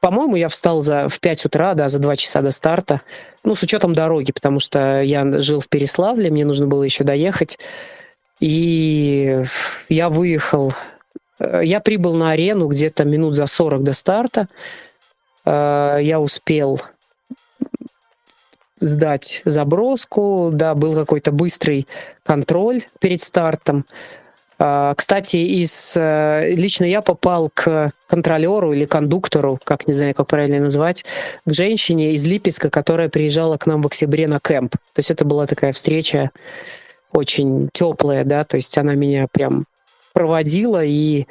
F: по-моему, я встал за, в 5 утра, да, за 2 часа до старта. Ну, с учетом дороги, потому что я жил в Переславле, мне нужно было еще доехать. И я выехал, э, я прибыл на арену где-то минут за 40 до старта. Э, я успел сдать заброску, да, был какой-то быстрый контроль перед стартом. А, кстати, из, э, лично я попал к контролеру или кондуктору, как не знаю, как правильно назвать, к женщине из Липецка, которая приезжала к нам в октябре на кемп. То есть это была такая встреча очень теплая, да, то есть она меня прям проводила и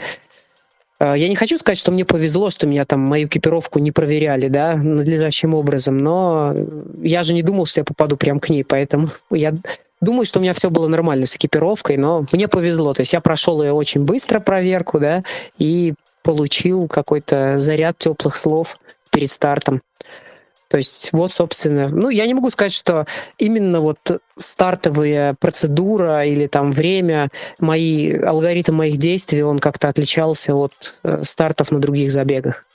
F: э, я не хочу сказать, что мне повезло, что меня там мою экипировку не проверяли, да, надлежащим образом, но я же не думал, что я попаду прям к ней, поэтому *laughs* я Думаю, что у меня все было нормально с экипировкой, но мне повезло. То есть я прошел ее очень быстро проверку, да, и получил какой-то заряд теплых слов перед стартом. То есть вот, собственно, ну, я не могу сказать, что именно вот стартовая процедура или там время, мои, алгоритм моих действий, он как-то отличался от э, стартов на других забегах.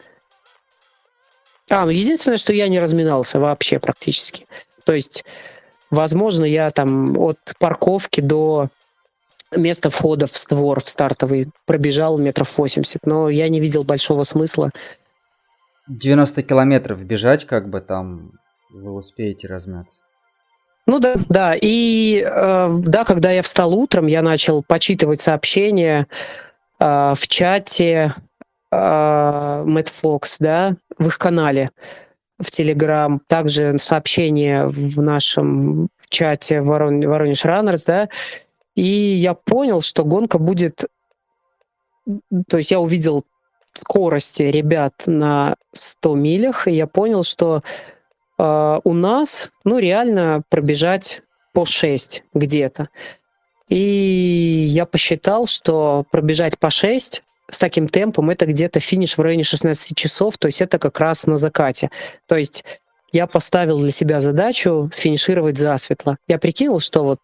F: А, ну, единственное, что я не разминался вообще практически. То есть Возможно, я там от парковки до места входа в створ в стартовый пробежал метров 80, но я не видел большого смысла.
A: 90 километров бежать, как бы там вы успеете размяться.
F: Ну да, да. И э, да, когда я встал утром, я начал почитывать сообщения э, в чате э, Мэтт Фокс, да, в их канале в Телеграм, также сообщение в нашем чате Ворон... Воронеж Раннерс, да, и я понял, что гонка будет... То есть я увидел скорости ребят на 100 милях, и я понял, что э, у нас, ну, реально пробежать по 6 где-то. И я посчитал, что пробежать по 6 с таким темпом это где-то финиш в районе 16 часов, то есть это как раз на закате. То есть я поставил для себя задачу сфинишировать засветло. Я прикинул, что вот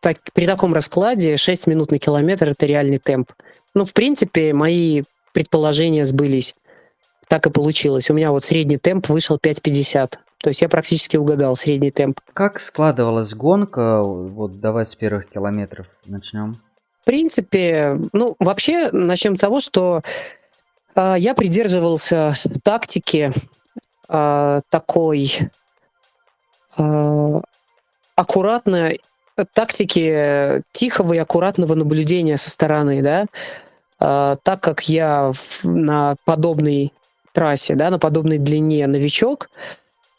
F: так, при таком раскладе 6 минут на километр — это реальный темп. Ну, в принципе, мои предположения сбылись. Так и получилось. У меня вот средний темп вышел 5.50. То есть я практически угадал средний темп.
A: Как складывалась гонка? Вот давай с первых километров начнем
F: принципе, ну, вообще, начнем с того, что э, я придерживался тактики э, такой э, аккуратной тактики тихого и аккуратного наблюдения со стороны, да, э, так как я в, на подобной трассе, да, на подобной длине новичок,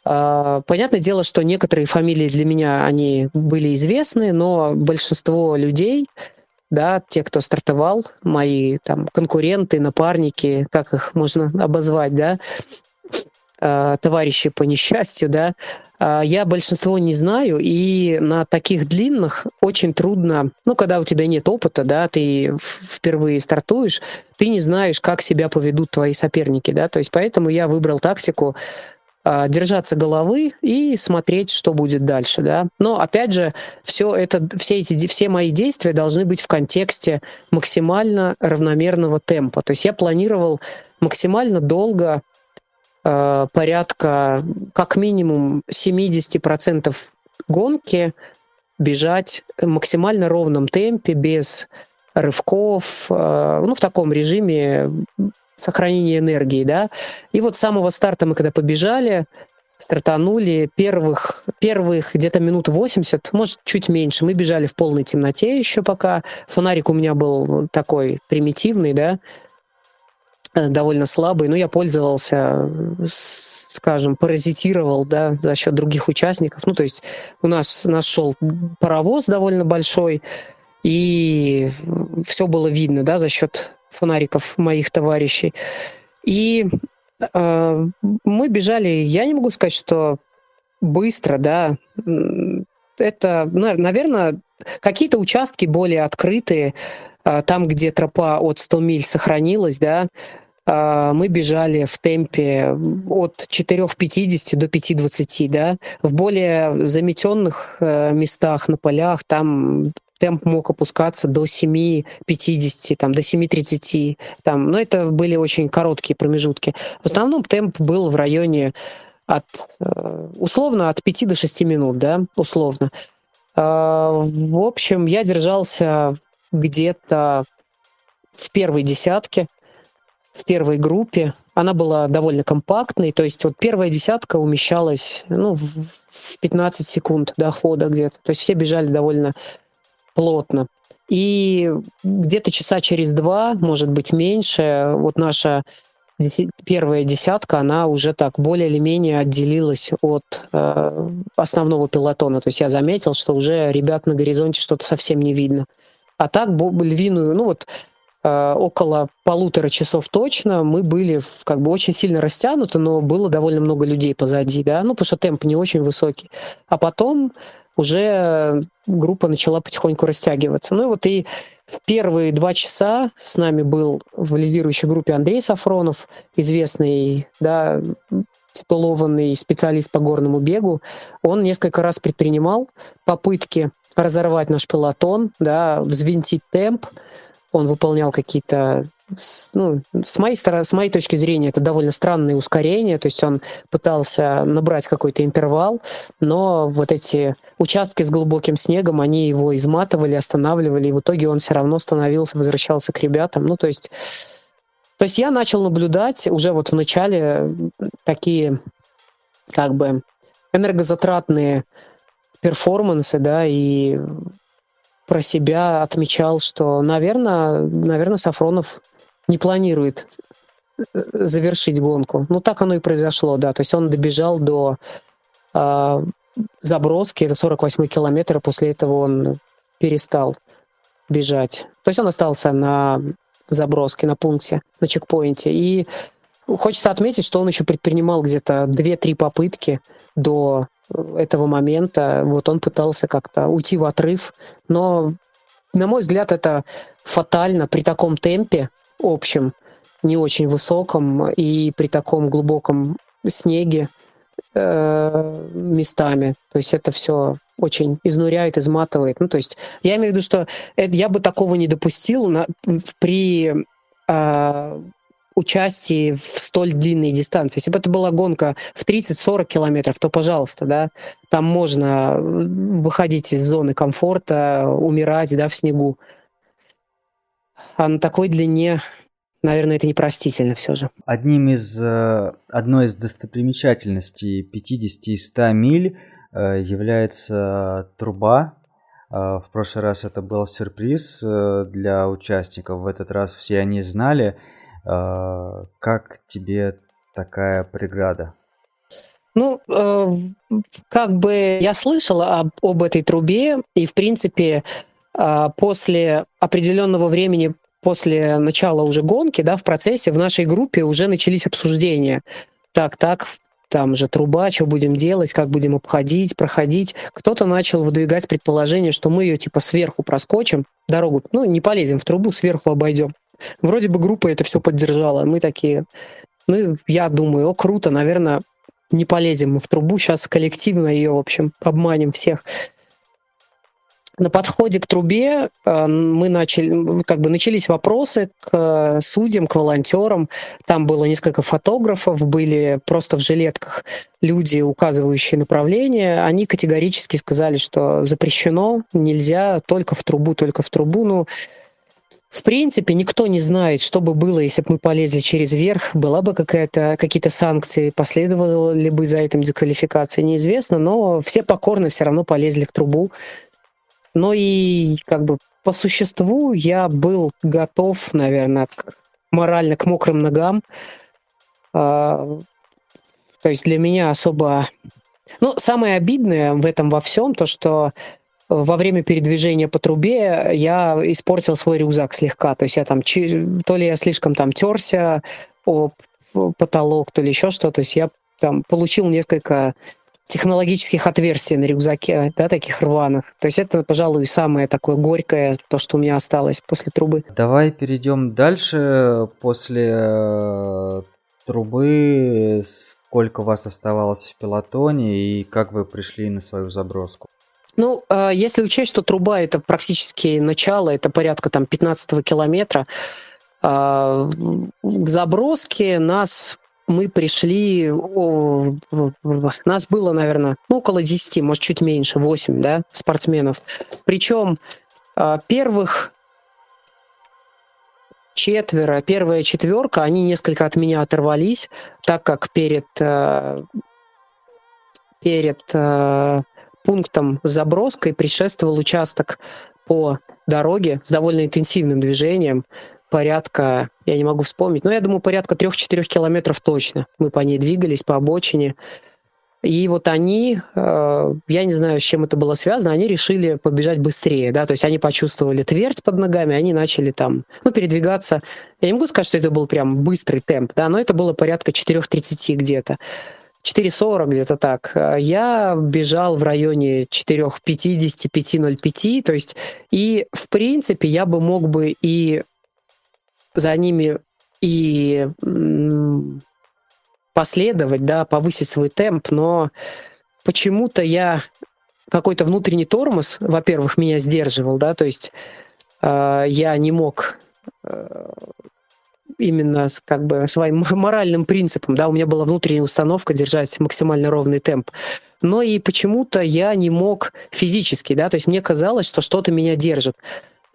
F: Понятное дело, что некоторые фамилии для меня они были известны, но большинство людей да, те, кто стартовал, мои там конкуренты, напарники, как их можно обозвать, да, э, товарищи по несчастью, да, э, я большинство не знаю, и на таких длинных очень трудно, ну, когда у тебя нет опыта, да, ты впервые стартуешь, ты не знаешь, как себя поведут твои соперники, да, то есть поэтому я выбрал тактику держаться головы и смотреть, что будет дальше, да. Но опять же, все это, все эти, все мои действия должны быть в контексте максимально равномерного темпа. То есть я планировал максимально долго Э, порядка как минимум 70% гонки бежать в максимально ровном темпе, без рывков, э, ну, в таком режиме сохранения энергии, да. И вот с самого старта мы когда побежали, стартанули первых, первых где-то минут 80, может, чуть меньше. Мы бежали в полной темноте еще пока. Фонарик у меня был такой примитивный, да, Э, довольно слабый, но я пользовался, скажем, паразитировал, да, за счет других участников. Ну, то есть у нас нашел паровоз довольно большой, и все было видно, да, за счет фонариков моих товарищей. И э, мы бежали, я не могу сказать, что быстро, да, это, ну, наверное, какие-то участки более открытые, а, там, где тропа от 100 миль сохранилась, да, а, мы бежали в темпе от 4,50 до 5,20, да. В более заметенных э, местах на полях там темп мог опускаться до 7,50, там, до 7,30. Там. Но это были очень короткие промежутки. В основном темп был в районе от, э, условно, от 5 до 6 минут, да, условно. А, в общем, я держался где-то в первой десятке, в первой группе. Она была довольно компактной, то есть вот первая десятка умещалась ну, в 15 секунд до хода где-то. То есть все бежали довольно плотно. И где-то часа через два, может быть, меньше, вот наша первая десятка, она уже так более или менее отделилась от э, основного пилотона. То есть я заметил, что уже ребят на горизонте что-то совсем не видно. А так львиную, ну вот э, около полутора часов точно мы были в, как бы очень сильно растянуты, но было довольно много людей позади, да, ну потому что темп не очень высокий. А потом уже группа начала потихоньку растягиваться. Ну и вот и в первые два часа с нами был в лидирующей группе Андрей Сафронов, известный, да, титулованный специалист по горному бегу. Он несколько раз предпринимал попытки разорвать наш пелотон, да, взвинтить темп. Он выполнял какие-то ну, с моей с моей точки зрения, это довольно странные ускорения, то есть он пытался набрать какой-то интервал, но вот эти участки с глубоким снегом, они его изматывали, останавливали, и в итоге он все равно становился, возвращался к ребятам. Ну, то есть, то есть я начал наблюдать уже вот в начале такие как бы энергозатратные перформансы, да, и про себя отмечал, что, наверное, наверное, Сафронов не планирует э, завершить гонку. Ну, так оно и произошло, да. То есть он добежал до э, заброски, это 48 километр, после этого он перестал бежать. То есть он остался на заброске, на пункте, на чекпоинте. И хочется отметить, что он еще предпринимал где-то 2-3 попытки до этого момента. Вот он пытался как-то уйти в отрыв, но, на мой взгляд, это фатально при таком темпе общем, не очень высоком и при таком глубоком снеге э, местами. То есть это все очень изнуряет, изматывает. Ну, то есть я имею в виду, что я бы такого не допустил на, при э, участии в столь длинной дистанции. Если бы это была гонка в 30-40 километров, то, пожалуйста, да, там можно выходить из зоны комфорта, умирать, да, в снегу. А на такой длине, наверное, это непростительно все же.
A: Одним из, э, одной из достопримечательностей 50 и 100 миль э, является труба, э, в прошлый раз это был сюрприз для участников, в этот раз все они знали. Как тебе такая преграда?
F: Ну, э, как бы я слышала об, об этой трубе, и, в принципе, э, после определенного времени, после начала уже гонки, да, в процессе, в нашей группе уже начались обсуждения. Так, так, там же труба, что будем делать, как будем обходить, проходить. Кто-то начал выдвигать предположение, что мы ее типа сверху проскочим, дорогу, ну, не полезем в трубу, сверху обойдем. Вроде бы группа это все поддержала. Мы такие, ну, я думаю, о, круто, наверное, не полезем мы в трубу, сейчас коллективно ее, в общем, обманем всех. На подходе к трубе э, мы начали, как бы начались вопросы к э, судьям, к волонтерам. Там было несколько фотографов, были просто в жилетках люди, указывающие направление. Они категорически сказали, что запрещено, нельзя, только в трубу, только в трубу. Ну, в принципе, никто не знает, что бы было, если бы мы полезли через верх, была бы какая-то, какие-то санкции, последовала ли бы за этим дисквалификация, неизвестно, но все покорно все равно полезли в трубу. Но и как бы по существу я был готов, наверное, к, морально к мокрым ногам. А, то есть для меня особо... Ну, самое обидное в этом во всем, то, что во время передвижения по трубе я испортил свой рюкзак слегка. То есть я там, то ли я слишком там терся о потолок, то ли еще что. То есть я там получил несколько технологических отверстий на рюкзаке, да, таких рваных. То есть это, пожалуй, самое такое горькое, то, что у меня осталось после трубы.
A: Давай перейдем дальше. После э, трубы сколько у вас оставалось в пилотоне и как вы пришли на свою заброску?
F: Ну, э, если учесть, что труба это практически начало, это порядка там 15 километра, э, к заброске нас мы пришли, о, нас было, наверное, ну, около 10, может, чуть меньше, 8, да, спортсменов. Причем а, первых четверо, первая четверка, они несколько от меня оторвались, так как перед, а, перед а, пунктом с заброской предшествовал участок по дороге с довольно интенсивным движением, порядка, я не могу вспомнить, но я думаю, порядка 3-4 километров точно. Мы по ней двигались, по обочине. И вот они, э, я не знаю, с чем это было связано, они решили побежать быстрее, да, то есть они почувствовали твердь под ногами, они начали там, ну, передвигаться. Я не могу сказать, что это был прям быстрый темп, да, но это было порядка 4.30 где-то. 4.40 где-то так. Я бежал в районе 4.50, 5.05, то есть и, в принципе, я бы мог бы и за ними и последовать, да, повысить свой темп, но почему-то я какой-то внутренний тормоз, во-первых, меня сдерживал, да, то есть э, я не мог э, именно с как бы своим *laughs* моральным принципом, да, у меня была внутренняя установка держать максимально ровный темп, но и почему-то я не мог физически, да, то есть мне казалось, что что-то меня держит.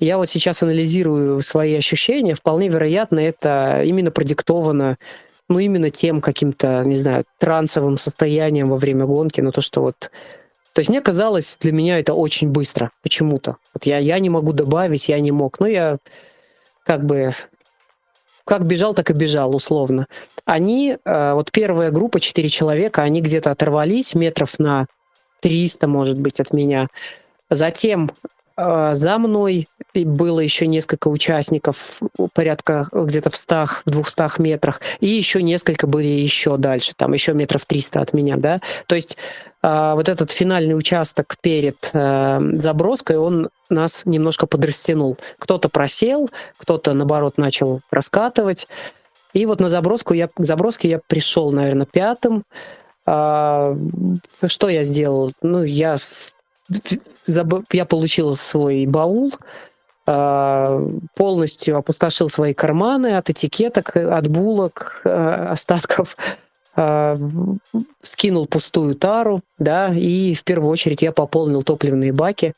F: Я вот сейчас анализирую свои ощущения. Вполне вероятно, это именно продиктовано ну, именно тем каким-то, не знаю, трансовым состоянием во время гонки, но то, что вот... То есть мне казалось, для меня это очень быстро почему-то. Вот я, я не могу добавить, я не мог. Ну, я как бы как бежал, так и бежал, условно. Они, э, вот первая группа, четыре человека, они где-то оторвались метров на 300, может быть, от меня. Затем за мной было еще несколько участников, порядка где-то в стах, в двухстах метрах, и еще несколько были еще дальше, там еще метров 300 от меня, да. То есть э, вот этот финальный участок перед э, заброской, он нас немножко подрастянул. Кто-то просел, кто-то, наоборот, начал раскатывать. И вот на заброску я, к заброске я пришел, наверное, пятым. А, что я сделал? Ну, я я получил свой баул, а, полностью опустошил свои карманы от этикеток, от булок, а, остатков, а, скинул пустую тару, да, и в первую очередь я пополнил топливные баки,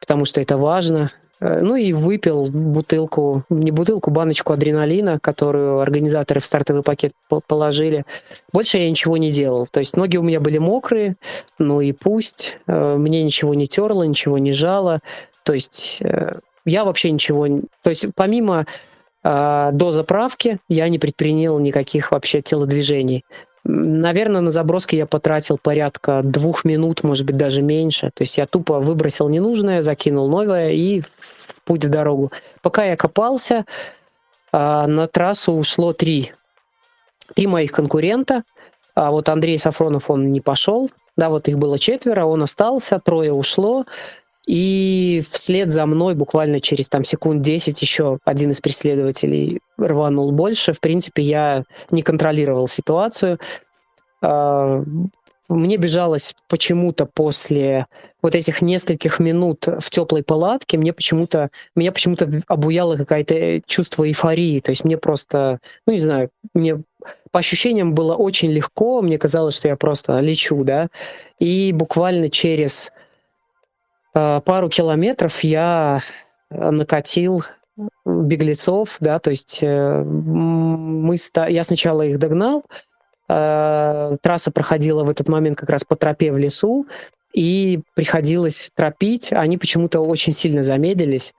F: потому что это важно. Ну и выпил бутылку, не бутылку, баночку адреналина, которую организаторы в стартовый пакет положили. Больше я ничего не делал. То есть ноги у меня были мокрые, ну и пусть. Мне ничего не терло, ничего не жало. То есть э, я вообще ничего... То есть помимо э, до заправки я не предпринял никаких вообще телодвижений. Наверное, на заброске я потратил порядка двух минут, может быть, даже меньше. То есть я тупо выбросил ненужное, закинул новое и в путь в дорогу. Пока я копался, э, на трассу ушло три. Три моих конкурента. А вот Андрей Сафронов, он не пошел. Да, вот их было четверо, он остался, трое ушло. И вслед за мной буквально через там секунд 10 еще один из преследователей рванул больше. В принципе, я не контролировал ситуацию. А, мне бежалось почему-то после вот этих нескольких минут в теплой палатке, мне почему-то, меня почему-то обуяло какое-то чувство эйфории. То есть мне просто, ну не знаю, мне по ощущениям было очень легко, мне казалось, что я просто лечу, да. И буквально через пару километров я накатил беглецов, да, то есть э, мы я сначала их догнал, Э, трасса проходила в этот момент как раз по тропе в лесу, и приходилось тропить. Они почему-то очень сильно замедлились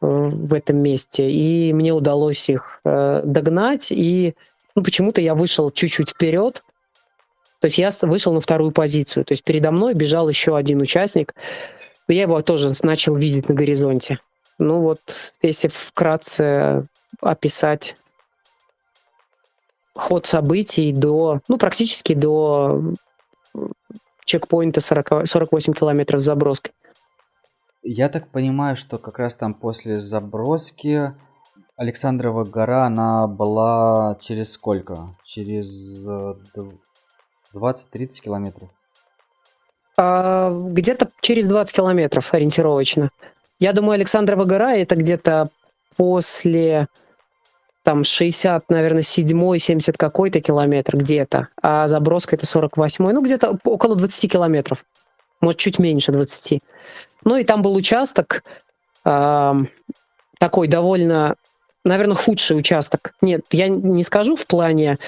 F: э, в этом месте, и мне удалось их э, догнать, и ну, почему-то я вышел чуть-чуть вперед, то есть я вышел на вторую позицию, то есть передо мной бежал еще один участник, я его тоже начал видеть на горизонте. Ну вот, если вкратце описать ход событий до, ну, практически до чекпоинта 40, 48 километров заброски.
A: Я так понимаю, что как раз там после заброски Александрова гора, она была через сколько? Через 20-30 э, километров?
F: А, где-то через 20 километров ориентировочно. Я думаю, Александрова гора это где-то после там 60, наверное, 7 70 какой-то километр где-то, а заброска это 48 ну где-то около 20 километров, может чуть меньше 20. Ну и там был участок э, такой довольно, наверное, худший участок. Нет, я не скажу в плане,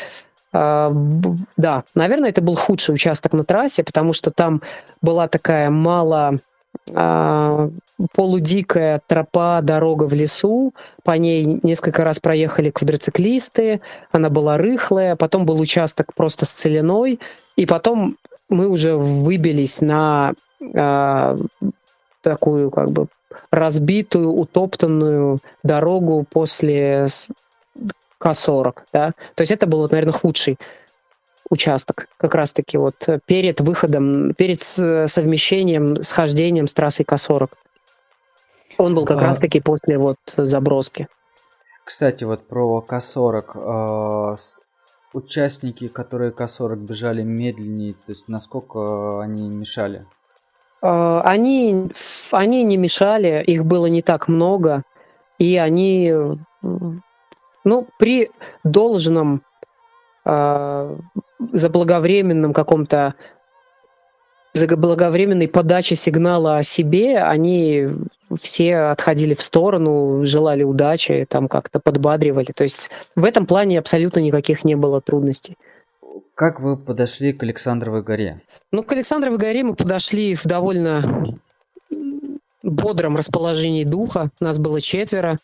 F: да, наверное, это был худший участок на трассе, потому что там была такая мало а, полудикая тропа, дорога в лесу. По ней несколько раз проехали квадроциклисты. Она была рыхлая. Потом был участок просто с целиной. И потом мы уже выбились на э, такую как бы разбитую, утоптанную дорогу после К-40. Да? То есть это был, наверное, худший участок, как раз-таки вот э, перед выходом, перед совмещением, схождением с трассой К-40. Он был как а... раз-таки после вот заброски.
A: Кстати, вот про К-40. Э, участники, которые К-40 бежали медленнее, то есть насколько они мешали?
F: Э, они, они не мешали, их было не так много, и они, ну, при должном э, заблаговременном каком-то заблаговременной подаче сигнала о себе, они все отходили в сторону, желали удачи, там как-то подбадривали. То есть в этом плане абсолютно никаких не было трудностей.
A: Как вы подошли к Александровой горе?
F: Ну, к Александровой горе мы подошли в довольно бодром расположении духа. Нас было четверо.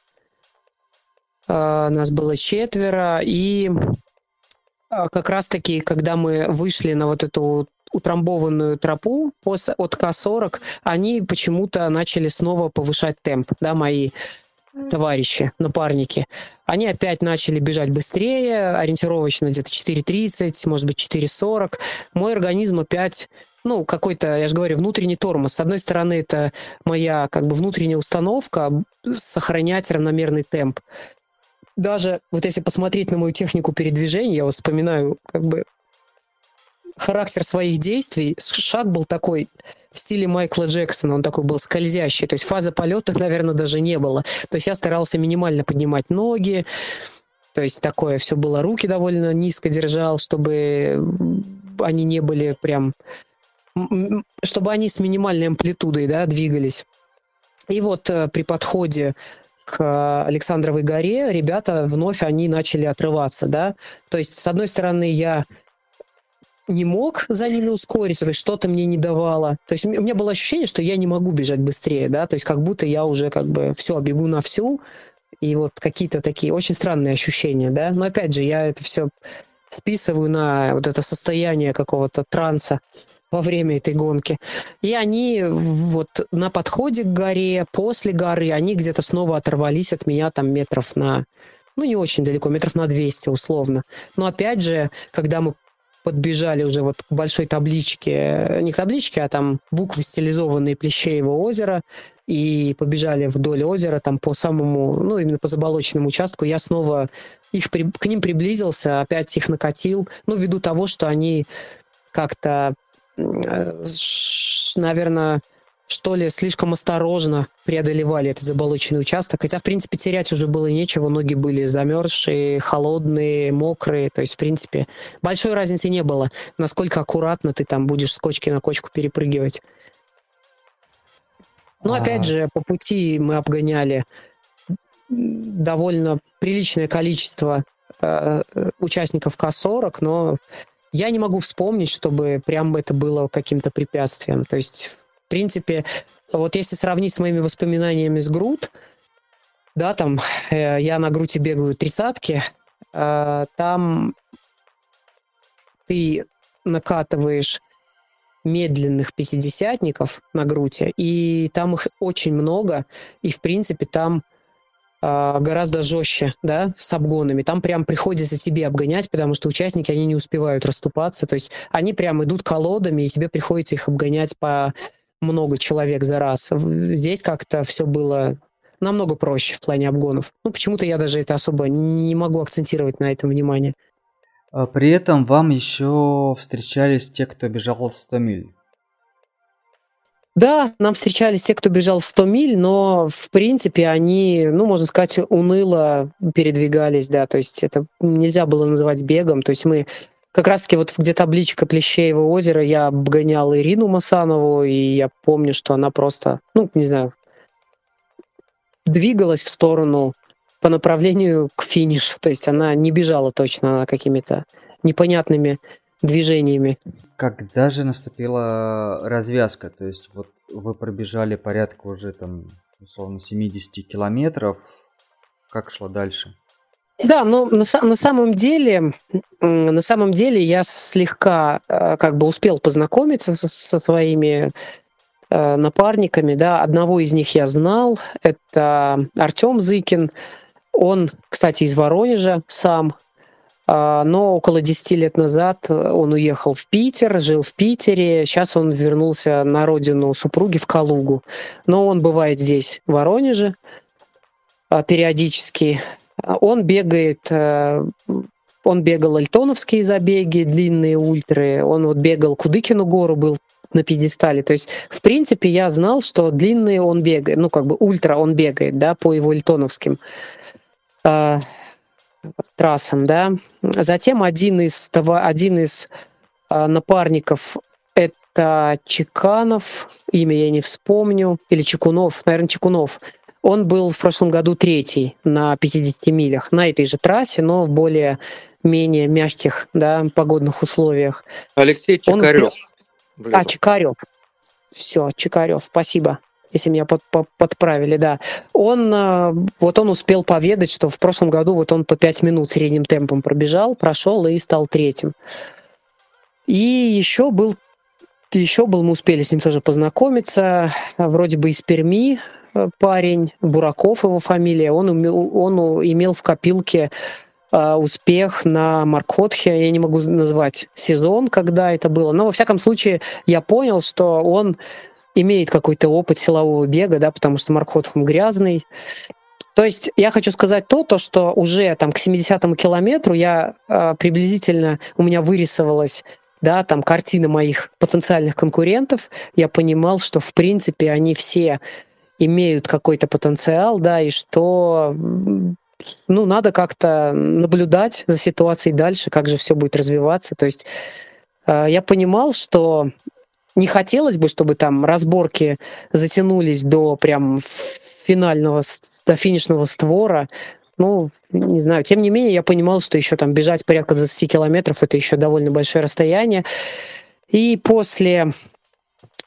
F: А, нас было четверо, и а, как раз-таки, когда мы вышли на вот эту утрамбованную тропу от К-40, они почему-то начали снова повышать темп, да, мои товарищи, напарники. Они опять начали бежать быстрее, ориентировочно где-то 4.30, может быть 4.40. Мой организм опять ну, какой-то, я же говорю, внутренний тормоз. С одной стороны, это моя как бы внутренняя установка сохранять равномерный темп даже вот если посмотреть на мою технику передвижения, я вот вспоминаю как бы характер своих действий, шаг был такой в стиле Майкла Джексона, он такой был скользящий, то есть фаза полета, *laughs* наверное, даже не было. То есть я старался минимально поднимать ноги, то есть такое все было, руки довольно низко держал, чтобы они не были прям, чтобы они с минимальной амплитудой, да, двигались. И вот э, при подходе к Александровой горе, ребята вновь они начали отрываться, да. То есть, с одной стороны, я не мог за ними ускориться, то есть что-то мне не давало. То есть у меня было ощущение, что я не могу бежать быстрее, да, то есть как будто я уже как бы все, бегу на всю, и вот какие-то такие очень странные ощущения, да. Но опять же, я это все списываю на вот это состояние какого-то транса во время этой гонки. И они вот на подходе к горе, после горы, они где-то снова оторвались от меня там метров на, ну не очень далеко, метров на 200 условно. Но опять же, когда мы подбежали уже вот к большой табличке, не к табличке, а там буквы стилизованные Плещеево озера, и побежали вдоль озера, там по самому, ну, именно по заболоченному участку. Я снова их, к ним приблизился, опять их накатил, ну, ввиду того, что они как-то, наверное, что ли, слишком осторожно преодолевали этот заболоченный участок. Хотя, в принципе, терять уже было нечего. Ноги были замерзшие, холодные, мокрые. То есть, в принципе, большой разницы не было, насколько аккуратно ты там будешь с кочки на кочку перепрыгивать. Но, а... опять же, по пути мы обгоняли довольно приличное количество э, э участников К-40, но я не могу вспомнить, чтобы прям это было каким-то препятствием. То есть в принципе, вот если сравнить с моими воспоминаниями с Грут, да, там э, я на Груте бегаю тридцатки, э, там ты накатываешь медленных пятидесятников на Груте, и там их очень много, и, в принципе, там гораздо жестче, да, с обгонами. Там прям приходится тебе обгонять, потому что участники, они не успевают расступаться, то есть они прям идут колодами, и тебе приходится их обгонять по много человек за раз. Здесь как-то все было намного проще в плане обгонов. Ну, почему-то я даже это особо не могу акцентировать на этом внимание.
A: А при этом вам еще встречались те, кто бежал 100 миль.
F: Да, нам встречались те, кто бежал 100 миль, но, в принципе, они, ну, можно сказать, уныло передвигались, да, то есть это нельзя было называть бегом, то есть мы как раз-таки вот где табличка Плещеево озера я обгонял Ирину Масанову, и я помню, что она просто, ну, не знаю, двигалась в сторону по направлению к финишу. То есть она не бежала точно, она какими-то непонятными движениями.
A: Когда же наступила развязка? То есть вот вы пробежали порядка уже там, условно, 70 километров. Как шло дальше?
F: Да, но на, на самом деле, на самом деле я слегка э, как бы успел познакомиться со, со своими э, напарниками, да. Одного из них я знал, это Артем Зыкин. Он, кстати, из Воронежа сам, но около 10 лет назад он уехал в Питер, жил в Питере. Сейчас он вернулся на родину супруги в Калугу. Но он бывает здесь, в Воронеже, э, периодически. Он бегает, э, он бегал альтоновские забеги, длинные ультры, он вот бегал Кудыкину гору, был на пьедестале. То есть, в принципе, я знал, что длинные он бегает, ну, как бы ультра он бегает, да, по его альтоновским э, трассам, да. Затем один из, один из э, напарников это Чеканов, имя я не вспомню, или Чекунов, наверное, Чекунов. Он был в прошлом году третий на 50 милях на этой же трассе, но в более менее мягких да, погодных условиях.
B: Алексей Чекарев.
F: Он... А, Чекарев. Все, Чекарев, спасибо если меня под, под, подправили, да. Он, э, вот он успел поведать, что в прошлом году вот он по 5 минут средним темпом пробежал, прошел и стал третьим. И еще был, еще был, мы успели с ним тоже познакомиться, вроде бы из Перми, Э, парень, Бураков его фамилия, он, он имел в копилке э, успех на Маркотхе, я не могу назвать сезон, когда это было, но во всяком случае я понял, что он имеет какой-то опыт силового бега, да, потому что Маркотх он грязный. То есть я хочу сказать то, то что уже там к 70-му километру я э, приблизительно, у меня вырисовалась да, там картина моих потенциальных конкурентов, я понимал, что в принципе они все имеют какой-то потенциал, да, и что ну, надо как-то наблюдать за ситуацией дальше, как же все будет развиваться. То есть э, я понимал, что не хотелось бы, чтобы там разборки затянулись до прям финального, до финишного створа. Ну, не знаю. Тем не менее, я понимал, что еще там бежать порядка 20 километров это еще довольно большое расстояние. И после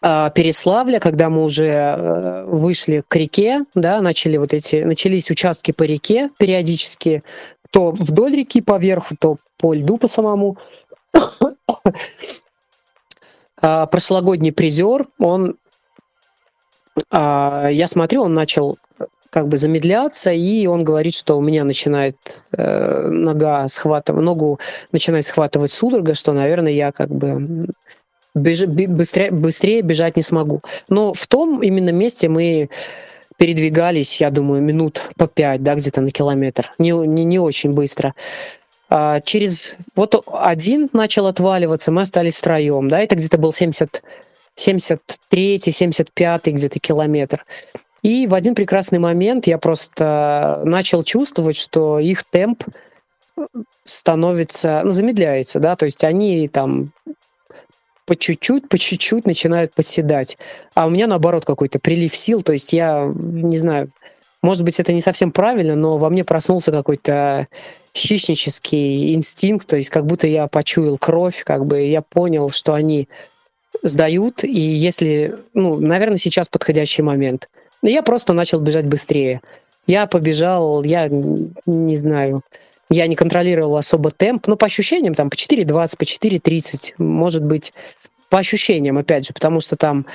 F: а, Переславля, когда мы уже э, вышли к реке, да, начали вот эти, начались участки по реке периодически, то вдоль реки по верху, то по льду по самому. А, прошлогодний призер, он, а, я смотрю, он начал как бы замедляться, и он говорит, что у меня начинает э, нога схватывать, ногу начинает схватывать судорога, что, наверное, я как бы беж, быстрее, быстрее бежать не смогу. Но в том именно месте мы передвигались, я думаю, минут по пять, да, где-то на километр. Не, не, не очень быстро. А через... Вот один начал отваливаться, мы остались втроем, да, это где-то был 70... 73-й, 75-й где-то километр. И в один прекрасный момент я просто начал чувствовать, что их темп становится, ну, замедляется, да, то есть они там по чуть-чуть, по чуть-чуть начинают подседать. А у меня, наоборот, какой-то прилив сил. То есть я, не знаю, может быть, это не совсем правильно, но во мне проснулся какой-то хищнический инстинкт, то есть как будто я почуял кровь, как бы я понял, что они сдают, и если, ну, наверное, сейчас подходящий момент. Я просто начал бежать быстрее. Я побежал, я не знаю, я не контролировал особо темп, но по ощущениям там по 4.20, по 4.30, может быть, по ощущениям, опять же, потому что там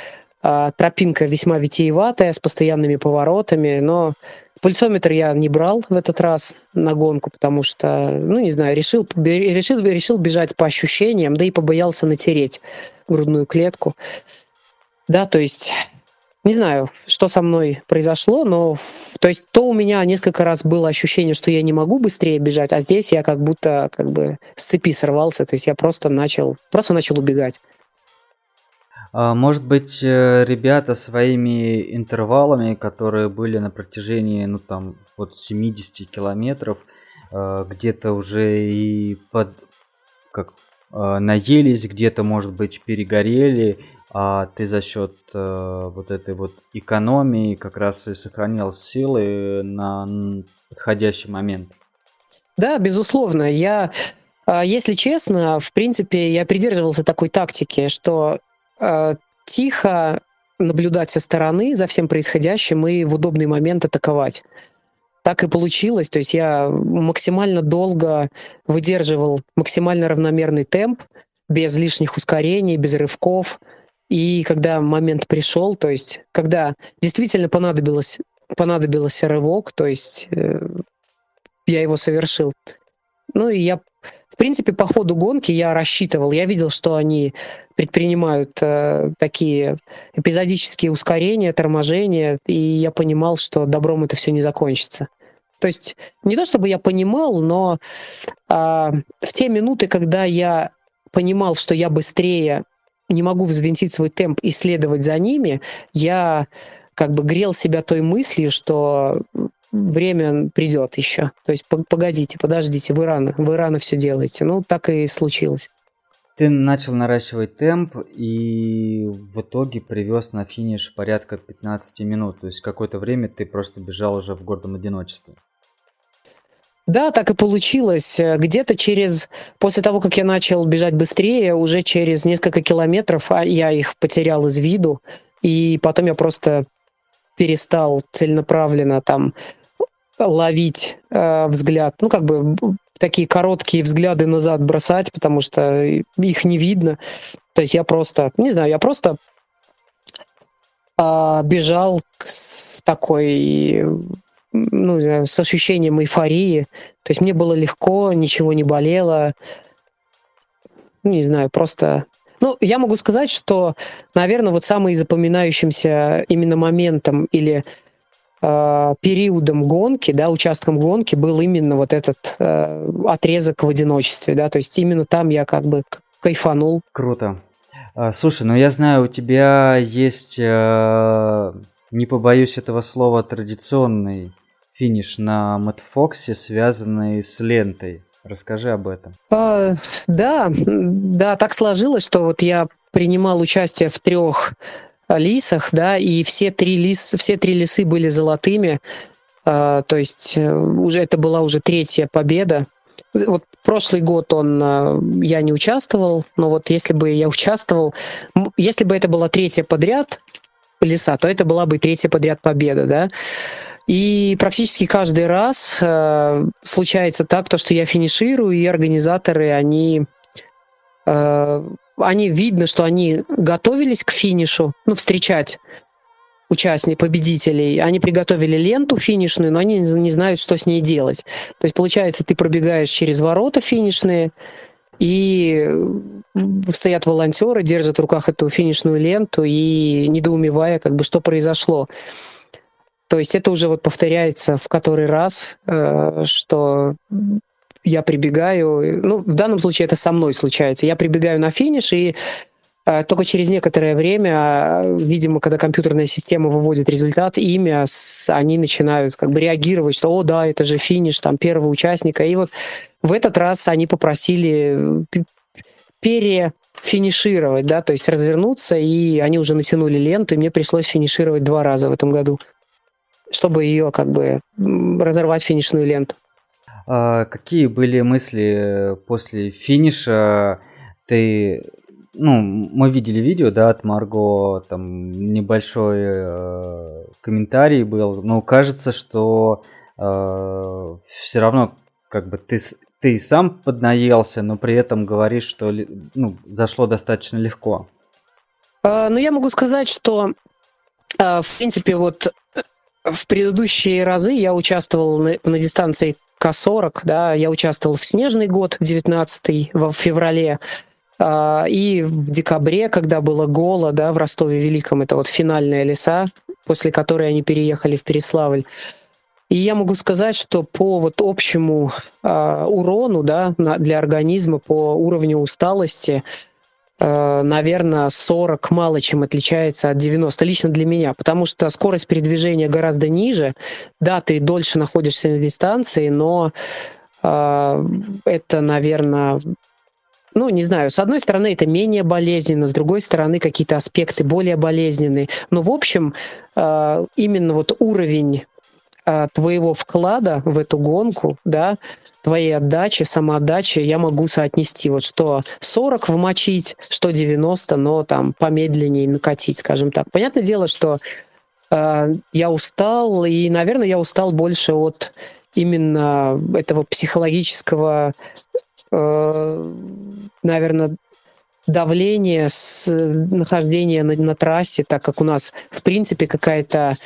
F: тропинка весьма витиеватая, с постоянными поворотами, но пульсометр я не брал в этот раз на гонку, потому что, ну, не знаю, решил, решил, решил бежать по ощущениям, да и побоялся натереть грудную клетку. Да, то есть не знаю, что со мной произошло, но то есть то у меня несколько раз было ощущение, что я не могу быстрее бежать, а здесь я как будто как бы с цепи сорвался, то есть я просто начал, просто начал убегать.
A: А, может быть, э, ребята своими интервалами, которые были на протяжении, ну там, вот 70 километров, э, где-то уже и под, как, э, наелись, где-то, может быть, перегорели, а ты за счет э, вот этой вот экономии как раз и сохранял силы на подходящий момент.
F: Да, безусловно. Я, э, если честно, в принципе, я придерживался такой тактики, что э, тихо наблюдать со стороны за всем происходящим и в удобный момент атаковать. Так и получилось. То есть я максимально долго выдерживал максимально равномерный темп, без лишних ускорений, без рывков. И когда момент пришел, то есть когда действительно понадобилось, понадобился рывок, то есть э, я его совершил. Ну и я, в принципе, по ходу гонки я рассчитывал, я видел, что они предпринимают э, такие эпизодические ускорения, торможения, и я понимал, что добром это все не закончится. То есть не то чтобы я понимал, но э, в те минуты, когда я понимал, что я быстрее не могу взвинтить свой темп и следовать за ними, я как бы грел себя той мыслью, что время придет еще. То есть погодите, подождите, вы рано, вы рано все делаете. Ну, так и случилось.
A: Ты начал наращивать темп и в итоге привез на финиш порядка 15 минут. То есть какое-то время ты просто бежал уже в гордом одиночестве.
F: Да, так и получилось. Где-то через... После того, как я начал бежать быстрее, уже через несколько километров а я их потерял из виду. И потом я просто перестал целенаправленно там ловить э, взгляд. Ну, как бы такие короткие взгляды назад бросать, потому что их не видно. То есть я просто, не знаю, я просто э, бежал в такой ну, с ощущением эйфории. То есть мне было легко, ничего не болело. Ну, не знаю, просто... Ну, я могу сказать, что, наверное, вот самым запоминающимся именно моментом или э, периодом гонки, да, участком гонки был именно вот этот э, отрезок в одиночестве, да, то есть именно там я как бы кайфанул.
A: Круто. А, слушай, ну я знаю, у тебя есть, э, не побоюсь этого слова, традиционный финиш на Мэтфоксе, связанный с лентой. Расскажи об этом.
F: А, да, да, так сложилось, что вот я принимал участие в трех лисах, да, и все три, лис, все три лисы были золотыми. А, то есть э, уже это была уже третья победа. Вот прошлый год он а, я не участвовал, но вот если бы я участвовал, если бы это была третья подряд лиса, то это была бы третья подряд победа, да. И практически каждый раз э, случается так, то, что я финиширую, и организаторы, они, э, они видно, что они готовились к финишу, ну, встречать участников, победителей, они приготовили ленту финишную, но они не знают, что с ней делать. То есть, получается, ты пробегаешь через ворота финишные, и стоят волонтеры, держат в руках эту финишную ленту и недоумевая, как бы, что произошло. То есть это уже вот повторяется в который раз, э, что я прибегаю, ну, в данном случае это со мной случается, я прибегаю на финиш, и а, только через некоторое время, а, видимо, когда компьютерная система выводит результат, имя, они начинают как бы реагировать, что, о, да, это же финиш там первого участника. И вот в этот раз они попросили перефинишировать, да, то есть развернуться, и они уже натянули ленту, и мне пришлось финишировать два раза в этом году, чтобы ее как бы разорвать финишную ленту.
A: А какие были мысли после финиша? Ты ну, мы видели видео, да, от Марго, там небольшой э, комментарий был, но кажется, что э, все равно как бы ты, ты сам поднаелся, но при этом говоришь, что ну, зашло достаточно легко.
F: А, ну, я могу сказать, что, а, в принципе, вот э, в предыдущие разы я участвовал на, на дистанции К40, да, я участвовал в снежный год, 19 в феврале, а, и в декабре, когда было голо, да, в Ростове Великом, это вот финальная леса, после которой они переехали в Переславль. И я могу сказать, что по вот общему э, урону да, на, для организма, по уровню усталости, наверное, 40 мало чем отличается от 90, лично для меня, потому что скорость передвижения гораздо ниже. Да, ты дольше находишься на дистанции, но э, это, наверное, ну, не знаю, с одной стороны, это менее болезненно, с другой стороны, какие-то аспекты более болезненные. Но, в общем, э, именно вот уровень э, твоего вклада в эту гонку, да, твоей отдачи, самоотдачи я могу соотнести. Вот что 40 вмочить, что 90, но там помедленнее накатить, скажем так. Понятное дело, что э, я устал, и, наверное, я устал больше от именно этого психологического Э, наверное, давление с нахождения на, на трассе, так как у нас, в принципе, какая-то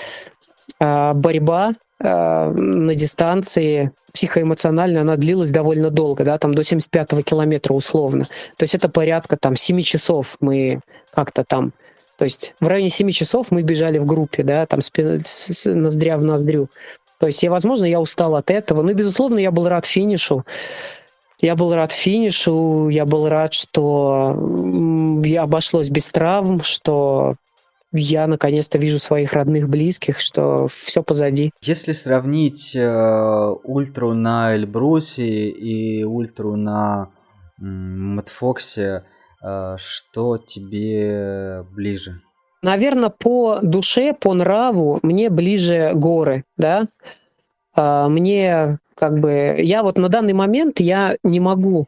F: борьба на дистанции психоэмоционально она длилась довольно долго, да, там до 75-го километра условно. То есть это порядка там 7 часов мы как-то там то есть в районе 7 часов мы бежали в группе, да, там с, с, ноздря в ноздрю. То есть, я, возможно, я устал от этого. Но, безусловно, я был рад финишу. Я был рад финишу, я был рад, что я обошлось без травм, что я наконец-то вижу своих родных, близких, что все позади.
A: Если сравнить э, ультру на Эльбрусе и ультру на э, Мэтфоксе, э, что тебе ближе?
F: Наверное, по душе, по нраву мне ближе горы, да. А, мне как бы я вот на данный момент я не могу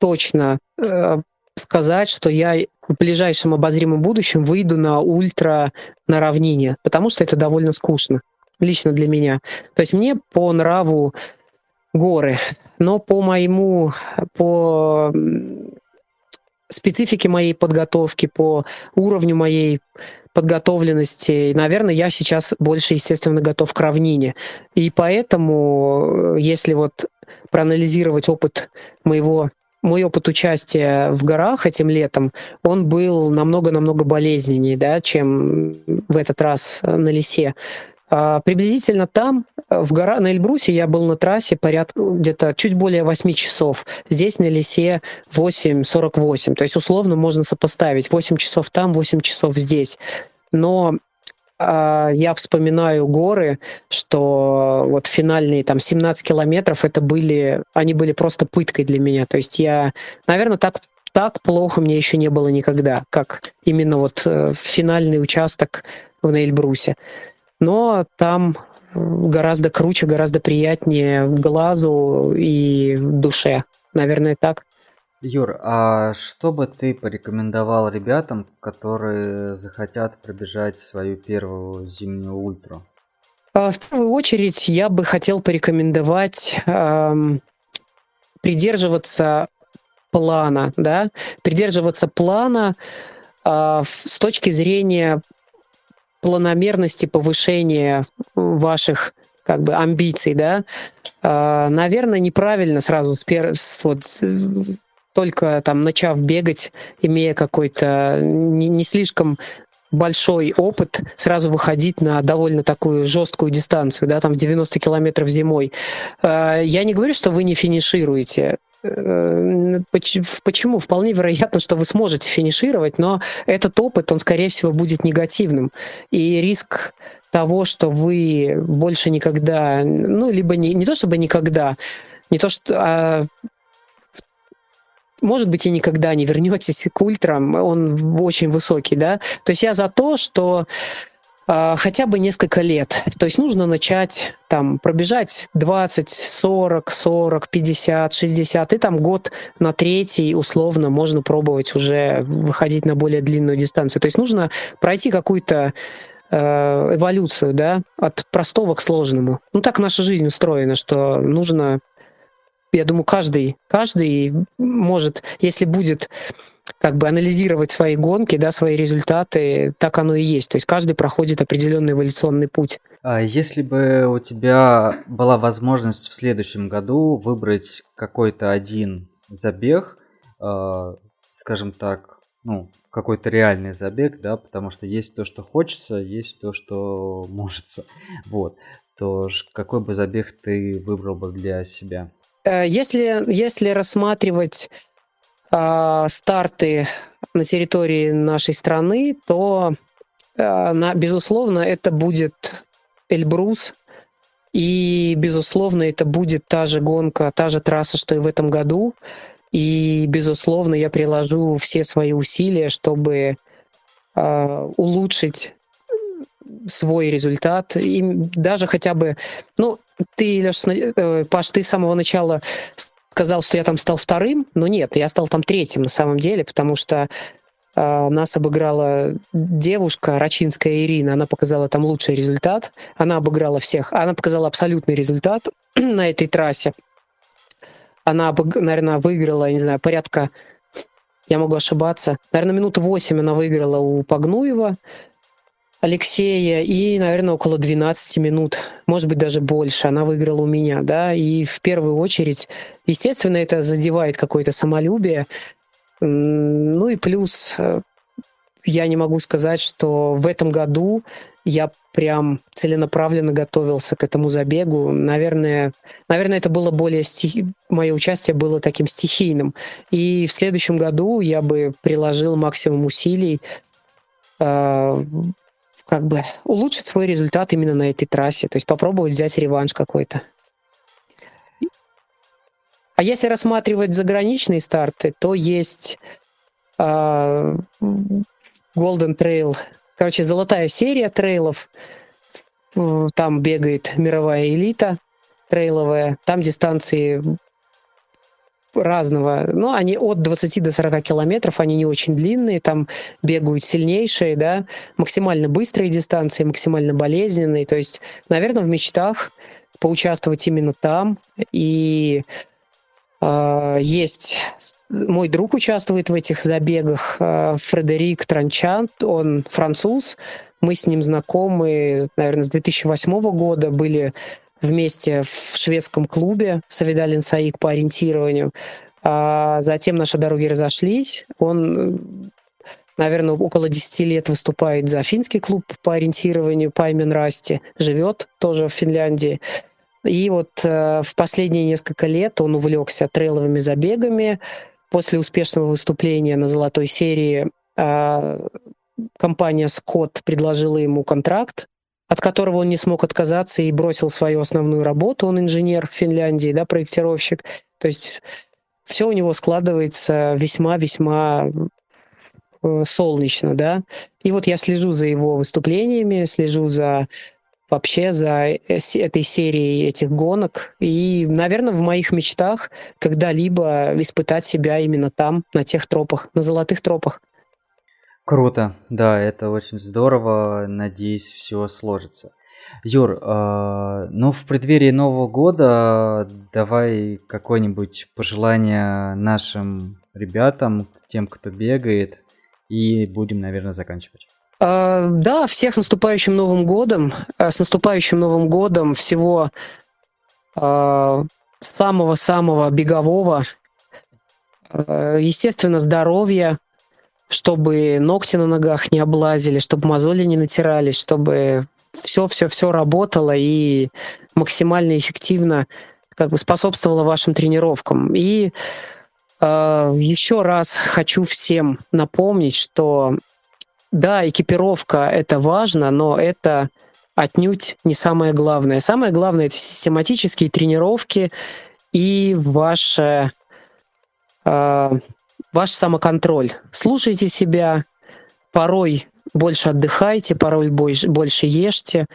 F: точно э, сказать, что я в ближайшем обозримом будущем выйду на ультра на равнине, потому что это довольно скучно лично для меня. То есть мне по нраву горы, но по моему по специфике моей подготовки, по уровню моей подготовленности. наверное, я сейчас больше, естественно, готов к равнине. И поэтому, э, если вот проанализировать опыт моего мой опыт участия в горах этим летом, он был намного-намного болезненнее, да, чем в этот раз э, на лесе. А, приблизительно там, э, в гора, на Эльбрусе, я был на трассе порядка где-то чуть более 8 часов. Здесь на лесе 8.48. То есть условно можно сопоставить 8 часов там, 8 часов здесь. Но я вспоминаю горы, что вот финальные там 17 километров, это были, они были просто пыткой для меня. То есть я, наверное, так так плохо мне еще не было никогда, как именно вот э, финальный участок в Нейльбрусе но там гораздо круче, гораздо приятнее глазу и душе. Наверное, так.
A: Юр, а что бы ты порекомендовал ребятам, которые захотят пробежать свою первую зимнюю ультру?
F: А, в первую очередь я бы хотел порекомендовать эм, придерживаться плана, да, придерживаться плана э, с точки зрения планомерности повышения ваших как бы амбиций, да, э, наверное, неправильно сразу с, пер... с вот только там начав бегать, имея какой-то не, не слишком большой опыт сразу выходить на довольно такую жесткую дистанцию, да, там 90 километров зимой. Э, я не говорю, что вы не финишируете. Э, почему? Вполне вероятно, что вы сможете финишировать, но этот опыт, он, скорее всего, будет негативным. И риск того, что вы больше никогда, ну, либо не, не то чтобы никогда, не то что, а может быть, и никогда не вернетесь к ультрам, он очень высокий, да. То есть я за то, что э, хотя бы несколько лет. То есть нужно начать там пробежать 20, 40, 40, 50, 60, и там год на третий условно можно пробовать уже выходить на более длинную дистанцию. То есть нужно пройти какую-то э, эволюцию, да, от простого к сложному. Ну так наша жизнь устроена, что нужно я думаю, каждый, каждый может, если будет как бы анализировать свои гонки, да, свои результаты, так оно и есть. То есть каждый проходит определенный эволюционный путь.
A: А если бы у тебя была возможность в следующем году выбрать какой-то один забег, э, скажем так, ну, какой-то реальный забег, да, потому что есть то, что хочется, есть то, что *laughs* может. Вот. То какой бы забег ты выбрал бы для себя?
F: Э, если, если рассматривать э, старты на территории нашей страны, то, э, на, безусловно, это будет Эльбрус. И, безусловно, это будет та же гонка, та же трасса, что и в этом году. И, безусловно, я приложу все свои усилия, чтобы э, улучшить свой результат. И даже хотя бы, ну, ты, Леш, э, Паш, ты с самого начала сказал, что я там стал вторым, но нет, я стал там третьим на самом деле, потому что э, нас обыграла девушка, Рачинская Ирина, она показала там лучший результат, она обыграла всех, она показала абсолютный результат *clears throat* на этой трассе. Она, наверное, выиграла, я не знаю, порядка, я могу ошибаться, наверное, минут 8 она выиграла у Погнуева, Алексея, и, наверное, около 12 минут, может быть, даже больше, она выиграла у меня, да, и в первую очередь, естественно, это задевает какое-то самолюбие, ну и плюс э, я не могу сказать, что в этом году я прям целенаправленно готовился к этому забегу. Наверное, наверное это было более стихи... мое участие было таким стихийным. И в следующем году я бы приложил максимум усилий э, как бы улучшить свой результат именно на этой трассе, то есть попробовать взять реванш какой-то. А если рассматривать заграничные старты, то есть э, Golden Trail, короче, золотая серия трейлов. Там бегает мировая элита трейловая. Там дистанции разного. Ну, они от 20 до 40 километров, они не очень длинные, там бегают сильнейшие, да, максимально быстрые дистанции, максимально болезненные. То есть, наверное, в мечтах поучаствовать именно там. И э, есть мой друг участвует в этих забегах, э, Фредерик Транчант, он француз, мы с ним знакомы, наверное, с 2008 года, были вместе в шведском клубе Савидалин Саик по ориентированию. А затем наши дороги разошлись. Он, наверное, около 10 лет выступает за финский клуб по ориентированию Паймен Расти. Живет тоже в Финляндии. И вот э, в последние несколько лет он увлекся трейловыми забегами. После успешного выступления на золотой серии э, компания Скотт предложила ему контракт от которого он не смог отказаться и бросил свою основную работу. Он инженер в Финляндии, да, проектировщик. То есть все у него складывается весьма-весьма э, солнечно, да. И вот я слежу за его выступлениями, слежу за вообще за э, этой серией этих гонок. И, наверное, в моих мечтах когда-либо испытать себя именно там, на тех тропах, на золотых тропах.
A: Круто, да, это очень здорово. Надеюсь, все сложится. Юр, э, ну в преддверии Нового года давай какое-нибудь пожелание нашим ребятам, тем, кто бегает, и будем, наверное, заканчивать.
F: А, да, всех с наступающим Новым годом. А, с наступающим Новым годом всего а, самого-самого бегового. Естественно, здоровья, чтобы ногти на ногах не облазили, чтобы мозоли не натирались, чтобы все-все-все работало и максимально эффективно как бы способствовало вашим тренировкам. И э, еще раз хочу всем напомнить, что да, экипировка это важно, но это отнюдь не самое главное. Самое главное это систематические тренировки и ваше, э, ваш самоконтроль. Слушайте себя, порой больше отдыхайте, порой больше ешьте.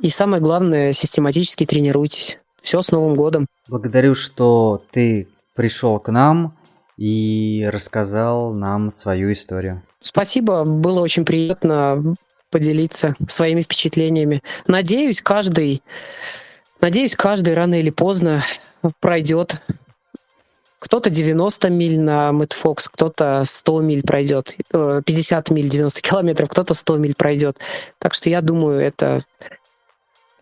F: И самое главное, систематически тренируйтесь. Все с Новым годом.
A: Благодарю, что ты пришел к нам и рассказал нам свою историю.
F: Спасибо, было очень приятно поделиться своими впечатлениями. Надеюсь, каждый, надеюсь, каждый рано или поздно пройдет. Кто-то 90 миль на Мэтфокс, кто-то 100 миль пройдет, 50 э, миль, 90 километров, кто-то 100 миль пройдет. Так что я думаю, это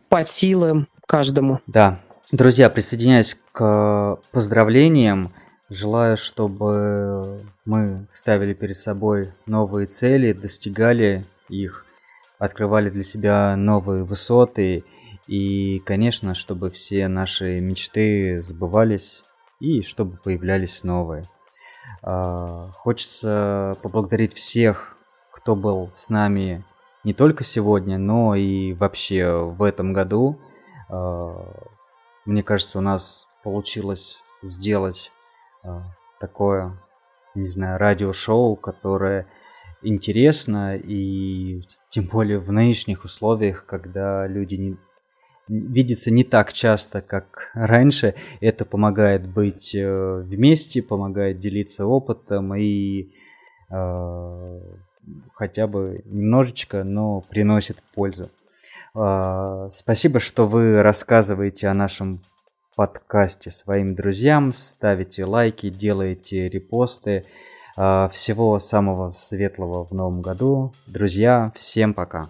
F: по силам каждому.
A: Да. Друзья, присоединяюсь к поздравлениям. Желаю, чтобы мы ставили перед собой новые цели, достигали их, открывали для себя новые высоты и, конечно, чтобы все наши мечты сбывались и чтобы появлялись новые. А, хочется поблагодарить всех, кто был с нами не только сегодня, но и вообще в этом году. А, мне кажется, у нас получилось сделать а, такое, не знаю, радиошоу, которое интересно и тем более в нынешних условиях, когда люди не, видятся не так часто, как раньше. Это помогает быть э, вместе, помогает делиться опытом и э, хотя бы немножечко, но приносит пользу. Э, спасибо, что вы рассказываете о нашем подкасте своим друзьям, ставите лайки, делаете репосты. А, всего самого светлого в новом году. Друзья, всем пока.